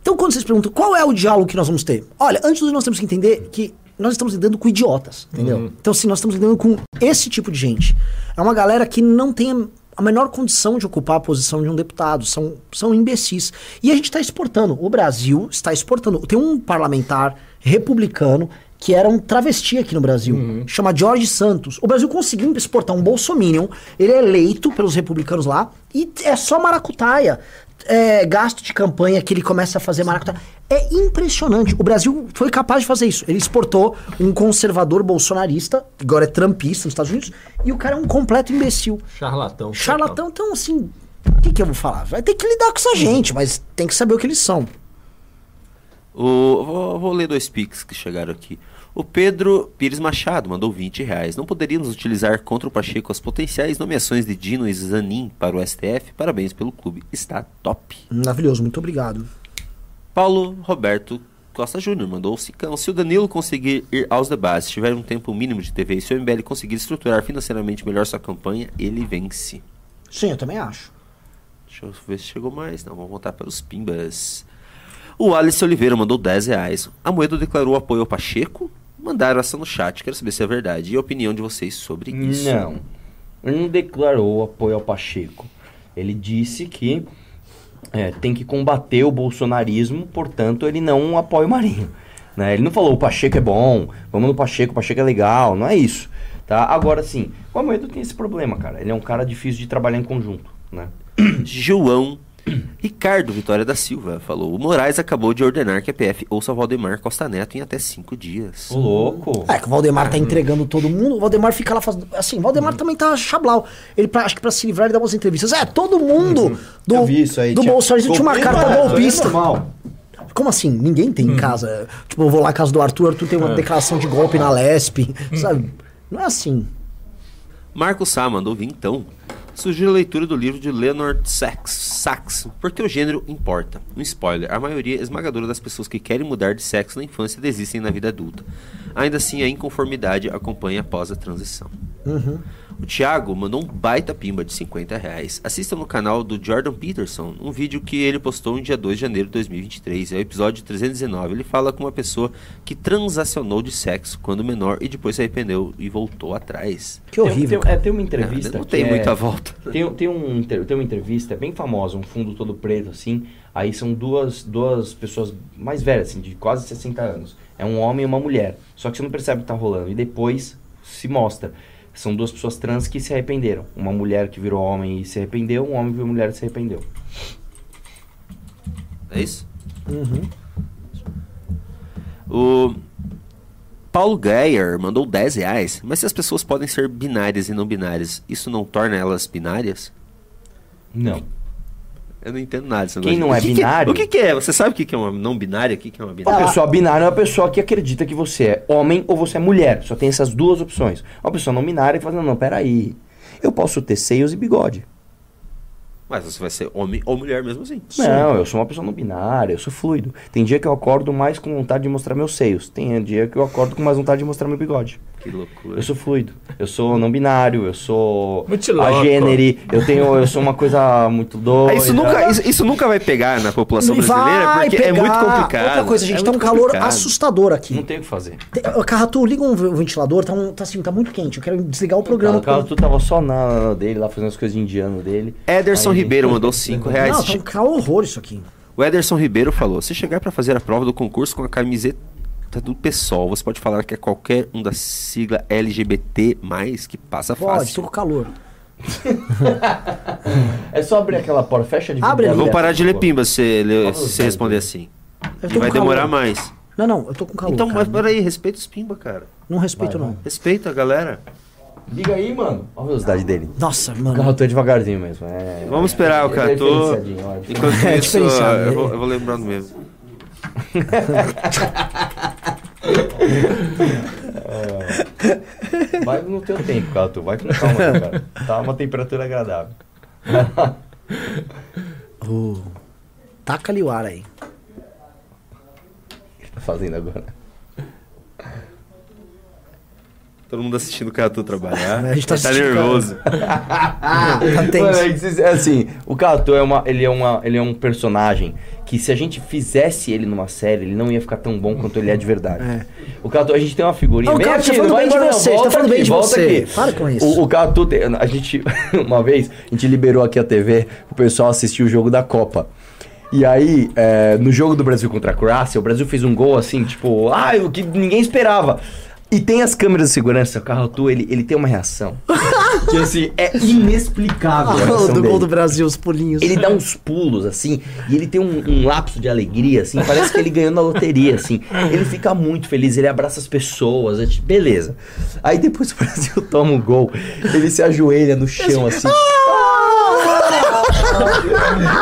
Então, quando vocês perguntam qual é o diálogo que nós vamos ter? Olha, antes de nós temos que entender que nós estamos lidando com idiotas, entendeu? Então, assim, nós estamos lidando com esse tipo de gente. É uma galera que não tem a- menor condição de ocupar a posição de um deputado. São, são imbecis. E a gente está exportando. O Brasil está exportando. Tem um parlamentar republicano que era um travesti aqui no Brasil, chama Jorge Santos. O Brasil conseguiu exportar um bolsominion, ele é eleito pelos republicanos lá, e é só maracutaia. É, gasto de campanha que ele começa a fazer maracutaia. É impressionante. O Brasil foi capaz de fazer isso. Ele exportou um conservador bolsonarista, agora é trumpista nos Estados Unidos, e o cara é um completo imbecil. Charlatão. Charlatão, então assim, o que, que eu vou falar? Vai ter que lidar com essa gente, mas tem que saber o que eles são. O, vou, vou ler dois pics que chegaram aqui. O Pedro Pires Machado mandou 20 reais. Não poderíamos utilizar contra o Pacheco as potenciais nomeações de Dino e Zanin para o STF? Parabéns pelo clube. Está top. Maravilhoso, muito obrigado. Paulo Roberto Costa Júnior mandou o Cicão. Se o Danilo conseguir ir aos debates, tiver um tempo mínimo de TV e se o MBL conseguir estruturar financeiramente melhor sua campanha, ele vence. Sim, eu também acho. Deixa eu ver se chegou mais. Não, vamos voltar para os pimbas. O Alice Oliveira mandou 10 reais. A Moedo declarou apoio ao Pacheco? Mandaram essa no chat. Quero saber se é verdade. E a opinião de vocês sobre isso. Não. Ele não declarou apoio ao Pacheco. Ele disse que é, tem que combater o bolsonarismo, portanto, ele não apoia o Marinho. Né? Ele não falou o Pacheco é bom, vamos no Pacheco, o Pacheco é legal, não é isso. Tá? Agora sim, o Amoedo tem esse problema, cara. Ele é um cara difícil de trabalhar em conjunto. Né? João Ricardo Vitória da Silva falou: O Moraes acabou de ordenar que a PF ouça Valdemar Costa Neto em até 5 dias. Ô, louco. É que o Valdemar tá entregando todo mundo. O Valdemar fica lá fazendo. Assim, o Valdemar também tá chablau. Ele, pra- acho que pra se livrar, ele dá umas entrevistas. É, todo mundo do, Eu vi isso aí. do tinha- Bolsonaro tinha uma carta é, é golpista. normal. Como assim? Ninguém tem em casa. Tipo, eu vou lá na casa do Arthur, o Arthur tem uma declaração de golpe na Lesp. Sabe? Não é assim. Marco Sá mandou vintão. Sugiro a leitura do livro de Leonard Sachs, Porque o Gênero Importa. Um spoiler, a maioria esmagadora das pessoas que querem mudar de sexo na infância desistem na vida adulta. Ainda assim, a inconformidade acompanha após a transição. O Thiago mandou um baita pimba de 50 reais. Assista no canal do Jordan Peterson, um vídeo que ele postou no dia 2 de janeiro de 2023. É o episódio 319. Ele fala com uma pessoa que transacionou de sexo quando menor e depois se arrependeu e voltou atrás. Que horrível. Tem, tem- é, tem uma entrevista. não que tem é- muita volta. Tem, tem, um, tem uma entrevista bem famosa, um fundo todo preto, assim. Aí são duas, duas pessoas mais velhas, assim, de quase 60 anos. É um homem e uma mulher. Só que você não percebe o que tá rolando. E depois se mostra. São duas pessoas trans que se arrependeram. Uma mulher que virou homem e se arrependeu, um homem que virou mulher e se arrependeu. É isso? Uhum. O Paulo Geyer mandou 10 reais. Mas se as pessoas podem ser binárias e não binárias, isso não torna elas binárias? Não. Eu não entendo nada Quem não é que binário- O que, que é? Você sabe o que que é uma não binária? O que, que é uma Uma binária? pessoa binária é uma pessoa que acredita que você é homem ou você é mulher. Só tem essas duas opções. Uma pessoa não binária que fala, não, não, peraí. Eu posso ter seios e bigode. Mas você vai ser homem ou mulher mesmo assim. Não, eu sou uma pessoa não binária, eu sou fluido. Tem dia que eu acordo mais com vontade de mostrar meus seios. Tem dia que eu acordo com mais vontade de mostrar meu bigode. Que loucura. Eu sou fluido. Eu sou não binário, eu sou Muito agênere, eu tenho, eu sou uma coisa muito doida. Ah, isso, nunca, isso, isso nunca vai pegar na população Não brasileira vai porque é pegar. muito complicado. Outra coisa, gente, é tá um muito calor complicado. assustador Não aqui. tem o que fazer. Ô, Carratu, liga um v- ventilador, tá, um- tá assim, tá muito quente. Eu quero desligar o programa. O cara, tu tava só na, na dele, lá fazendo as coisas de indiano dele. Ederson Aí- Ribeiro mandou 5 reais. Não, tá um calor horror isso aqui. O Ederson Ribeiro falou: se chegar pra fazer a prova do concurso com a camiseta do PSOL, você pode falar que é qualquer um da sigla LGBT, que passa Pode, tô fácil. com calor. (laughs) É só abrir aquela porta, fecha de Abre. Vamos parar de ler pimba. se, se você responder assim. E vai com calor. demorar mais. Não, não, eu tô com calor. então, cara. mas peraí, respeita os pimba, cara. Não respeito, Vai, não. Respeita a galera. Liga aí, mano. Olha a velocidade dele. Nossa, O mano. carro é devagarzinho mesmo. É, Vamos esperar o ele é ó, é Enquanto (laughs) É isso, diferenciado, eu vou, né? eu vou lembrando mesmo. (laughs) Vai no teu tempo, Catu. Vai com calma, cara. Tá uma temperatura agradável. (laughs) Uh, taca ali o ar aí. O que tá fazendo agora? Todo mundo assistindo o Catu trabalhar. (laughs) A gente tá tá nervoso. (laughs) Tá tenso. é é assim, o Catu é, uma, ele, é uma, ele é um personagem que se a gente fizesse ele numa série, ele não ia ficar tão bom quanto ele é de verdade. É. O Catu, a gente tem uma figurinha. Não, Vem cara, aqui, tá falando bem de você, tá volta falando aqui, bem de você. aqui. Para com isso. O, o Catu, a gente, (laughs) uma vez, a gente liberou aqui a TV, o pessoal assistiu o jogo da Copa. E aí, é, no jogo do Brasil contra a Croácia, o Brasil fez um gol assim, tipo, ah, o que ninguém esperava. E tem as câmeras de segurança, o Carrotu, ele, ele tem uma reação (laughs) que, assim, é inexplicável. a Ah, reação do gol do Brasil, os pulinhos. Ele dá uns pulos, assim, e ele tem um, um lapso de alegria, assim, parece que ele ganhou na loteria, assim. Ele fica muito feliz, ele abraça as pessoas, tipo, beleza. Aí depois o Brasil (laughs) toma um gol, ele se ajoelha no chão, assim.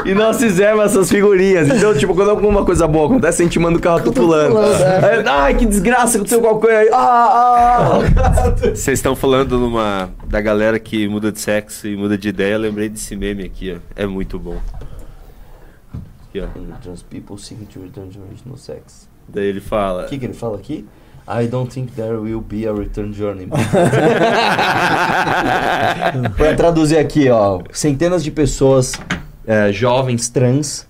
E nós fizemos essas figurinhas. Então, tipo, quando alguma coisa boa acontece, a gente manda o carro pulando, é. Ai, que desgraça, aconteceu qualquer coisa aí. Ah, ah. Vocês estão falando numa, da galera que muda de sexo e muda de ideia. Eu lembrei desse meme aqui, ó. É muito bom. Aqui, ó. Trans people to return to original sex. Daí ele fala. O que, que ele fala aqui? I don't think there will be a return journey. (laughs) pra traduzir aqui, ó, centenas de pessoas é, jovens trans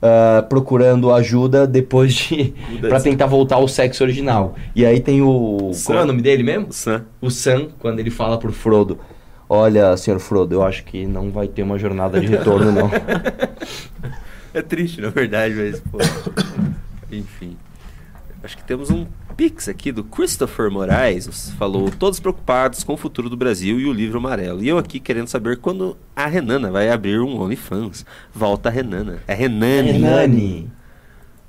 ah, procurando ajuda depois de para tentar voltar ao sexo original. E aí tem o Sam. como é o nome dele mesmo? O Sam. O Sam quando ele fala pro Frodo. Olha, senhor Frodo, eu acho que não vai ter uma jornada de retorno, não. (laughs) É triste, na verdade, mas, pô. Enfim. Acho que temos um pix aqui do Christopher Moraes. Falou: Todos preocupados com o futuro do Brasil e o livro amarelo. E eu aqui querendo saber quando a Renana vai abrir um OnlyFans. Volta a Renana. É Renane. Renani.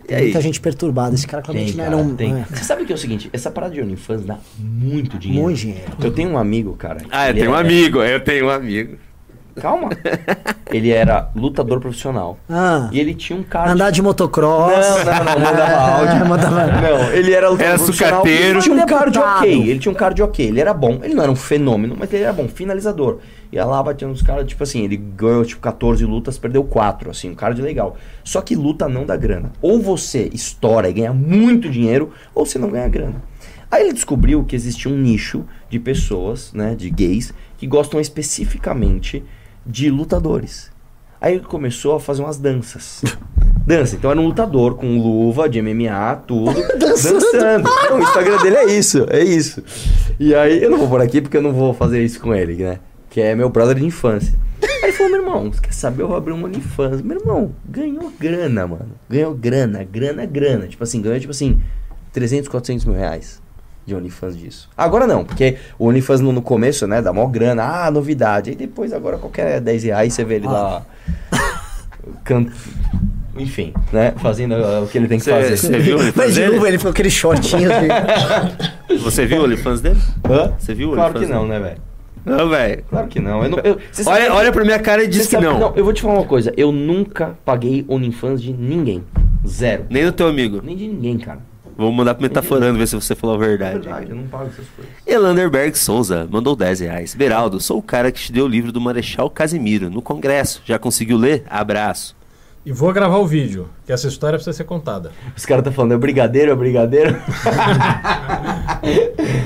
E Tem aí? muita gente perturbada. Esse cara Tem, claramente não cara, era um. tem. é, Você sabe que é o seguinte, essa parada de OnlyFans dá muito dinheiro. muito dinheiro. Eu tenho um amigo, cara. Ah, eu tenho um é- amigo. Eu tenho um amigo. Calma. (laughs) ele era lutador profissional. Ah, E ele tinha um cara. andar de motocross. Não, não, não, mandava (laughs) áudio. É, mandava- Não, ele era lutador Era profissional. sucateiro. Ele tinha um card Deputado. ok. Ele tinha um card ok. Ele era bom. Ele não era um fenômeno, mas ele era bom. Finalizador. Ia lá, batia nos caras, tipo assim, ele ganhou tipo 14 lutas, perdeu 4, assim, um card legal. Só que luta não dá grana. Ou você estoura e ganha muito dinheiro, ou você não ganha grana. Aí ele descobriu que existia um nicho de pessoas, né, de gays, que gostam especificamente de lutadores. Aí ele começou a fazer umas danças. Dança. Então era um lutador com luva de MMA, tudo, (laughs) dançando. Não, o Instagram dele é isso, é isso. E aí, eu não vou por aqui porque eu não vou fazer isso com ele, né? Que é meu brother de infância. Aí ele falou, meu irmão, você quer saber? Eu vou abrir um OnlyFans. Meu irmão, ganhou grana, mano. Ganhou grana, grana, grana. Tipo assim, ganhou tipo assim, 300, 400 mil reais de OnlyFans disso. Agora não, porque o OnlyFans no, no começo, né, dá mó grana, ah, novidade. Aí depois, agora qualquer 10 reais você vê ele lá. Can... Enfim, né? Fazendo uh, o que ele tem que Você fazer. você viu o (laughs) OnlyFans Mas de dele? novo ele ficou aquele shortinho assim. (laughs) Você viu o OnlyFans dele? Hã? Você viu o Claro que não, dele? né, velho? Não, velho. Claro que não. Eu não eu- Olha, que- olha pra minha cara e diz que sabe- não. Eu vou te falar uma coisa. Eu nunca paguei OnlyFans de ninguém. Zero. Nem do teu amigo. Nem de ninguém, cara. Vou mandar pro Metaforando ver se você falou a É verdade. verdade, eu não pago essas coisas. Elanderberg Souza mandou 10 reais. Beraldo, sou o cara que te deu o livro do Marechal Casimiro no Congresso. Já conseguiu ler? Abraço. E vou gravar o vídeo, que essa história precisa ser contada. Os caras tá falando, é brigadeiro, é brigadeiro. (laughs)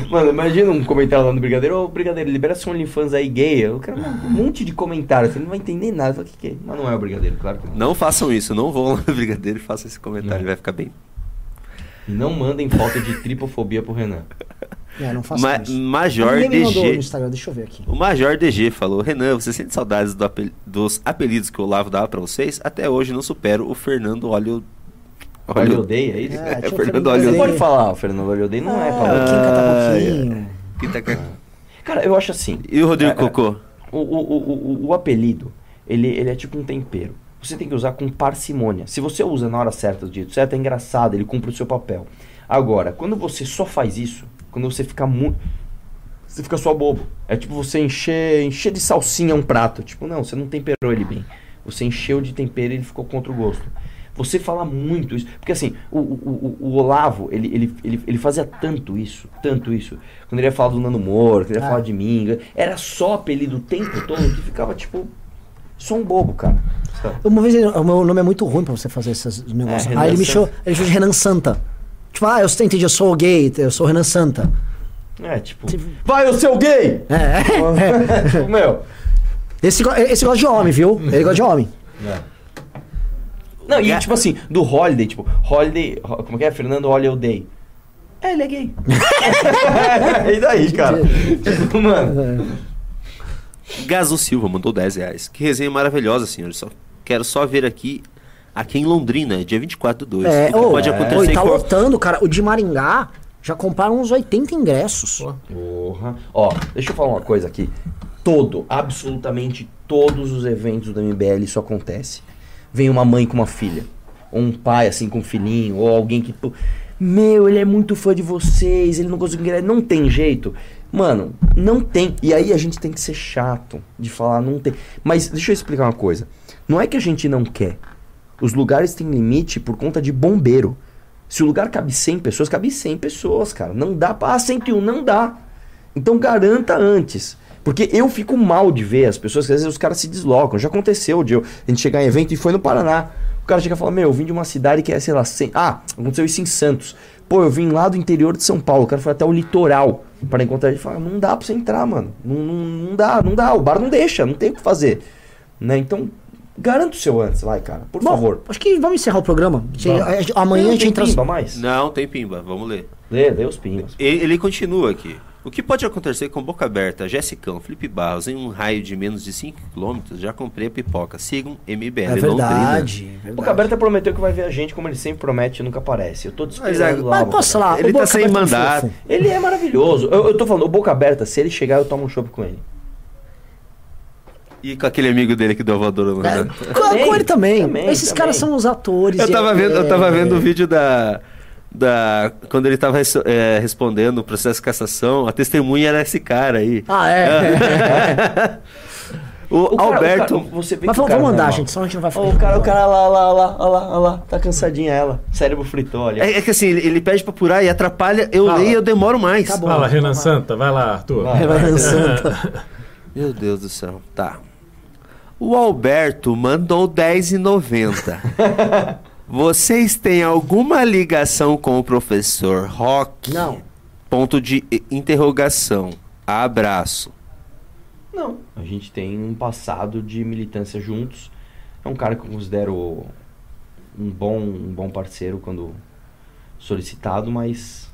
Mano, imagina um comentário lá no brigadeiro, ô brigadeiro, libera seu OnlyFans aí gay. O cara, um monte de comentário, você não vai entender nada. Fala, o que, que é? Mas não é o brigadeiro, claro que não. Não façam isso, não vão lá no Brigadeiro e façam esse comentário, Não. vai ficar bem. E não mandem foto de tripofobia pro Renan. É, não faço Ma isso. Major Ninguém me mandou no DG. Instagram, deixa eu ver aqui. O Major DG falou: Renan, você sente saudades do apel- dos apelidos que o Olavo dava pra vocês? Até hoje não supero o Fernando Olho. Olha, odeia, é isso? É, tinha o Fernando Olho. Você Olho. pode falar, o Fernando Olho odeia, não é, Ah, cata Ah, pouquinho. Que tá ca- Cara, eu acho assim. E o Rodrigo É, é. Cocô? O, o, o, o, o apelido, ele, ele é tipo um tempero. Você tem que usar com parcimônia. Se você usa na hora certa, do jeito certo, é engraçado, ele cumpre o seu papel. Agora, quando você só faz isso, quando você fica muito. Você fica só bobo. É tipo você encher, encher de salsinha um prato. Tipo, não, você não temperou ele bem. Você encheu de tempero e ele ficou contra o gosto. Você fala muito isso. Porque assim, o, o, o, o Olavo, ele, ele, ele, ele fazia tanto isso, tanto isso. Quando ele ia falar do Nando Moro, quando ele ia Ah. falar de mim, era só apelido o tempo todo que ficava tipo. Só um bobo, cara. Sabe? Uma vez, ele- o meu nome é muito ruim pra você fazer esses negócios. É, Aí ele me chamou, ele chamou de Renan Santa. Tipo, ah, eu entendi, eu sou gay, eu sou Renan Santa. É, tipo. Vai, o seu gay! É, é. (laughs) Meu. Esse, esse gosta de homem, viu? Ele gosta de homem. Não, e tipo assim, do Holiday, tipo, Holiday. Ho- Como que é? Fernando Holiday. É, ele é gay. (laughs) (laughs) e daí, cara? Tipo, Mano. Gazo Silva mandou 10 reais. Que resenha maravilhosa, senhor. Só quero só ver aqui, aqui em Londrina, dia 24 do 2. É, o que ô, pode é. acontecer Ô, e tá com- lotando, cara. O de Maringá já compraram uns 80 ingressos. Porra. Ó, deixa eu falar uma coisa aqui. Todo, absolutamente todos os eventos do MBL isso acontece. Vem uma mãe com uma filha. Ou um pai assim com um filhinho. Ou alguém que. Meu, ele é muito fã de vocês, ele não conseguiu. Não tem jeito. Mano, não tem. E aí a gente tem que ser chato de falar, não tem. Mas deixa eu explicar uma coisa. Não é que a gente não quer. Os lugares têm limite por conta de bombeiro. Se o lugar cabe 100 pessoas, cabe 100 pessoas, cara. Não dá pra. Ah, 101, não dá. Então garanta antes. Porque eu fico mal de ver as pessoas que às vezes os caras se deslocam. Já aconteceu de eu, a gente chegar em evento e foi no Paraná. O cara chega e fala: Meu, eu vim de uma cidade que é, sei lá, 100. Ah, aconteceu isso em Santos. Pô, eu vim lá do interior de São Paulo. O cara foi até o litoral para encontrar ele. Fala: Não dá pra você entrar, mano. Não, não, não dá, não dá. O bar não deixa, não tem o que fazer. Né? Então, garanta o seu antes, vai, cara. Por Bom, favor. acho que vamos encerrar o programa. A gente- Vamos. a- Amanhã a gente Tem entra. pimba mais? Não, tem pimba. Vamos ler. Lê, lê os pimbas. E- Ele continua aqui. O que pode acontecer com boca aberta, Jessicão, Felipe Barros, em um raio de menos de 5 km? Já comprei a pipoca. Sigam MBL É Londrina. verdade. O verdade. Caberta prometeu que vai ver a gente, como ele sempre promete e nunca aparece. Eu tô Mas, esperando é, lá. Mas Boca posso Aberta. falar? Ele o tá Boca sem Aberta é um mandato. Ele é maravilhoso. Eu, eu tô falando, o Boca Aberta, se ele chegar, eu tomo um chopp com ele. E com aquele amigo dele que deu a voadora no É, Renan. com, ele também. também, Esses também. caras são os atores. Eu tava vendo, eu tava é- vendo o vídeo da. Da, quando ele tava res- é, respondendo o processo de cassação, a testemunha era esse cara aí. Ah, é. (laughs) O, O cara- Alberto. o cara- você vê Mas vamos, cara vamos é andar, gente, senão a gente não vai Ó, o cara, o cara lá, lá, lá, lá, lá, lá, tá cansadinha ela. Cérebro fritou ali. É, é que assim, ele, ele pede pra apurar e atrapalha, eu Fala. leio e eu demoro mais. Tá bom. Fala, Renan Vai. Santa, vai lá, Arthur. Vai. Vai dançando. (laughs) Meu Deus do céu. Tá. O Alberto mandou 10,90. (laughs) Vocês têm alguma ligação com o professor Rock? Não. Ponto de interrogação. Abraço. Não. A gente tem um passado de militância juntos. É um cara que eu considero um bom, um bom parceiro quando solicitado, mas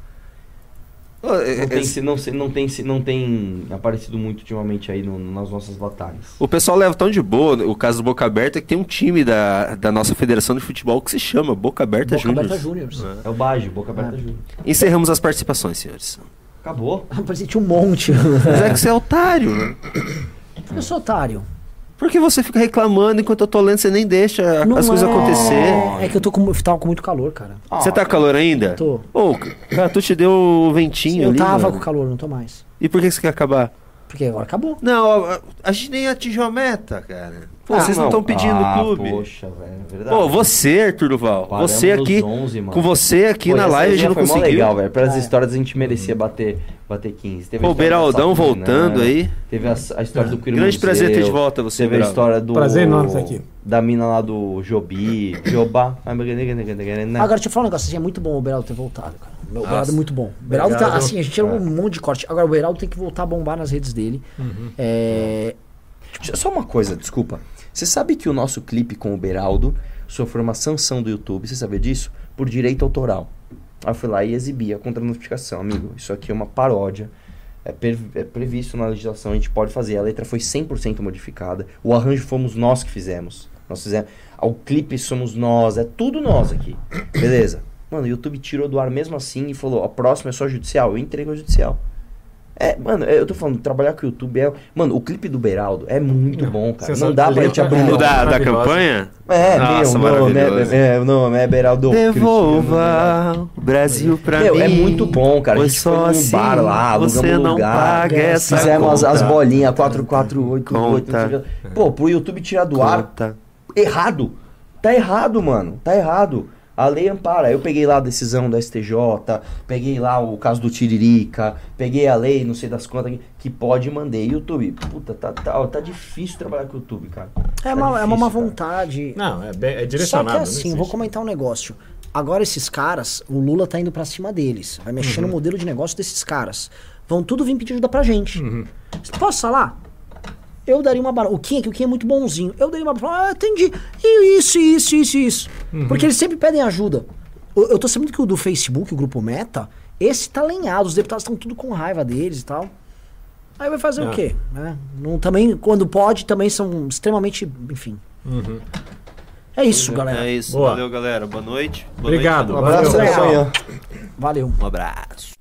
não é- tem, se- não, se- não, tem, se- não tem aparecido muito ultimamente aí no- nas nossas batalhas. O pessoal leva tão de boa o caso do Boca Aberta que tem um time da, da nossa federação de futebol que se chama Boca Aberta Boca Juniors. Aberta Júniors. É o Baggio, Boca Aberta Júnior. Encerramos as participações, senhores. Acabou. (laughs) Parecia tinha um monte. Mas é que você é otário? Eu sou otário. Por que você fica reclamando enquanto eu tô lendo, você nem deixa Não as coisas é- acontecer? É que eu tô com, eu tava com muito calor, cara. Você tá com calor ainda? Tô. Ô, cara, tu te deu o ventinho eu ali, tava mano. com calor, não tô mais. E por que você quer acabar? Porque agora acabou. Não, a, a gente nem atingiu a meta, cara. Pô, Ah, vocês não estão pedindo ah, no clube. Poxa, velho, é verdade. Pô, você, Arthur Duval, Paramos você aqui, 11, mano. com você aqui Pô, na live a gente não conseguiu. legal, velho. Pelas É. histórias a gente merecia bater, bater 15. Teve a Pô, o Beraldão voltando aí. Teve a, a história do Quiro Grande Museu, prazer ter de volta você, Teve a Beraldo. história do... Prazer enorme estar aqui. Da mina lá do Jobi, Jobá. Agora, deixa eu falar um negócio. Assim, é muito bom o Beraldo ter voltado, cara. O Beraldo é muito bom. O Beraldo tá, assim, a gente tirou um monte de corte. Agora, o Beraldo tem que voltar a bombar nas redes dele. É, Só uma coisa, desculpa. Você sabe que o nosso clipe com o Beraldo sofreu uma sanção do YouTube, você sabia disso? Por direito autoral. Aí eu fui lá e exibi a contra-notificação. Amigo, isso aqui é uma paródia. É, é previsto na legislação, a gente pode fazer. A letra foi 100% modificada. O arranjo fomos nós que fizemos. Nós fizemos. O clipe somos nós, é tudo nós aqui. Beleza. Mano, o YouTube tirou do ar mesmo assim e falou: a próxima é só judicial. Eu entrego ao judicial. É, mano, eu tô falando, trabalhar com o YouTube é. Mano, o clipe do Beraldo é muito bom, cara. Não dá pra gente abrir O da, da campanha? É, Nossa, meu, nome maravilhoso. é, é, o nome é Beraldo. Devolva o Brasil pra Meu, mim. é muito bom, cara. A gente só foi num assim bar lá, você não lugar. paga essa Fizemos as, as conta. bolinhas 4488. Conta. Pô, pro YouTube tirar do ar, Conta. errado. Tá errado, mano. Tá errado. A lei ampara. Eu peguei lá a decisão da STJ, peguei lá o caso do Tiririca, peguei a lei, não sei das quantas, que- pode e mandei. YouTube, puta, tá, tá, tá difícil trabalhar com o YouTube, cara. é, Tá uma, é uma má difícil, cara. vontade. Não, é, bem, é Só direcionado. que não assim, vou comentar um negócio. Agora esses caras, o Lula tá indo pra cima deles. Vai mexer Uhum. no modelo de negócio desses caras. Vão tudo vir pedir ajuda pra gente. Uhum. Posso falar? Eu daria uma bala. O Kim, que o Kim é muito bonzinho. Eu daria uma bala. Ah, entendi. E isso, isso, isso, isso. Uhum. Porque eles sempre pedem ajuda. Eu, eu tô sabendo que o do Facebook, o grupo Meta, esse tá lenhado. Os deputados estão tudo com raiva deles e tal. Aí vai fazer o Ah. quê? Né? Não, também, quando pode, também são extremamente. Enfim. É isso, galera. É isso. Boa. Valeu, galera. Boa noite. Boa Obrigado. noite. Um abraço, Valeu. Valeu. Um abraço.